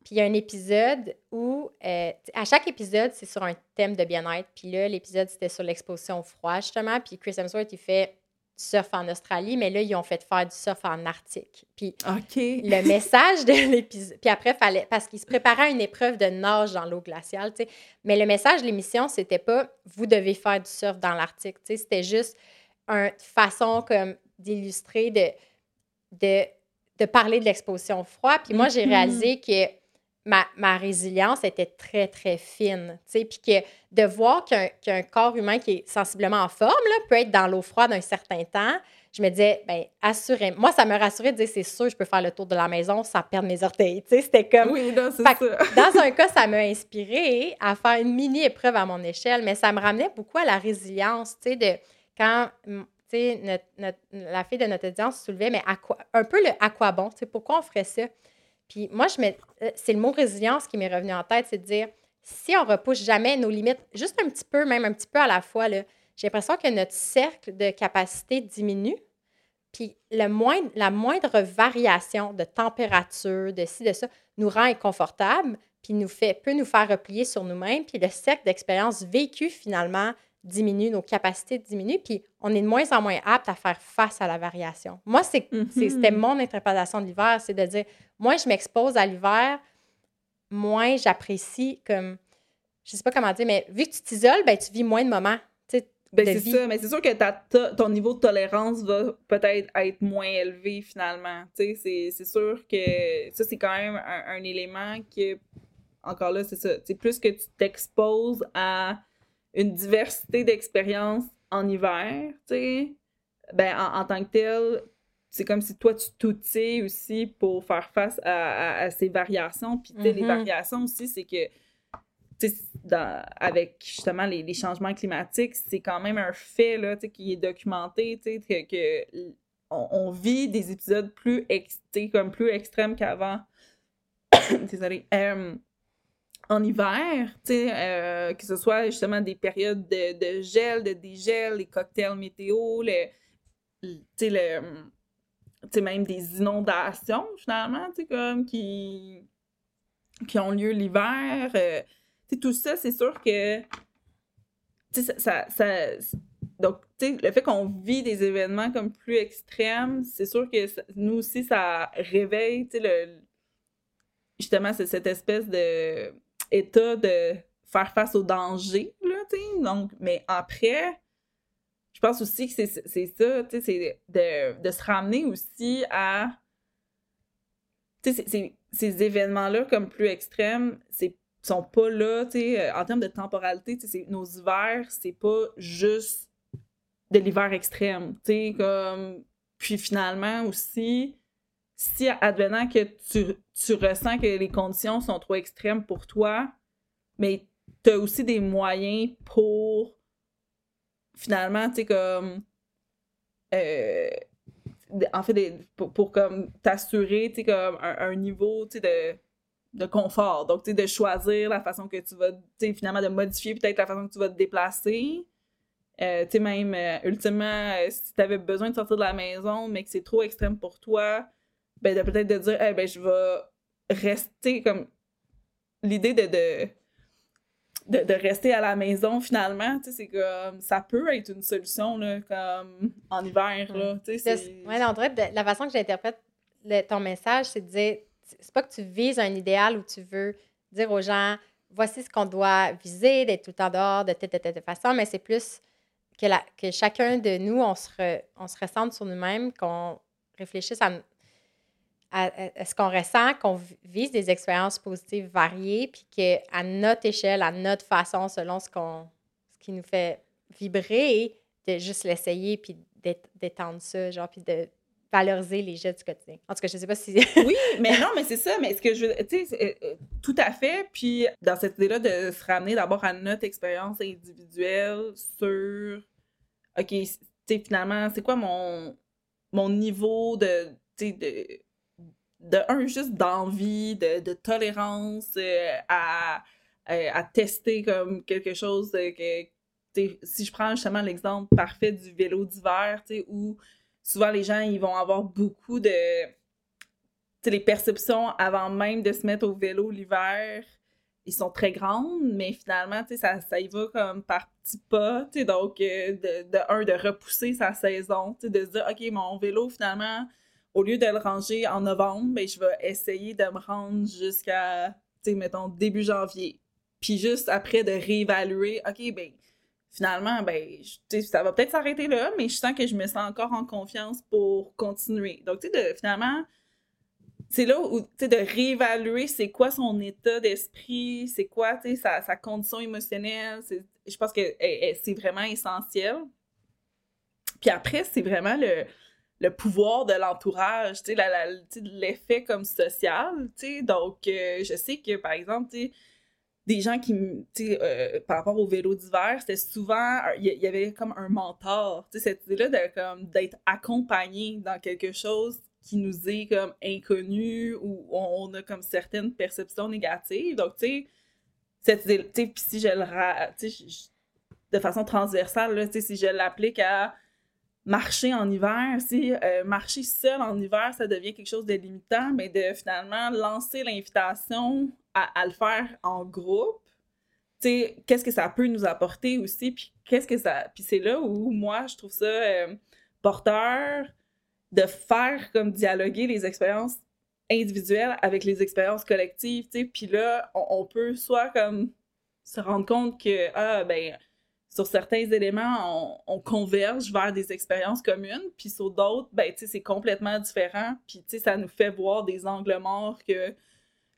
Puis il y a un épisode où, euh, à chaque épisode, c'est sur un thème de bien-être. Puis là, l'épisode, c'était sur l'exposition au froid, justement. Puis Chris Hemsworth, il fait surf en Australie, mais là, ils ont fait faire du surf en Arctique. Puis le [LAUGHS] message de l'épisode. Puis après, fallait. Parce qu'il se préparait à une épreuve de nage dans l'eau glaciale, tu sais. Mais le message de l'émission, c'était pas vous devez faire du surf dans l'Arctique, tu sais. C'était juste une façon comme d'illustrer, de, de, de parler de l'exposition au froid. Puis moi, j'ai Mhm. réalisé que ma, ma résilience était très, très fine. Puis que de voir qu'un qu'un corps humain qui est sensiblement en forme, là, peut être dans l'eau froide un certain temps, je me disais, ben assurément. Moi, ça me rassurait de dire, c'est sûr, je peux faire le tour de la maison sans perdre mes orteils. C'était comme. Oui, ça. Dans un cas, ça m'a inspiré à faire une mini épreuve à mon échelle, mais ça me ramenait beaucoup à la résilience, tu sais, de quand. notre- notre- la fille de notre audience soulevait, mais à quoi, un peu le à quoi bon, pourquoi on ferait ça? Puis moi, euh, c'est le mot résilience qui m'est revenu en tête, c'est de dire, si on repousse jamais nos limites, juste un petit peu, même un petit peu à la fois, là, j'ai l'impression que notre cercle de capacité diminue. Puis la moindre variation de température, de ci, de ça, nous rend inconfortable, puis nous fait, peut nous faire replier sur nous-mêmes. Puis le cercle d'expérience vécue, finalement, diminue, nos capacités diminuent, puis on est de moins en moins apte à faire face à la variation. Moi, c'est, Mhm. c'était mon interprétation de l'hiver, c'est de dire, moins je m'expose à l'hiver, moins j'apprécie comme, je sais pas comment dire, mais vu que tu t'isoles, ben, tu vis moins de moments. Ben, c'est ça, mais c'est sûr que ta, ta- ton niveau de tolérance va peut-être être moins élevé finalement. C'est- sûr que ça, c'est quand même un, un élément que, encore là, c'est ça. C'est plus que tu t'exposes à une diversité d'expériences en hiver, tu sais, ben, en, en tant que tel, c'est comme si toi, tu t'outillais aussi pour faire face à, à- à ces variations. Puis, tu sais, les Mhm. variations aussi, c'est que tu sais, avec justement les, les changements climatiques, c'est quand même un fait là, tu sais, qui est documenté, tu sais, que, que on, on vit des épisodes plus, ex- comme plus extrêmes qu'avant. [COUGHS] Désolée. En hiver, euh, que ce soit justement des périodes de, gel, de dégel, les cocktails météo, même des inondations, finalement, comme qui, qui ont lieu l'hiver. euh, tout ça, c'est sûr que. Ça, ça, ça- donc, le fait qu'on vit des événements comme plus extrêmes, c'est sûr que nous aussi, ça réveille, le. Justement, cette espèce de état de faire face au danger, là. Donc, mais après, je pense aussi que c'est ça, tu sais, c'est de, de se ramener aussi à. Ces événements-là, comme plus extrêmes, c'est sont pas là, euh, en termes de temporalité, nos hivers, c'est pas juste de l'hiver extrême, tu comme... Puis finalement aussi, si advenant que tu, tu ressens que les conditions sont trop extrêmes pour toi, mais t'as aussi des moyens pour finalement, tu comme... euh, en fait, des- pour, comme t'assurer, tu comme un, niveau, tu de confort. Donc, tu sais, de choisir la façon que tu vas, tu finalement, de modifier peut-être la façon que tu vas te déplacer. Euh, tu sais, même, euh, ultimement, si tu avais besoin de sortir de la maison, mais que c'est trop extrême pour toi, ben, de peut-être de dire, eh ben, je vais rester comme. L'idée de, de, de, de rester à la maison, finalement, tu sais, c'est comme. Ça peut être une solution, là, comme en hiver, là. Tu sais, ouais, non, de- la façon que j'interprète ton message, c'est de dire, c'est pas que tu vises un idéal où tu veux dire aux gens, voici ce qu'on doit viser, d'être tout le temps dehors, de telle, telle, telle façon, mais c'est plus que, la, que chacun de nous, on se, re- on se ressente sur nous-mêmes, qu'on réfléchisse à, est-ce qu'on ressent qu'on vise des expériences positives variées, puis qu'à notre échelle, à notre façon, selon ce, qu'on, ce qui nous fait vibrer, de juste l'essayer, puis d'étendre ça, genre, puis de valoriser les jeux du quotidien. En tout cas, je sais pas si... [LAUGHS] oui, mais non, mais c'est ça. Mais ce que je. Tu sais, euh, tout à fait. Puis dans cette idée-là de se ramener d'abord à notre expérience individuelle sur... OK, tu sais, finalement, c'est quoi mon, mon niveau de... De de un, juste d'envie, de, de, tolérance euh, à, euh, à, tester comme quelque chose que, si je prends justement l'exemple parfait du vélo d'hiver, où souvent les gens ils vont avoir beaucoup de les perceptions avant même de se mettre au vélo l'hiver, ils sont très grandes, mais finalement, ça, ça y va comme par petits pas, donc euh, de, de, un, de repousser sa saison, de se dire, OK, mon vélo, finalement, au lieu de le ranger en novembre, ben, je vais essayer de me rendre jusqu'à, mettons, début janvier. Puis juste après de réévaluer, OK, ben finalement, ben, ça va peut-être s'arrêter là, mais je sens que je me sens encore en confiance pour continuer. Donc, tu sais, finalement, c'est là où, tu sais, de réévaluer c'est quoi son état d'esprit, c'est quoi, tu sais, sa, sa, condition émotionnelle. Je pense que c'est vraiment essentiel. Puis après, c'est vraiment le, le pouvoir de l'entourage, tu sais, l'effet comme social, tu sais. Donc, euh, je sais que, par exemple, tu sais, des gens qui, tu sais, euh, par rapport au vélo d'hiver, c'était souvent, il y, avait comme un mentor, tu sais, cette idée-là d'être accompagné dans quelque chose qui nous est, comme, inconnu ou on a, comme, certaines perceptions négatives. Donc, tu sais, cette idée, tu sais, puis si je le, tu sais, de façon transversale, tu sais, si je l'applique à marcher en hiver, euh, marcher seul en hiver, ça devient quelque chose de limitant, mais de finalement lancer l'invitation à, le faire en groupe, qu'est-ce que ça peut nous apporter aussi, puis qu'est-ce que ça... Puis c'est là où, moi, je trouve ça euh, porteur de faire comme dialoguer les expériences individuelles avec les expériences collectives, tu sais, puis là, on, on, peut soit comme se rendre compte que, ah, ben sur certains éléments, on, converge vers des expériences communes, puis sur d'autres, ben, tu c'est complètement différent, puis, ça nous fait voir des angles morts que,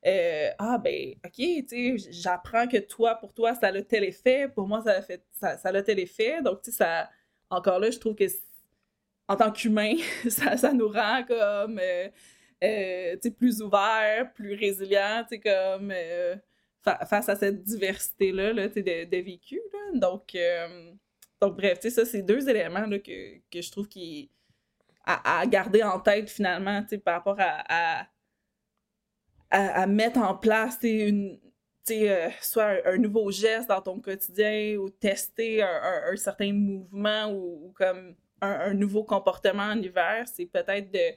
euh, ah, ben, OK, tu j'apprends que toi, pour toi, ça a tel effet, pour moi, ça a, fait, ça, a tel effet, donc, tu sais, ça, encore là, je trouve que, en tant qu'humain, [LAUGHS] ça, ça nous rend comme, euh, euh, plus ouverts, plus résilients, tu comme face à cette diversité-là là, de, de vécu. Donc, euh, donc, bref, ça, c'est deux éléments là, que, que, je trouve qui à, à, garder en tête finalement par rapport à, à, à, mettre en place une, euh, soit un, nouveau geste dans ton quotidien ou tester un, un, certain mouvement ou, comme un, nouveau comportement en hiver, c'est peut-être de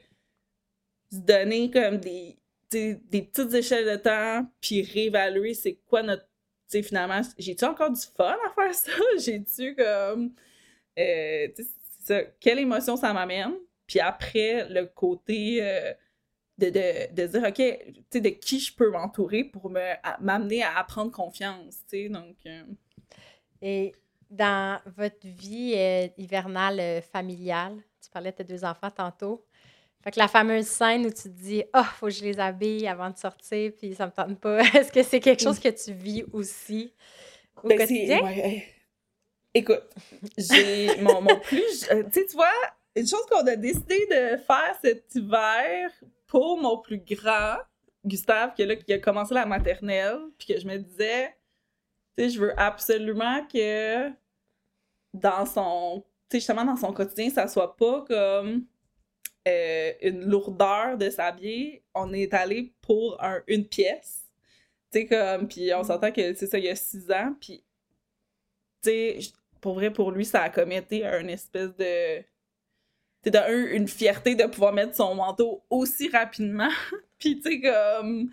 se donner comme des, des petites échelles de temps, puis réévaluer c'est quoi notre. Tu sais, finalement, j'ai-tu encore du fun à faire ça? [LAUGHS] J'ai-tu comme. Euh, quelle émotion ça m'amène? Puis après, le côté euh, de, de, de, dire, OK, tu sais, de qui je peux m'entourer pour m'amener à, à, prendre confiance, tu sais, donc... Euh. Et dans votre vie hivernale familiale, tu parlais de tes deux enfants tantôt, fait que la fameuse scène où tu te dis Ah, oh, faut que je les habille avant de sortir, puis ça me tente pas. [LAUGHS] Est-ce que c'est quelque chose que tu vis aussi? Au ben, quotidien? Écoute, j'ai [LAUGHS] mon, mon, plus. Euh, tu sais, tu vois, une chose qu'on a décidé de faire cet hiver pour mon plus grand, Gustave, qui, là, qui a commencé la maternelle, puis que je me disais, tu sais, je veux absolument que dans son. Tu sais, justement, dans son quotidien, ça soit pas comme euh, une lourdeur de s'habiller, on est allé pour un, une pièce. Tu sais, comme, puis on mm. s'entend que c'est ça, il y a six ans, puis, tu sais, pour vrai, pour lui, ça a comme été un espèce de. Tu sais, une fierté de pouvoir mettre son manteau aussi rapidement, [LAUGHS] puis, tu sais, comme.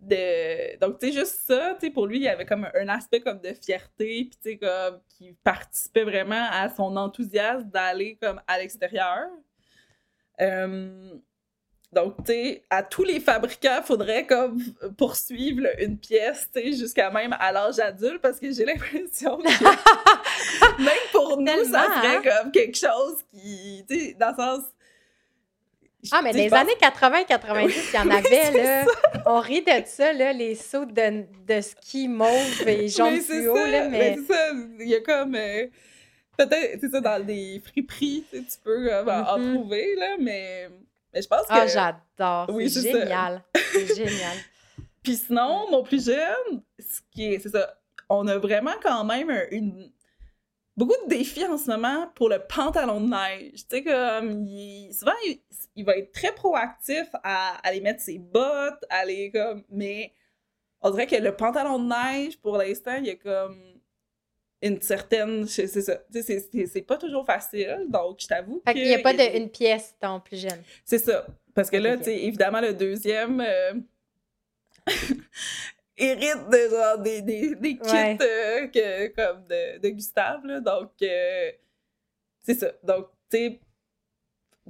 De... Donc, tu sais, juste ça, tu sais, pour lui, il y avait comme un aspect comme de fierté, puis tu sais, comme, qui participait vraiment à son enthousiasme d'aller comme à l'extérieur. Euh, donc, tu sais, à tous les fabricants, il faudrait comme poursuivre une pièce, tu sais, jusqu'à même à l'âge adulte, parce que j'ai [LAUGHS] l'impression que [LAUGHS] même pour nous, ça serait comme quelque chose qui, tu sais, dans le sens, Ah, mais des pense- années 80-90, il y en [LAUGHS] avait, là. On rit de ça, là, les sauts de, de ski mauve et jaune Mais fluo, ça, là, mais mais... c'est ça, il y a comme... euh, Peut-être, c'est ça, dans des friperies, tu peux euh, en Mhm. trouver, là, mais, mais je pense que... Ah, j'adore. Oui, c'est génial. C'est génial. [LAUGHS] Puis sinon, mon plus jeune, ce qui est, c'est ça, on a vraiment quand même un- une, beaucoup de défis en ce moment pour le pantalon de neige. Tu sais, comme, il, souvent, il, il va être très proactif à aller mettre ses bottes, aller comme, mais on dirait que le pantalon de neige, pour l'instant, il y a comme une certaine, c'est ça, tu sais, c'est- pas toujours facile, donc je t'avoue Fait qu'il n'y a pas des- d'une pièce, ton plus jeune. c'est ça. Parce que là, Ok. tu sais, évidemment, le deuxième euh, [LAUGHS] hérite de genre des, des, des kits Ouais. euh, que, comme de, de Gustave, là. Donc, euh, c'est ça. Donc, tu sais,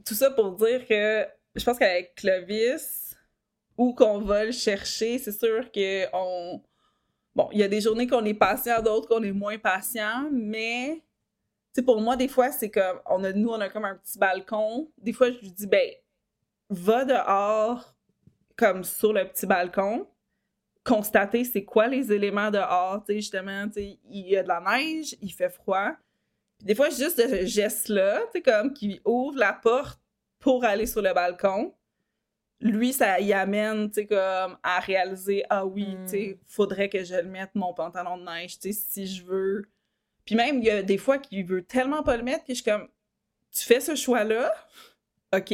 tout ça pour dire que je pense qu'avec Clovis, où qu'on va le chercher, c'est sûr que on. Bon, il y a des journées qu'on est patient, d'autres qu'on est moins patient, mais pour moi, des fois, c'est comme, on a, nous, on a comme un petit balcon. Des fois, je lui dis, ben, va dehors, comme sur le petit balcon, constater c'est quoi les éléments dehors, tu sais, justement, tu il y a de la neige, il fait froid. Des fois, juste ce geste-là, tu sais, comme, qui ouvre la porte pour aller sur le balcon, lui, ça y amène, tu sais, comme, à réaliser, ah oui, Mm. tu sais, faudrait que je le mette, mon pantalon de neige, tu sais, si je veux puis même, il y a des fois qu'il veut tellement pas le mettre que je suis comme, tu fais ce choix-là, OK,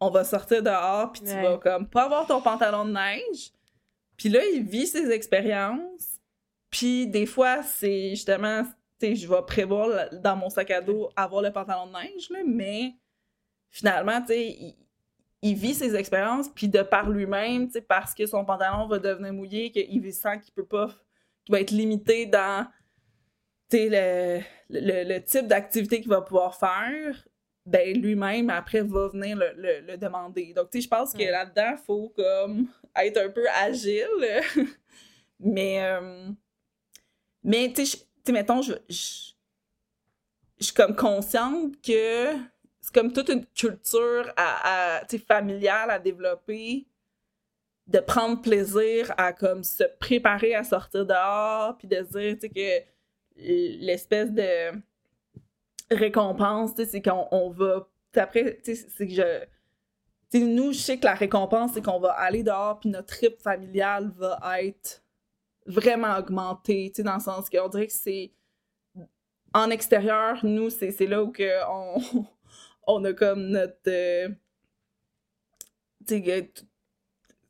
on va sortir dehors, puis tu Ouais. vas comme pas avoir ton pantalon de neige. Puis là, il vit ses expériences. Puis des fois, c'est justement, tu sais, je vais prévoir dans mon sac à dos avoir le pantalon de neige, là, mais finalement, tu sais, il, vit ses expériences, puis de par lui-même, parce que son pantalon va devenir mouillé, qu'il sent qu'il peut pas, qu'il va être limité dans le, le, le type d'activité qu'il va pouvoir faire, ben lui-même, après, va venir le, le, le demander. Donc, tu sais, je pense que Ouais. là-dedans, il faut comme être un peu agile. [LAUGHS] mais, euh, mais tu sais, je- tu sais, mettons, je, je, je suis comme consciente que c'est comme toute une culture à, familiale à développer de prendre plaisir à comme se préparer à sortir dehors puis de se dire que l'espèce de récompense, c'est qu'on on va. Après, c'est que nous, je sais que la récompense, c'est qu'on va aller dehors, puis notre trip familial va être vraiment augmenté, tu sais, dans le sens qu'on dirait que c'est. En extérieur, nous, c'est c'est là où que on, on a comme notre. euh, t-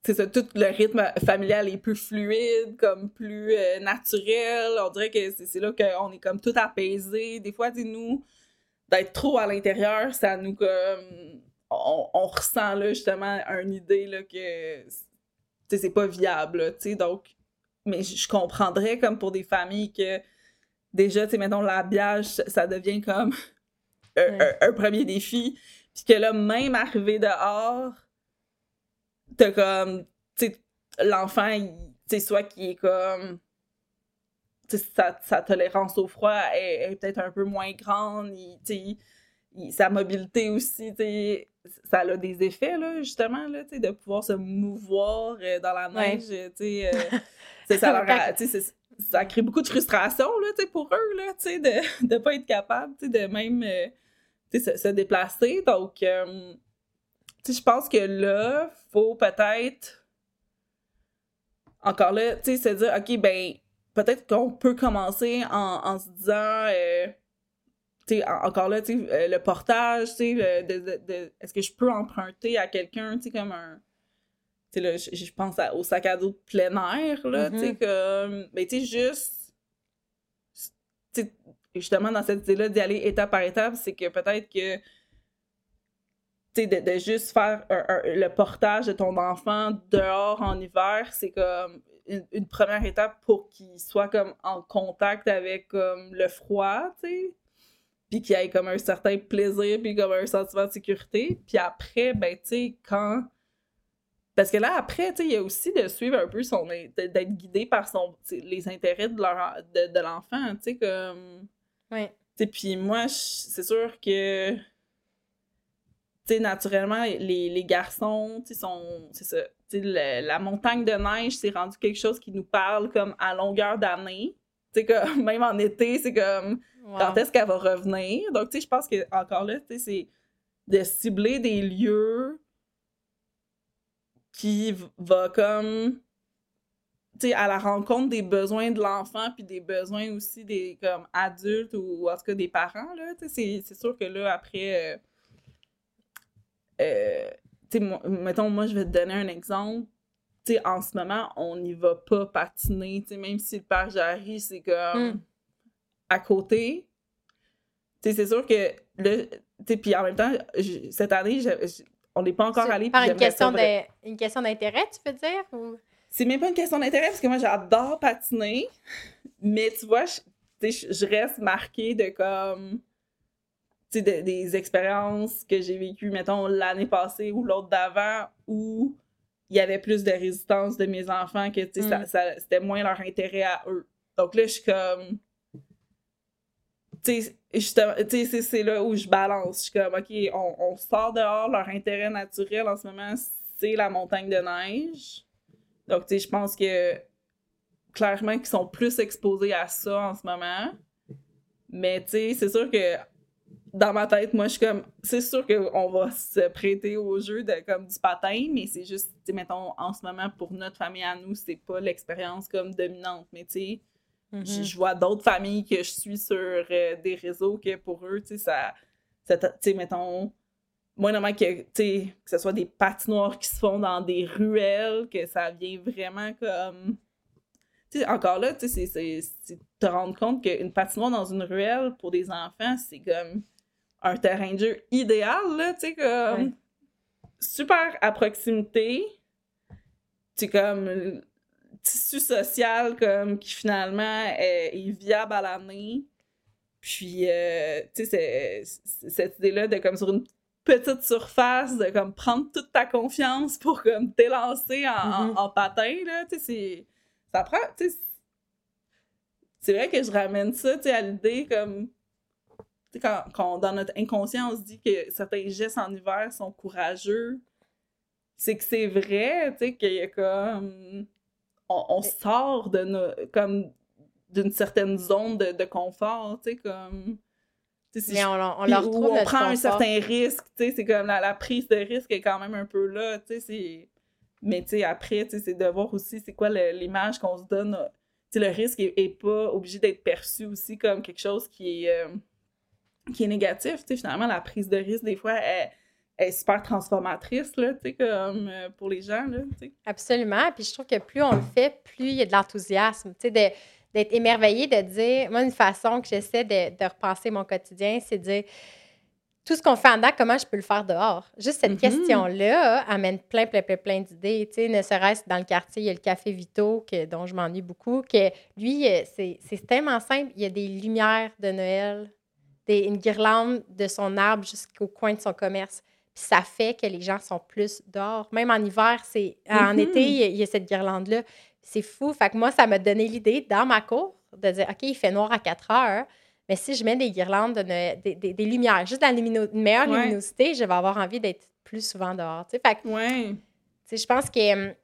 c'est tout le rythme familial est plus fluide, comme plus euh, naturel. On dirait que c'est là qu'on est comme tout apaisé. Des fois, tu sais, nous, d'être trop à l'intérieur, ça nous comme. On, on ressent là justement une idée là, que c'est pas viable. là, donc, mais je comprendrais comme pour des familles que déjà, tu sais, mettons, l'habillage, ça devient comme un, Ouais. un- un premier défi. Puis que là, même arrivé dehors, t'as comme, tu sais, l'enfant, tu sais, soit qui est comme, tu sais, sa, sa tolérance au froid est, est peut-être un peu moins grande, il- tu sais, il- sa mobilité aussi, tu sais, ça a des effets, là, justement, là, tu sais, de pouvoir se mouvoir euh, dans la Ouais. neige, tu sais, euh, c'est- ça, leur a- tu sais, c'est- ça crée beaucoup de frustration, là, tu sais, pour eux, là, tu sais, de ne pas être capable, tu sais, de même, euh, se, se déplacer, donc... euh, je pense que là, faut peut-être encore là, tu sais, se dire, OK, ben, peut-être qu'on peut commencer en, en se disant, euh, tu sais, en- encore là, tu sais, euh, le portage, tu sais, le- de, de- de- est-ce que je peux emprunter à quelqu'un, tu sais, comme un. Tu sais, je, pense à- au sac à dos de plein air, là, tu sais, Mhm. comme. Mais tu sais, juste. Tu sais, justement, dans cette idée-là d'y aller étape par étape, c'est que peut-être que de, de juste faire le portage de ton enfant dehors en hiver, c'est comme une, première étape pour qu'il soit comme en contact avec comme le froid, tu sais. Puis qu'il ait comme un certain plaisir, puis comme un sentiment de sécurité. Puis après, ben, tu sais, quand. Parce que là, après, tu sais, il y a aussi de suivre un peu son. d'être guidé par son, les intérêts de, leur, de, de l'enfant, tu sais, comme. Sais, puis moi, c'est sûr que. tu sais, naturellement, les, les garçons, tu sont, c'est ça, la montagne de neige, c'est rendu quelque chose qui nous parle comme à longueur d'année. Tu sais, comme, même en été, c'est comme, quand est-ce qu'elle va revenir? Donc, tu sais, je pense que, encore là, tu sais, c'est de cibler des lieux qui va comme à la rencontre des besoins de l'enfant puis des besoins aussi des comme adultes ou, en tout cas des parents là c'est sûr que là après euh, euh, sais mettons moi je vais te donner un exemple. En ce moment on n'y va pas patiner même si le parc Jarry c'est comme hmm. à côté. C'est sûr que sais puis en même temps cette année on n'est pas encore allé par une question une question d'intérêt tu veux dire ou? C'est même pas une question d'intérêt parce que moi j'adore patiner, mais tu vois, je, je reste marquée de comme tu sais, des expériences que j'ai vécues, mettons, l'année passée ou l'autre d'avant, où il y avait plus de résistance de mes enfants, que tu sais, mm. c'était moins leur intérêt à eux. Donc là, je suis comme. Tu sais, c'est là où je balance. Je suis comme, OK, on, on sort dehors, leur intérêt naturel en ce moment, c'est la montagne de neige. Donc, tu sais, je pense que clairement qu'ils sont plus exposés à ça en ce moment. Mais, tu sais, c'est sûr que dans ma tête, moi, je suis comme, c'est sûr qu'on va se prêter au jeu de comme du patin, mais c'est juste, tu sais, mettons, en ce moment, pour notre famille à nous, c'est pas l'expérience comme dominante. Mais, tu sais, mm-hmm. je vois d'autres familles que je suis sur euh, des réseaux que pour eux, tu sais, ça, tu sais, mettons, moi, normalement, que, que ce soit des patinoires qui se font dans des ruelles, que ça vient vraiment comme. Encore là, tu sais, c'est te rendre compte qu'une patinoire dans une ruelle pour des enfants, c'est comme un terrain de jeu idéal, là, tu sais, comme. Super à proximité. Tu comme. Tissu social, comme, qui finalement est, viable à l'année. Puis, euh, tu sais, cette idée-là de, comme, sur une petite surface, de comme prendre toute ta confiance pour comme t'élancer en, mm-hmm. patin, là, tu sais, c'est... Ça prend, tu sais... C'est vrai que je ramène ça, tu sais, à l'idée comme... Tu sais, quand, dans notre inconscient, on se dit que certains gestes en hiver sont courageux, c'est que c'est vrai, tu sais, qu'il y a comme... On, sort de nos... comme d'une certaine zone de, de confort, tu sais, comme mais on, on leur on prend un certain risque, tu sais, c'est comme la, prise de risque est quand même un peu là, tu sais, Mais tu sais, après, tu sais, c'est de voir aussi c'est quoi l'image qu'on se donne. Tu sais, le risque est, pas obligé d'être perçu aussi comme quelque chose qui est, euh, qui est négatif, tu sais, finalement, la prise de risque, des fois, est, est super transformatrice, là, tu sais, comme euh, pour les gens, là, tu sais. Absolument, puis je trouve que plus on le fait, plus il y a de l'enthousiasme, tu sais, de d'être émerveillée, de dire, moi, une façon que j'essaie de, repenser mon quotidien, c'est de dire, tout ce qu'on fait en dedans, comment je peux le faire dehors? Juste cette mm-hmm. question-là amène plein, plein, plein, plein d'idées. Tu sais, ne serait-ce dans le quartier, il y a le Café Vito, que, dont je m'ennuie beaucoup, que lui, euh, c'est tellement simple. Il y a des lumières de Noël, des, une guirlande de son arbre jusqu'au coin de son commerce. Puis ça fait que les gens sont plus dehors. Même en hiver, c'est en mm-hmm. été, il y a cette guirlande-là. C'est fou. Fait que moi, ça m'a donné l'idée dans ma cour de dire OK, il fait noir à 4 heures, mais si je mets des guirlandes, des, des, lumières, juste dans une meilleure luminosité, je vais avoir envie d'être plus souvent dehors. Fait que, ouais. je pense qu'on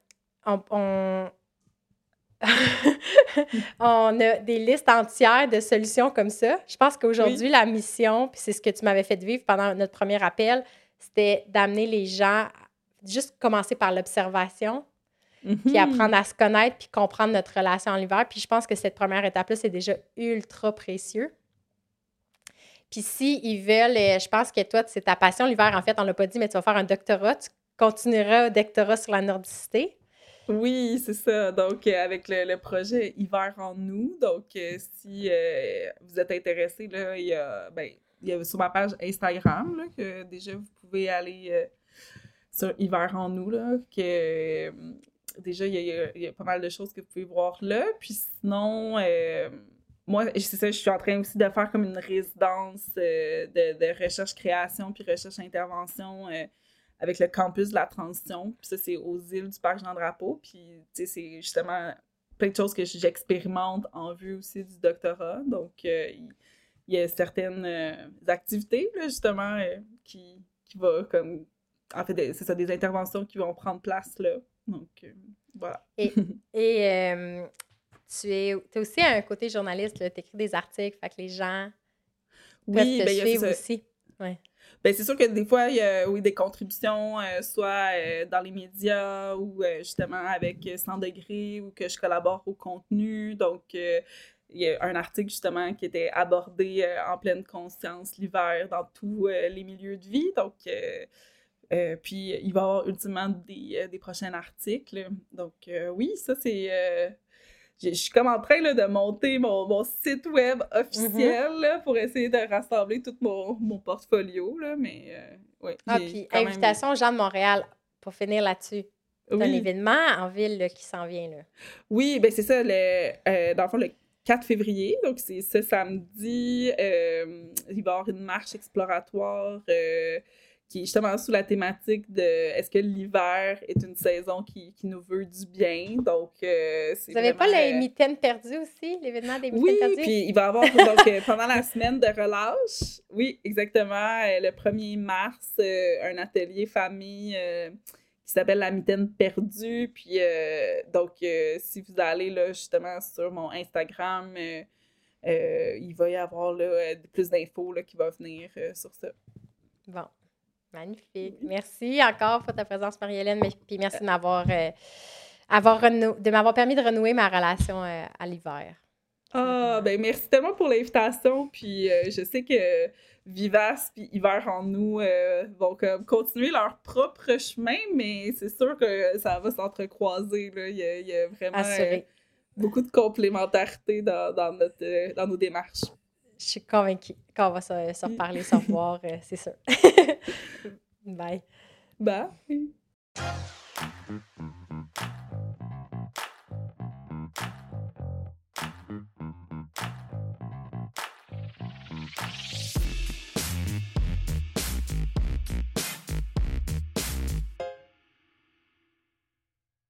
hum, on, [LAUGHS] on a des listes entières de solutions comme ça. Je pense qu'aujourd'hui, la mission, puis c'est ce que tu m'avais fait vivre pendant notre premier appel, c'était d'amener les gens, juste commencer par l'observation, puis mhm. apprendre à se connaître, puis comprendre notre relation en l'hiver. Puis je pense que cette première étape-là, c'est déjà ultra précieux. Puis s'ils veulent, euh, je pense que toi, c'est ta passion l'hiver, en fait, on l'a pas dit, mais tu vas faire un doctorat, tu continueras au doctorat sur la nordicité. Oui, c'est ça. Donc, euh, avec le, projet Hiver en nous. Donc, euh, si vous êtes intéressé, là, il y a, ben, il y a sur ma page Instagram là, que déjà vous pouvez aller sur Hiver en nous, là, que déjà, il y, a, pas mal de choses que vous pouvez voir là. Puis sinon, euh, moi, c'est ça, je suis en train aussi de faire comme une résidence euh, de, recherche-création puis recherche-intervention euh, avec le campus de la transition. Puis ça, c'est aux îles du Parc Jean-Drapeau. Puis, tu sais, c'est justement plein de choses que j'expérimente en vue aussi du doctorat. Donc, il y a certaines activités, justement, qui, qui va comme. En fait, c'est ça, des interventions qui vont prendre place là. Donc, euh, voilà. Et, [LAUGHS] et euh, tu es, aussi un côté journaliste, tu écris des articles, fait que les gens oui, te ben, suivre aussi. Ouais. Ben, c'est sûr que des fois, il y a oui, des contributions, euh, soit dans les médias ou justement avec 100 degrés ou que je collabore au contenu. Donc, il y a un article justement qui était abordé en pleine conscience l'hiver dans tous les milieux de vie. Donc, euh, puis il va y avoir ultimement des, euh, des prochains articles. Donc euh, oui, ça c'est... je suis comme en train là, de monter mon, mon, site web officiel mm-hmm. pour essayer de rassembler tout mon, mon portfolio. Là, mais oui. Ah, puis invitation aux gens de Montréal, pour finir là-dessus. C'est un événement en ville qui s'en vient. Là. Oui, ben c'est ça. Le, dans le fond, le 4 février, donc c'est ce samedi, il va y avoir une marche exploratoire qui est justement sous la thématique de est-ce que l'hiver est une saison qui, qui, nous veut du bien? Donc, euh, Vous n'avez pas les euh, mitaines perdues aussi, l'événement des mitaines oui, perdues? Oui, puis il va y avoir donc, euh, pendant la semaine de relâche, oui, exactement, le 1er mars, un atelier famille qui s'appelle la mitaine perdue. Puis, donc, si vous allez là, justement sur mon Instagram, il va y avoir là, plus d'infos qui vont venir sur ça. Bon, Magnifique. Merci encore pour ta présence, Marie-Hélène. Puis merci de m'avoir euh, avoir de m'avoir permis de renouer ma relation euh, à l'hiver. Ah, ben merci tellement pour l'invitation. Puis euh, je sais que Vivace puis Hiver en nous vont comme continuer leur propre chemin, mais c'est sûr que ça va s'entrecroiser. Il, il, y a vraiment beaucoup de complémentarité dans, dans, notre, dans nos démarches. Je suis convaincue qu'on va se, se reparler, se revoir, euh, c'est sûr. [LAUGHS] Bye. Bye.